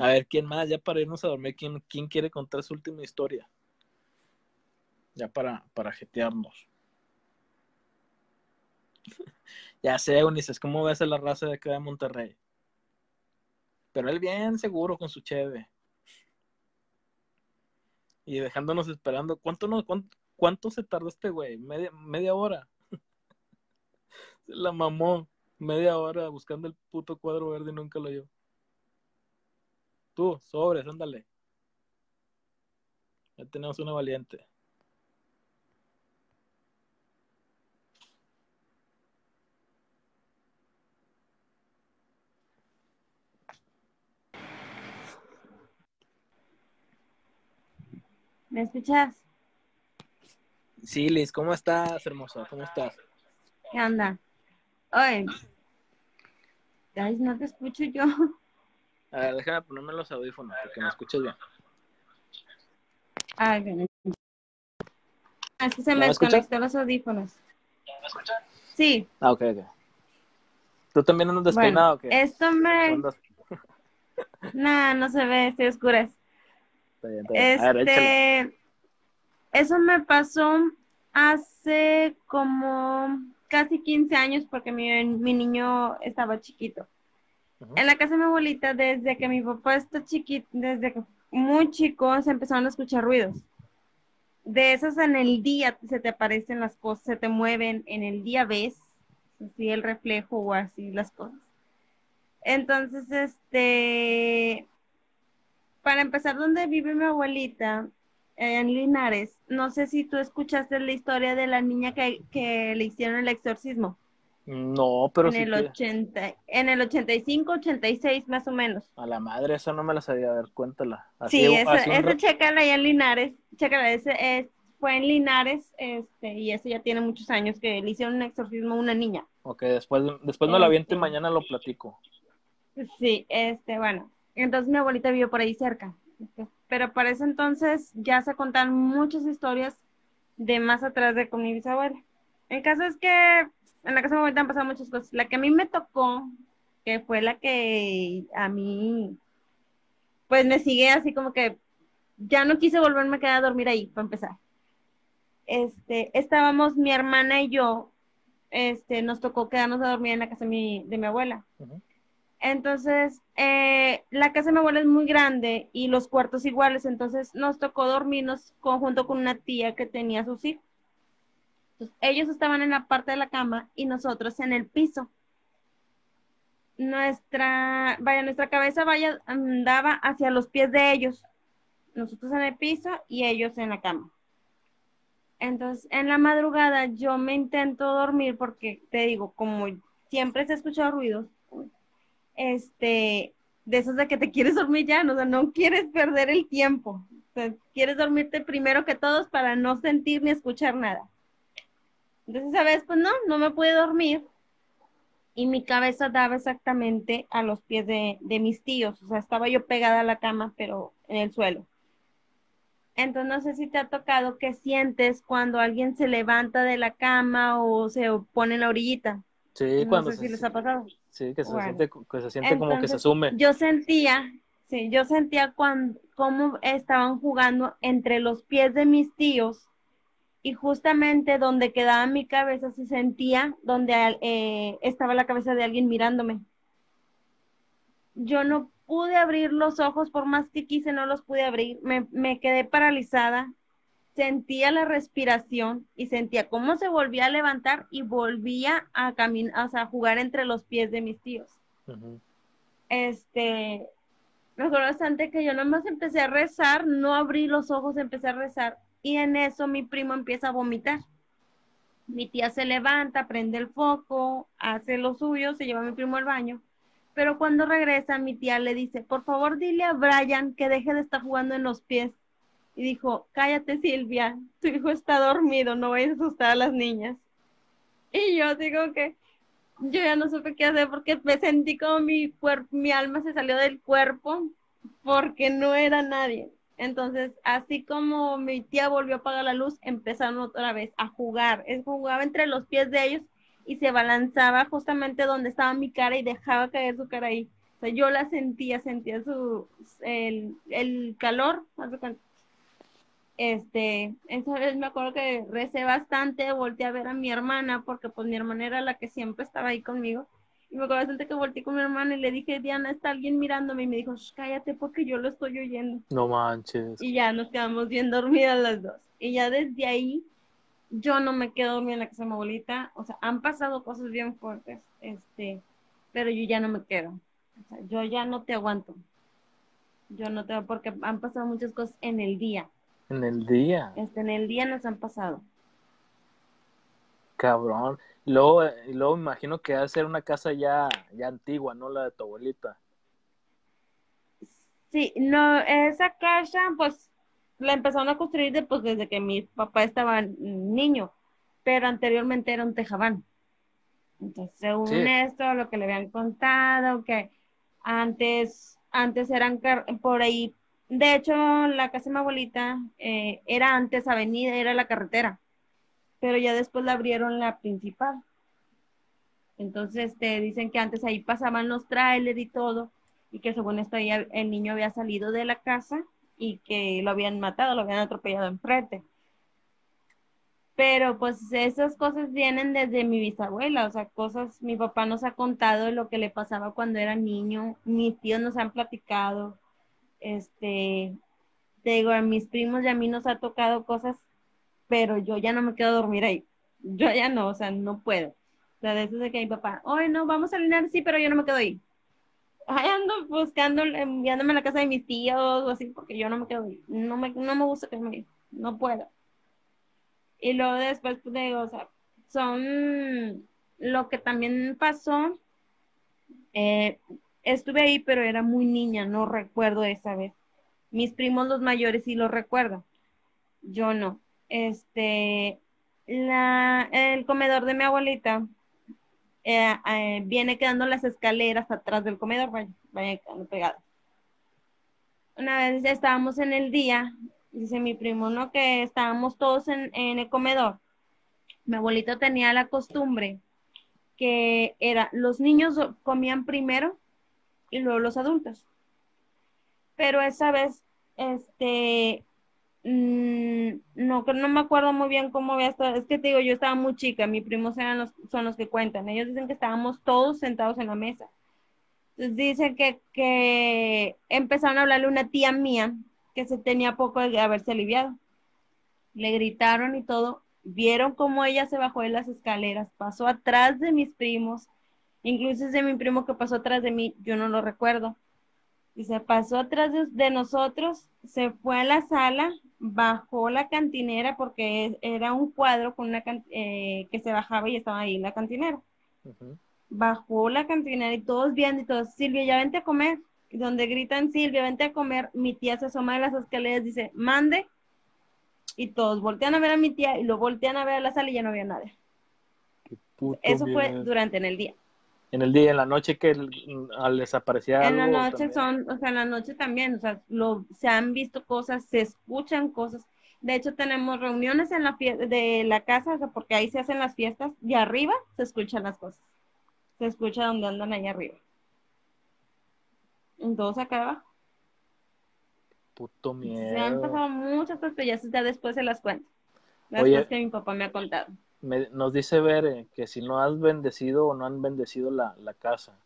A ver, ¿quién más? Ya para irnos a dormir, ¿quién, quién quiere contar su última historia? Ya para, para jetearnos. ya sé, Ulises, ¿cómo ves a la raza de acá de Monterrey? Pero él bien seguro con su cheve. Y dejándonos esperando. ¿Cuánto, no, cuánto, cuánto se tardó este güey? Media, media hora. la mamó. Media hora buscando el puto cuadro verde y nunca lo dio tú, sobres, ándale. Ya tenemos una valiente. ¿Me escuchas? Sí, Liz, ¿cómo estás, hermosa? ¿Cómo estás? ¿Qué onda? Oye, guys, no te escucho yo. A ver, déjame ponerme los audífonos porque me escuches bien. Ay, bueno. Ah, es que se ¿No me me escuchas? desconectó los audífonos. Sí, Ah, ok, ok. ¿Tú también andas bueno, despeinado o qué? esto me... ¿Andas- Nah, no se ve, estoy oscura. Está bien, está bien. A ver, échale. Este, eso me pasó hace como casi 15 años porque mi, mi niño estaba chiquito. En la casa de mi abuelita, desde que mi papá está chiquito, desde que muy chico, se empezaron a escuchar ruidos. De esos en el día se te aparecen las cosas, se te mueven, en el día ves así el reflejo o así las cosas. Entonces, este, para empezar, donde vive mi abuelita, en Linares, no sé si tú escuchaste la historia de la niña que, que le hicieron el exorcismo No, pero en sí el que- 80, en el 85, 86 más o menos. A la madre, esa no me la sabía. A ver, cuéntala. Así, Sí, esa, un esa ra- chécala ahí en Linares, chécala, ese es, fue en Linares, este, y eso ya tiene muchos años que le hicieron un exorcismo a una niña. Ok, después, después me la aviento y Este. mañana lo platico. Sí, este, bueno, entonces mi abuelita vivió por ahí cerca, este, pero para ese entonces ya se contan muchas historias de más atrás de con mi bisabuela. El caso es que en la casa de mi abuelita han pasado muchas cosas. La que a mí me tocó, que fue la que a mí, pues me sigue así como que ya no quise volverme a quedar a dormir ahí, para empezar. Este, estábamos mi hermana y yo, este, nos tocó quedarnos a dormir en la casa de mi, de mi abuela. Entonces, eh, la casa de mi abuela es muy grande y los cuartos iguales, entonces nos tocó dormirnos conjunto con una tía que tenía sus hijos. Ellos estaban en la parte de la cama y nosotros en el piso. Nuestra, vaya, nuestra cabeza vaya, andaba hacia los pies de ellos. Nosotros en el piso y ellos en la cama. Entonces, en la madrugada yo me intento dormir porque te digo, como siempre se ha escuchado ruidos, este, de esos de que te quieres dormir ya, ¿no? o sea, no quieres perder el tiempo. Quieres dormirte primero que todos para no sentir ni escuchar nada. Entonces, esa vez, pues no, no me pude dormir y mi cabeza daba exactamente a los pies de, de mis tíos. O sea, estaba yo pegada a la cama, pero en el suelo. Entonces, no sé si te ha tocado que sientes cuando alguien se levanta de la cama o se pone en la orillita. Sí, No cuando sé se, si les ha pasado. sí, que se Bueno. siente, que se siente como que se sume. Yo sentía, sí, yo sentía cuando, cómo estaban jugando entre los pies de mis tíos y justamente donde quedaba mi cabeza se sentía donde eh, estaba la cabeza de alguien mirándome. Yo no pude abrir los ojos, por más que quise, no los pude abrir. Me, me quedé paralizada. Sentía la respiración y sentía cómo se volvía a levantar y volvía a caminar, o sea, a jugar entre los pies de mis tíos Ujú. este, me acuerdo bastante que yo nomás empecé a rezar, no abrí los ojos, empecé a rezar y en eso mi primo empieza a vomitar. Mi tía se levanta, prende el foco, hace lo suyo, se lleva a mi primo al baño, pero cuando regresa mi tía le dice, por favor dile a Brian que deje de estar jugando en los pies. Y dijo, cállate Silvia, tu hijo está dormido, no vayas a asustar a las niñas. Y yo digo que yo ya no supe qué hacer porque me sentí como mi cuerpo, mi alma se salió del cuerpo porque no era nadie. Entonces, así como mi tía volvió a apagar la luz, empezaron otra vez a jugar. Él jugaba entre los pies de ellos y se balanzaba justamente donde estaba mi cara y dejaba caer su cara ahí. O sea, yo la sentía, sentía su, el, el calor. Este, vez me acuerdo que recé bastante, volteé a ver a mi hermana, porque pues mi hermana era la que siempre estaba ahí conmigo. Y me acuerdo bastante que volteé con mi hermana y le dije, Diana, está alguien mirándome. Y me dijo, "Shh, cállate porque yo lo estoy oyendo. No manches. Y ya nos quedamos bien dormidas las dos. Y ya desde ahí, yo no me quedo dormida en la casa de mi abuelita. O sea, han pasado cosas bien fuertes, este, pero yo ya no me quedo. O sea, yo ya no te aguanto. Yo no te porque han pasado muchas cosas en el día. En el día, Este, en el día nos han pasado. cabrón. Y luego, eh, luego me imagino que va a ser una casa ya, ya antigua, ¿no? La de tu abuelita. Sí, no, esa casa, pues, la empezaron a construir de, pues, desde que mi papá estaba niño, pero anteriormente era un tejabán. Entonces, según Sí. esto, lo que le habían contado, que antes, antes eran por ahí, de hecho, la casa de mi abuelita eh, era antes avenida, era la carretera, pero ya después la abrieron la principal. Entonces, te dicen que antes ahí pasaban los trailers y todo, y que según esto ahí el niño había salido de la casa y que lo habían matado, lo habían atropellado enfrente. Pero pues esas cosas vienen desde mi bisabuela, o sea, cosas, mi papá nos ha contado lo que le pasaba cuando era niño, mis tíos nos han platicado, este, te digo, a mis primos y a mí nos ha tocado cosas, pero yo ya no me quedo a dormir ahí, yo ya no, o sea, no puedo. O sea, de eso de que mi papá, hoy no, vamos a alinear, sí, pero yo no me quedo ahí. Ahí ando buscando, enviándome a la casa de mis tíos o así, porque yo no me quedo ahí. No me, no me gusta quedarme ahí, no puedo. Y luego después, pues, digo, o sea, son lo que también pasó. eh, estuve ahí, pero era muy niña, no recuerdo esa vez. Mis primos, los mayores, sí lo recuerdan. Yo no. Este, el comedor de mi abuelita eh, eh, viene quedando las escaleras atrás del comedor, vaya, vaya quedando pegadas. Una vez estábamos en el día, dice mi primo, ¿no? Que estábamos todos en, en el comedor. Mi abuelito tenía la costumbre que era, los niños comían primero y luego los adultos. Pero esa vez, este, no, que no me acuerdo muy bien cómo había estado, es que te digo, yo estaba muy chica, mis primos eran los, son los que cuentan, ellos dicen que estábamos todos sentados en la mesa. Entonces dicen que, que empezaron a hablarle una tía mía que se tenía poco de haberse aliviado. Le gritaron y todo, vieron cómo ella se bajó de las escaleras, pasó atrás de mis primos, incluso es de mi primo que pasó atrás de mí, yo no lo recuerdo. Y se pasó atrás de nosotros, se fue a la sala, bajó la cantinera porque era un cuadro con una eh, que se bajaba y estaba ahí la cantinera. Bajó la cantinera y todos viendo y todos, Silvia, ya vente a comer. Y donde gritan, Silvia, vente a comer, mi tía se asoma de las escaleras, dice, mande. Y todos voltean a ver a mi tía y lo voltean a ver a la sala y ya no había nadie. Eso fue durante en el día. En el día, en la noche que al desaparecía En la noche también. son, o sea, en la noche también, o sea, lo, se han visto cosas, se escuchan cosas. De hecho, tenemos reuniones en la de la casa, o sea, porque ahí se hacen las fiestas, y arriba se escuchan las cosas. Se escucha donde andan ahí arriba. Entonces acá abajo. Puto Se han miedo. pasado muchas cosas, pero ya, ya después se las cuento. Las Oye. cosas que mi papá me ha contado. Me- nos dice Bere que si no has bendecido o no han bendecido la, la casa.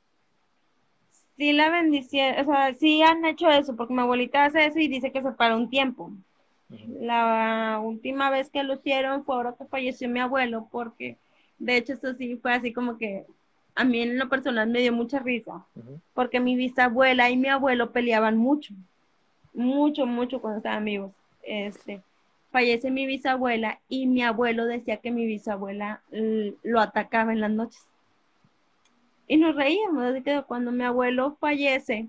Sí la bendición, o sea, sí han hecho eso, porque mi abuelita hace eso y dice que se para un tiempo. La última vez que lo hicieron fue ahora que falleció mi abuelo, porque de hecho eso sí fue así como que a mí en lo personal me dio mucha risa, porque mi bisabuela y mi abuelo peleaban mucho, mucho, mucho cuando estaban vivos. Este, fallece mi bisabuela y mi abuelo decía que mi bisabuela lo atacaba en las noches. Y nos reíamos, así que cuando mi abuelo fallece,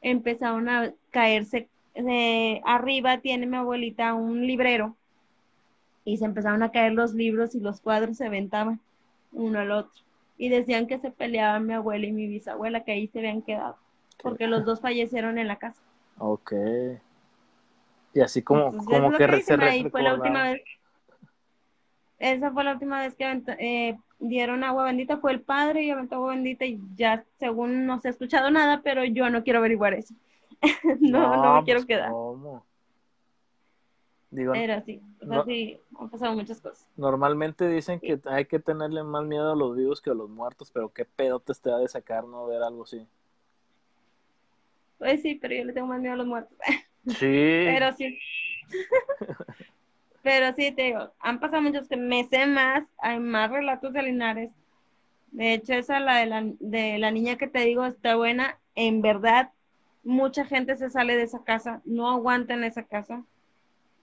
empezaron a caerse de arriba tiene mi abuelita un librero y se empezaron a caer los libros y los cuadros se aventaban uno al otro y decían que se peleaban mi abuela y mi bisabuela que ahí se habían quedado porque los dos fallecieron en la casa Ok. Y así como, Entonces, como que que se ahí fue la recordaba. última vez esa fue la última vez que eh, dieron agua bendita fue el padre y aventó agua bendita y ya según no se ha escuchado nada pero yo no quiero averiguar eso no no, me quiero pues, quedar ¿cómo? Digo, pero sí o sea, no- sí han pasado muchas cosas normalmente dicen que hay que tenerle más miedo a los vivos que a los muertos, pero qué pedo te está de sacar no ver algo así. Pues sí, pero yo le tengo más miedo a los muertos. Sí. Pero sí. Pero sí, te digo, han pasado muchos que me sé más, hay más relatos de Linares. De hecho, esa, la de la, de la niña que te digo, está buena. En verdad, mucha gente se sale de esa casa, no aguanta en esa casa.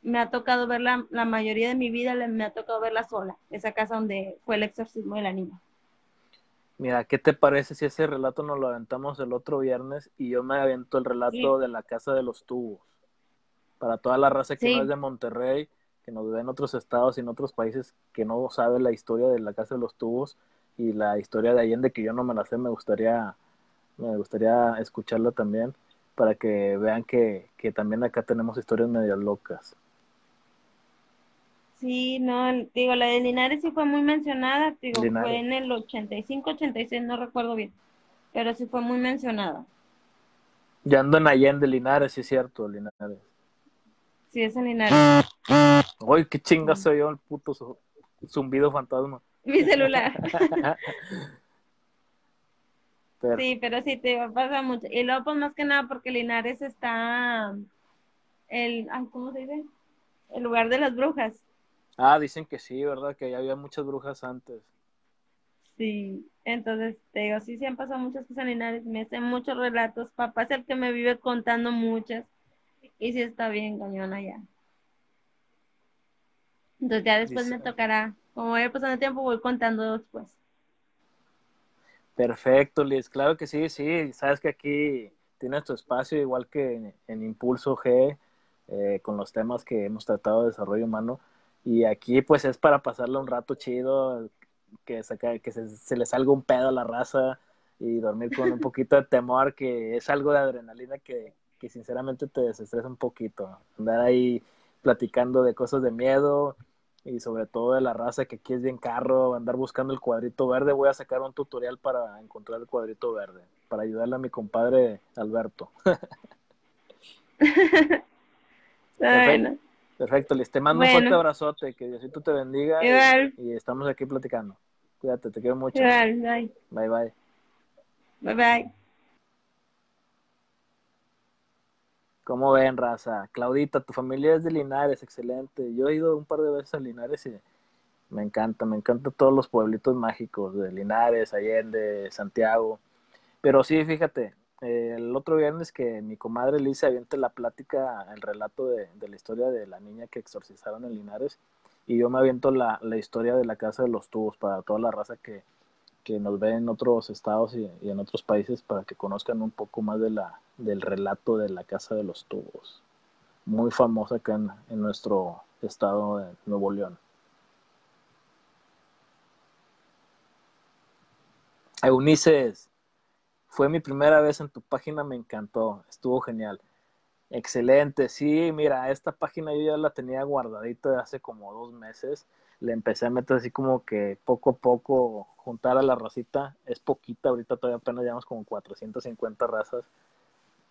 Me ha tocado verla, la mayoría de mi vida me ha tocado verla sola, esa casa donde fue el exorcismo de la niña. Mira, ¿qué te parece si ese relato nos lo aventamos el otro viernes y yo me aviento el relato de la casa de los tubos? Para toda la raza que Sí. no es de Monterrey, que nos ve en otros estados y en otros países, que no sabe la historia de la Casa de los Tubos y la historia de Allende, que yo no me la sé, me gustaría, me gustaría escucharla también, para que vean que, que también acá tenemos historias medias locas. Sí, no, digo, la de Linares sí fue muy mencionada, digo, Linares. fue en el 85, 86, no recuerdo bien, pero sí fue muy mencionada. Ya ando en Allende, Linares, sí es cierto, Linares. Sí, es en Linares. Uy, qué chinga soy yo, el puto zu- zumbido fantasma. Mi celular. Pero- Sí, pero sí, te pasa mucho. Y luego, pues más que nada, porque Linares está el, ay, ¿cómo se dice? El lugar de las brujas. Ah, dicen que sí, ¿verdad? Que ya había muchas brujas antes. Sí, entonces te digo, sí, sí han pasado muchas cosas en Linares, me hacen muchos relatos. Papá es el que me vive contando muchas. Y sí está bien cañón allá. Entonces ya después me Dice- tocará, como vaya pasando el tiempo, voy contando después. Perfecto, Liz. Claro que sí, sí. Sabes que aquí tienes tu espacio, igual que en, en Impulso G, eh, con los temas que hemos tratado de desarrollo humano. Y aquí, pues, es para pasarle un rato chido, que, saca- que se, se le salga un pedo a la raza y dormir con un poquito de temor, que es algo de adrenalina que, que sinceramente te desestresa un poquito. Andar ahí platicando de cosas de miedo, y sobre todo de la raza que aquí es bien carro, andar buscando el cuadrito verde. Voy a sacar un tutorial para encontrar el cuadrito verde, para ayudarle a mi compadre Alberto. Bueno, Perfecto, Liz. Te mando un fuerte abrazote, que Diosito te bendiga y, estamos aquí platicando. Cuídate, te quiero mucho. igual, bye, Bye bye. bye, bye. ¿Cómo ven, raza? Claudita, tu familia es de Linares, excelente. Yo he ido un par de veces a Linares y me encanta, me encantan todos los pueblitos mágicos de Linares, Allende, Santiago. Pero sí, fíjate, eh, el otro viernes que mi comadre Liz se aviente la plática, el relato de, de la historia de la niña que exorcizaron en Linares, y yo me aviento la, la historia de la Casa de los Tubos para toda la raza que, que nos ve en otros estados y, y en otros países para que conozcan un poco más de la, del relato de la Casa de los Tubos. Muy famosa acá en, en nuestro estado de Nuevo León. Eunices, fue mi primera vez en tu página, me encantó, estuvo genial. Excelente, sí, mira, esta página yo ya la tenía guardadita de hace como dos meses. Le empecé a meter así como que poco a poco juntar a la racita. Es poquita, ahorita todavía apenas llevamos como 450 razas.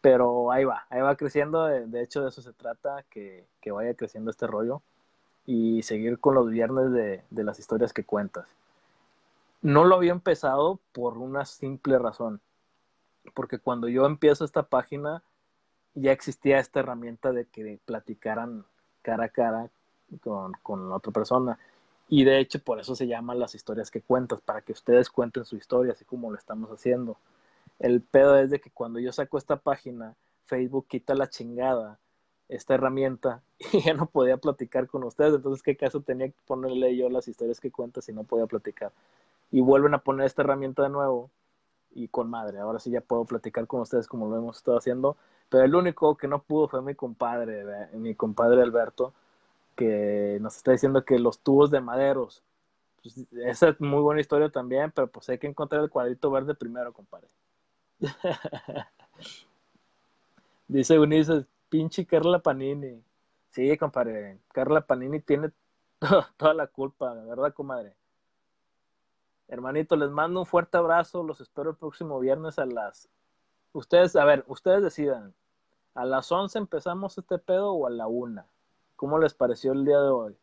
Pero ahí va, ahí va creciendo. De, hecho, de eso se trata, que, que, vaya creciendo este rollo. Y seguir con los viernes de, de las historias que cuentas. No lo había empezado por una simple razón. Porque cuando yo empiezo esta página, ya existía esta herramienta de que platicaran cara a cara con, con otra persona. Y de hecho, por eso se llaman las historias que cuentas, para que ustedes cuenten su historia, así como lo estamos haciendo. El pedo es de que cuando yo saco esta página, Facebook quita la chingada esta herramienta y ya no podía platicar con ustedes. Entonces, ¿qué caso tenía que ponerle yo las historias que cuentas si no podía platicar? Y vuelven a poner esta herramienta de nuevo y con madre. Ahora sí ya puedo platicar con ustedes como lo hemos estado haciendo. Pero el único que no pudo fue mi compadre, mi compadre Alberto, que nos está diciendo que los tubos de maderos. Pues, esa es muy buena historia también, pero pues hay que encontrar el cuadrito verde primero, compadre. Dice Unice, pinche Carla Panini. Sí, compadre, Carla Panini tiene toda la culpa, ¿verdad, comadre? Hermanito, les mando un fuerte abrazo, los espero el próximo viernes a las... Ustedes, a ver, ustedes decidan, ¿a las 11 empezamos este pedo o a la 1? ¿Cómo les pareció el día de hoy?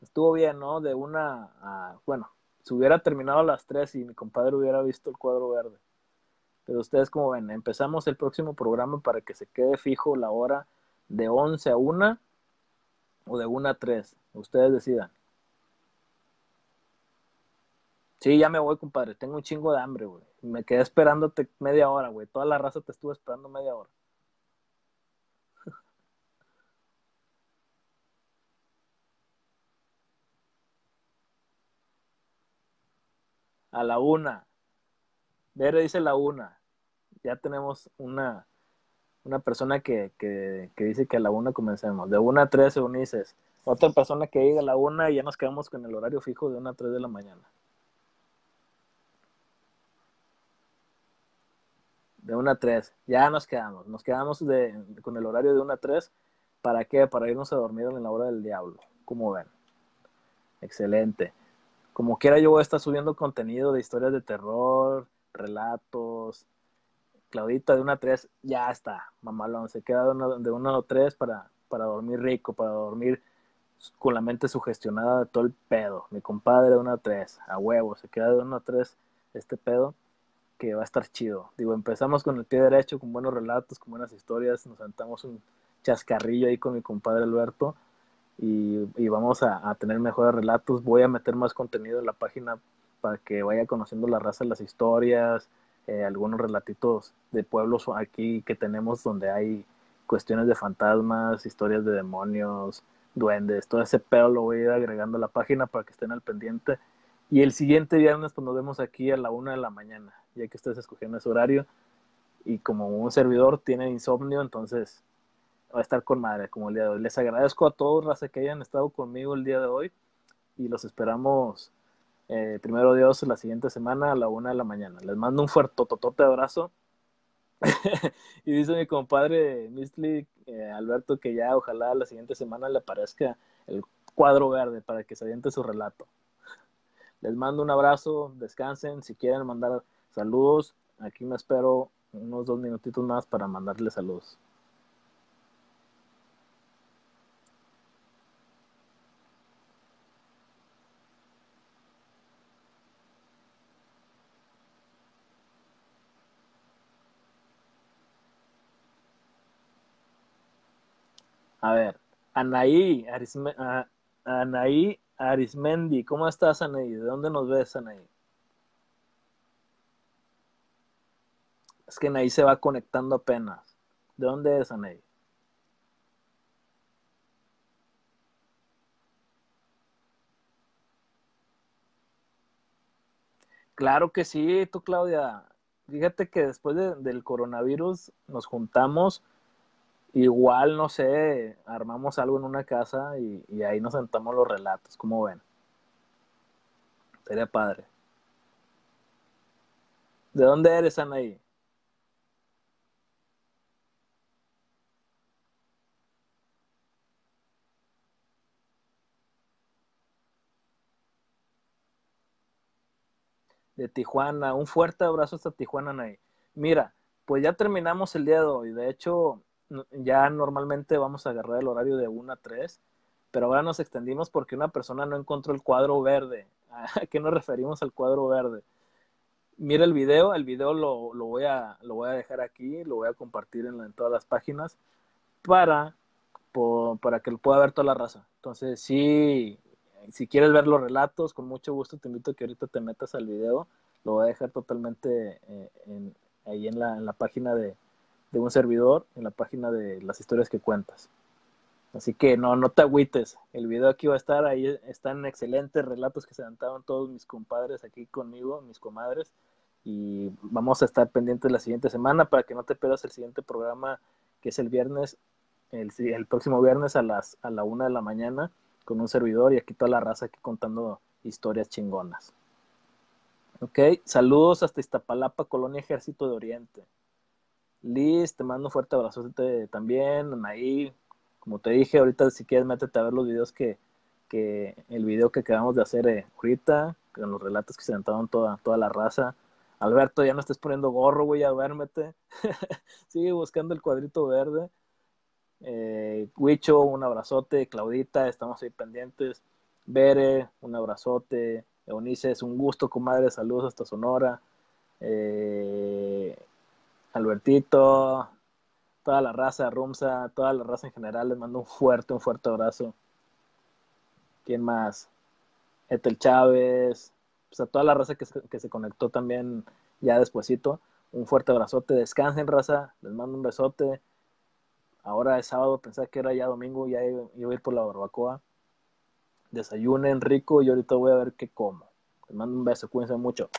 Estuvo bien, ¿no? De una a... Bueno, si hubiera terminado a las 3 y mi compadre hubiera visto el cuadro verde. Pero ustedes como ven, empezamos el próximo programa para que se quede fijo la hora de 11 a 1 o de 1 a 3. Ustedes decidan. Sí, ya me voy, compadre. Tengo un chingo de hambre, güey. Me quedé esperándote media hora, güey. Toda la raza te estuvo esperando media hora. A la una. Vere dice la una. Ya tenemos una, Una persona que, que, que dice que a la una comencemos. De una a tres, Eunices. Otra persona que diga a la una y ya nos quedamos con el horario fijo de una a tres de la mañana. De una a tres. Ya nos quedamos. Nos quedamos de, con el horario de una a tres. ¿Para qué? Para irnos a dormir en la hora del diablo. Como ven. Excelente. Como quiera, yo voy a estar subiendo contenido de historias de terror, relatos. Claudita de una a tres, ya está, mamalón. Se queda de una, de a tres para, para dormir rico, para dormir con la mente sugestionada de todo el pedo. Mi compadre de una a tres, a huevo, se queda de una a tres este pedo que va a estar chido. Digo, empezamos con el pie derecho, con buenos relatos, con buenas historias, nos sentamos un chascarrillo ahí con mi compadre Alberto y, vamos a, a, tener mejores relatos. Voy a meter más contenido en la página para que vaya conociendo la raza, las historias, eh, algunos relatitos de pueblos aquí que tenemos donde hay cuestiones de fantasmas, historias de demonios, duendes, todo ese pedo lo voy a ir agregando a la página para que estén al pendiente. Y el siguiente viernes pues nos vemos aquí a la una de la mañana, ya que ustedes escogieron ese horario. Y como un servidor tiene insomnio, entonces a estar con madre como el día de hoy. Les agradezco a todos, raza, que hayan estado conmigo el día de hoy y los esperamos eh, primero Dios la siguiente semana a la una de la mañana. Les mando un fuerte tototote abrazo. y dice mi compadre Mistli eh, Alberto que ya ojalá la siguiente semana le aparezca el cuadro verde para que se aviente su relato. Les mando un abrazo, descansen. Si quieren mandar saludos, aquí me espero unos dos minutitos más para mandarles saludos. A ver, Anaí, Arisme, Anaí Arismendi, ¿cómo estás, Anaí? ¿De dónde nos ves, Anaí? Es que Anaí se va conectando apenas. ¿De dónde es, Anaí? Claro que sí, tú, Claudia. Fíjate que después de, del coronavirus nos juntamos Igual, no sé, armamos algo en una casa y, ahí nos sentamos los relatos, ¿cómo ven? Sería padre. ¿De dónde eres, Anaí? De Tijuana. Un fuerte abrazo hasta Tijuana, Anaí. Mira, pues ya terminamos el día de hoy. De hecho, ya normalmente vamos a agarrar el horario de 1 a 3, pero ahora nos extendimos porque una persona no encontró el cuadro verde. ¿A qué nos referimos al cuadro verde? Mira el video, el video lo, lo, voy, a, lo voy a dejar aquí, lo voy a compartir en, todas las páginas para, para que lo pueda ver toda la raza. Entonces, sí, si quieres ver los relatos, con mucho gusto te invito a que ahorita te metas al video. Lo voy a dejar totalmente eh, ahí en la, en la página de, de un servidor en la página de las historias que cuentas. Así que no, no te agüites. El video aquí va a estar, ahí están excelentes relatos que se levantaron todos mis compadres aquí conmigo, mis comadres. Y vamos a estar pendientes la siguiente semana para que no te pierdas el siguiente programa, que es el viernes, el, el próximo viernes a las a la una de la mañana, con un servidor y aquí toda la raza aquí contando historias chingonas. Ok, saludos hasta Iztapalapa, Colonia Ejército de Oriente. Liz, te mando un fuerte abrazo también, Anaí, como te dije, ahorita si quieres métete a ver los videos que, que el video que acabamos de hacer eh, ahorita, con los relatos que se sentaron toda, toda la raza. Alberto, ya no estés poniendo gorro, güey, a duérmete. Sigue buscando el cuadrito verde. Eh, Huicho, un abrazote. Claudita, estamos ahí pendientes. Bere, un abrazote. Eunice, es un gusto, comadre. Saludos hasta Sonora. Eh, Albertito, toda la raza, Rumsa, toda la raza en general, les mando un fuerte, un fuerte abrazo. ¿Quién más? Etel Chávez, pues a toda la raza que, se conectó también ya despuesito. Un fuerte abrazote, descansen raza, les mando un besote. Ahora es sábado, pensé que era ya domingo, ya iba a ir por la barbacoa. Desayunen rico y ahorita voy a ver qué como. Les mando un beso, cuídense mucho.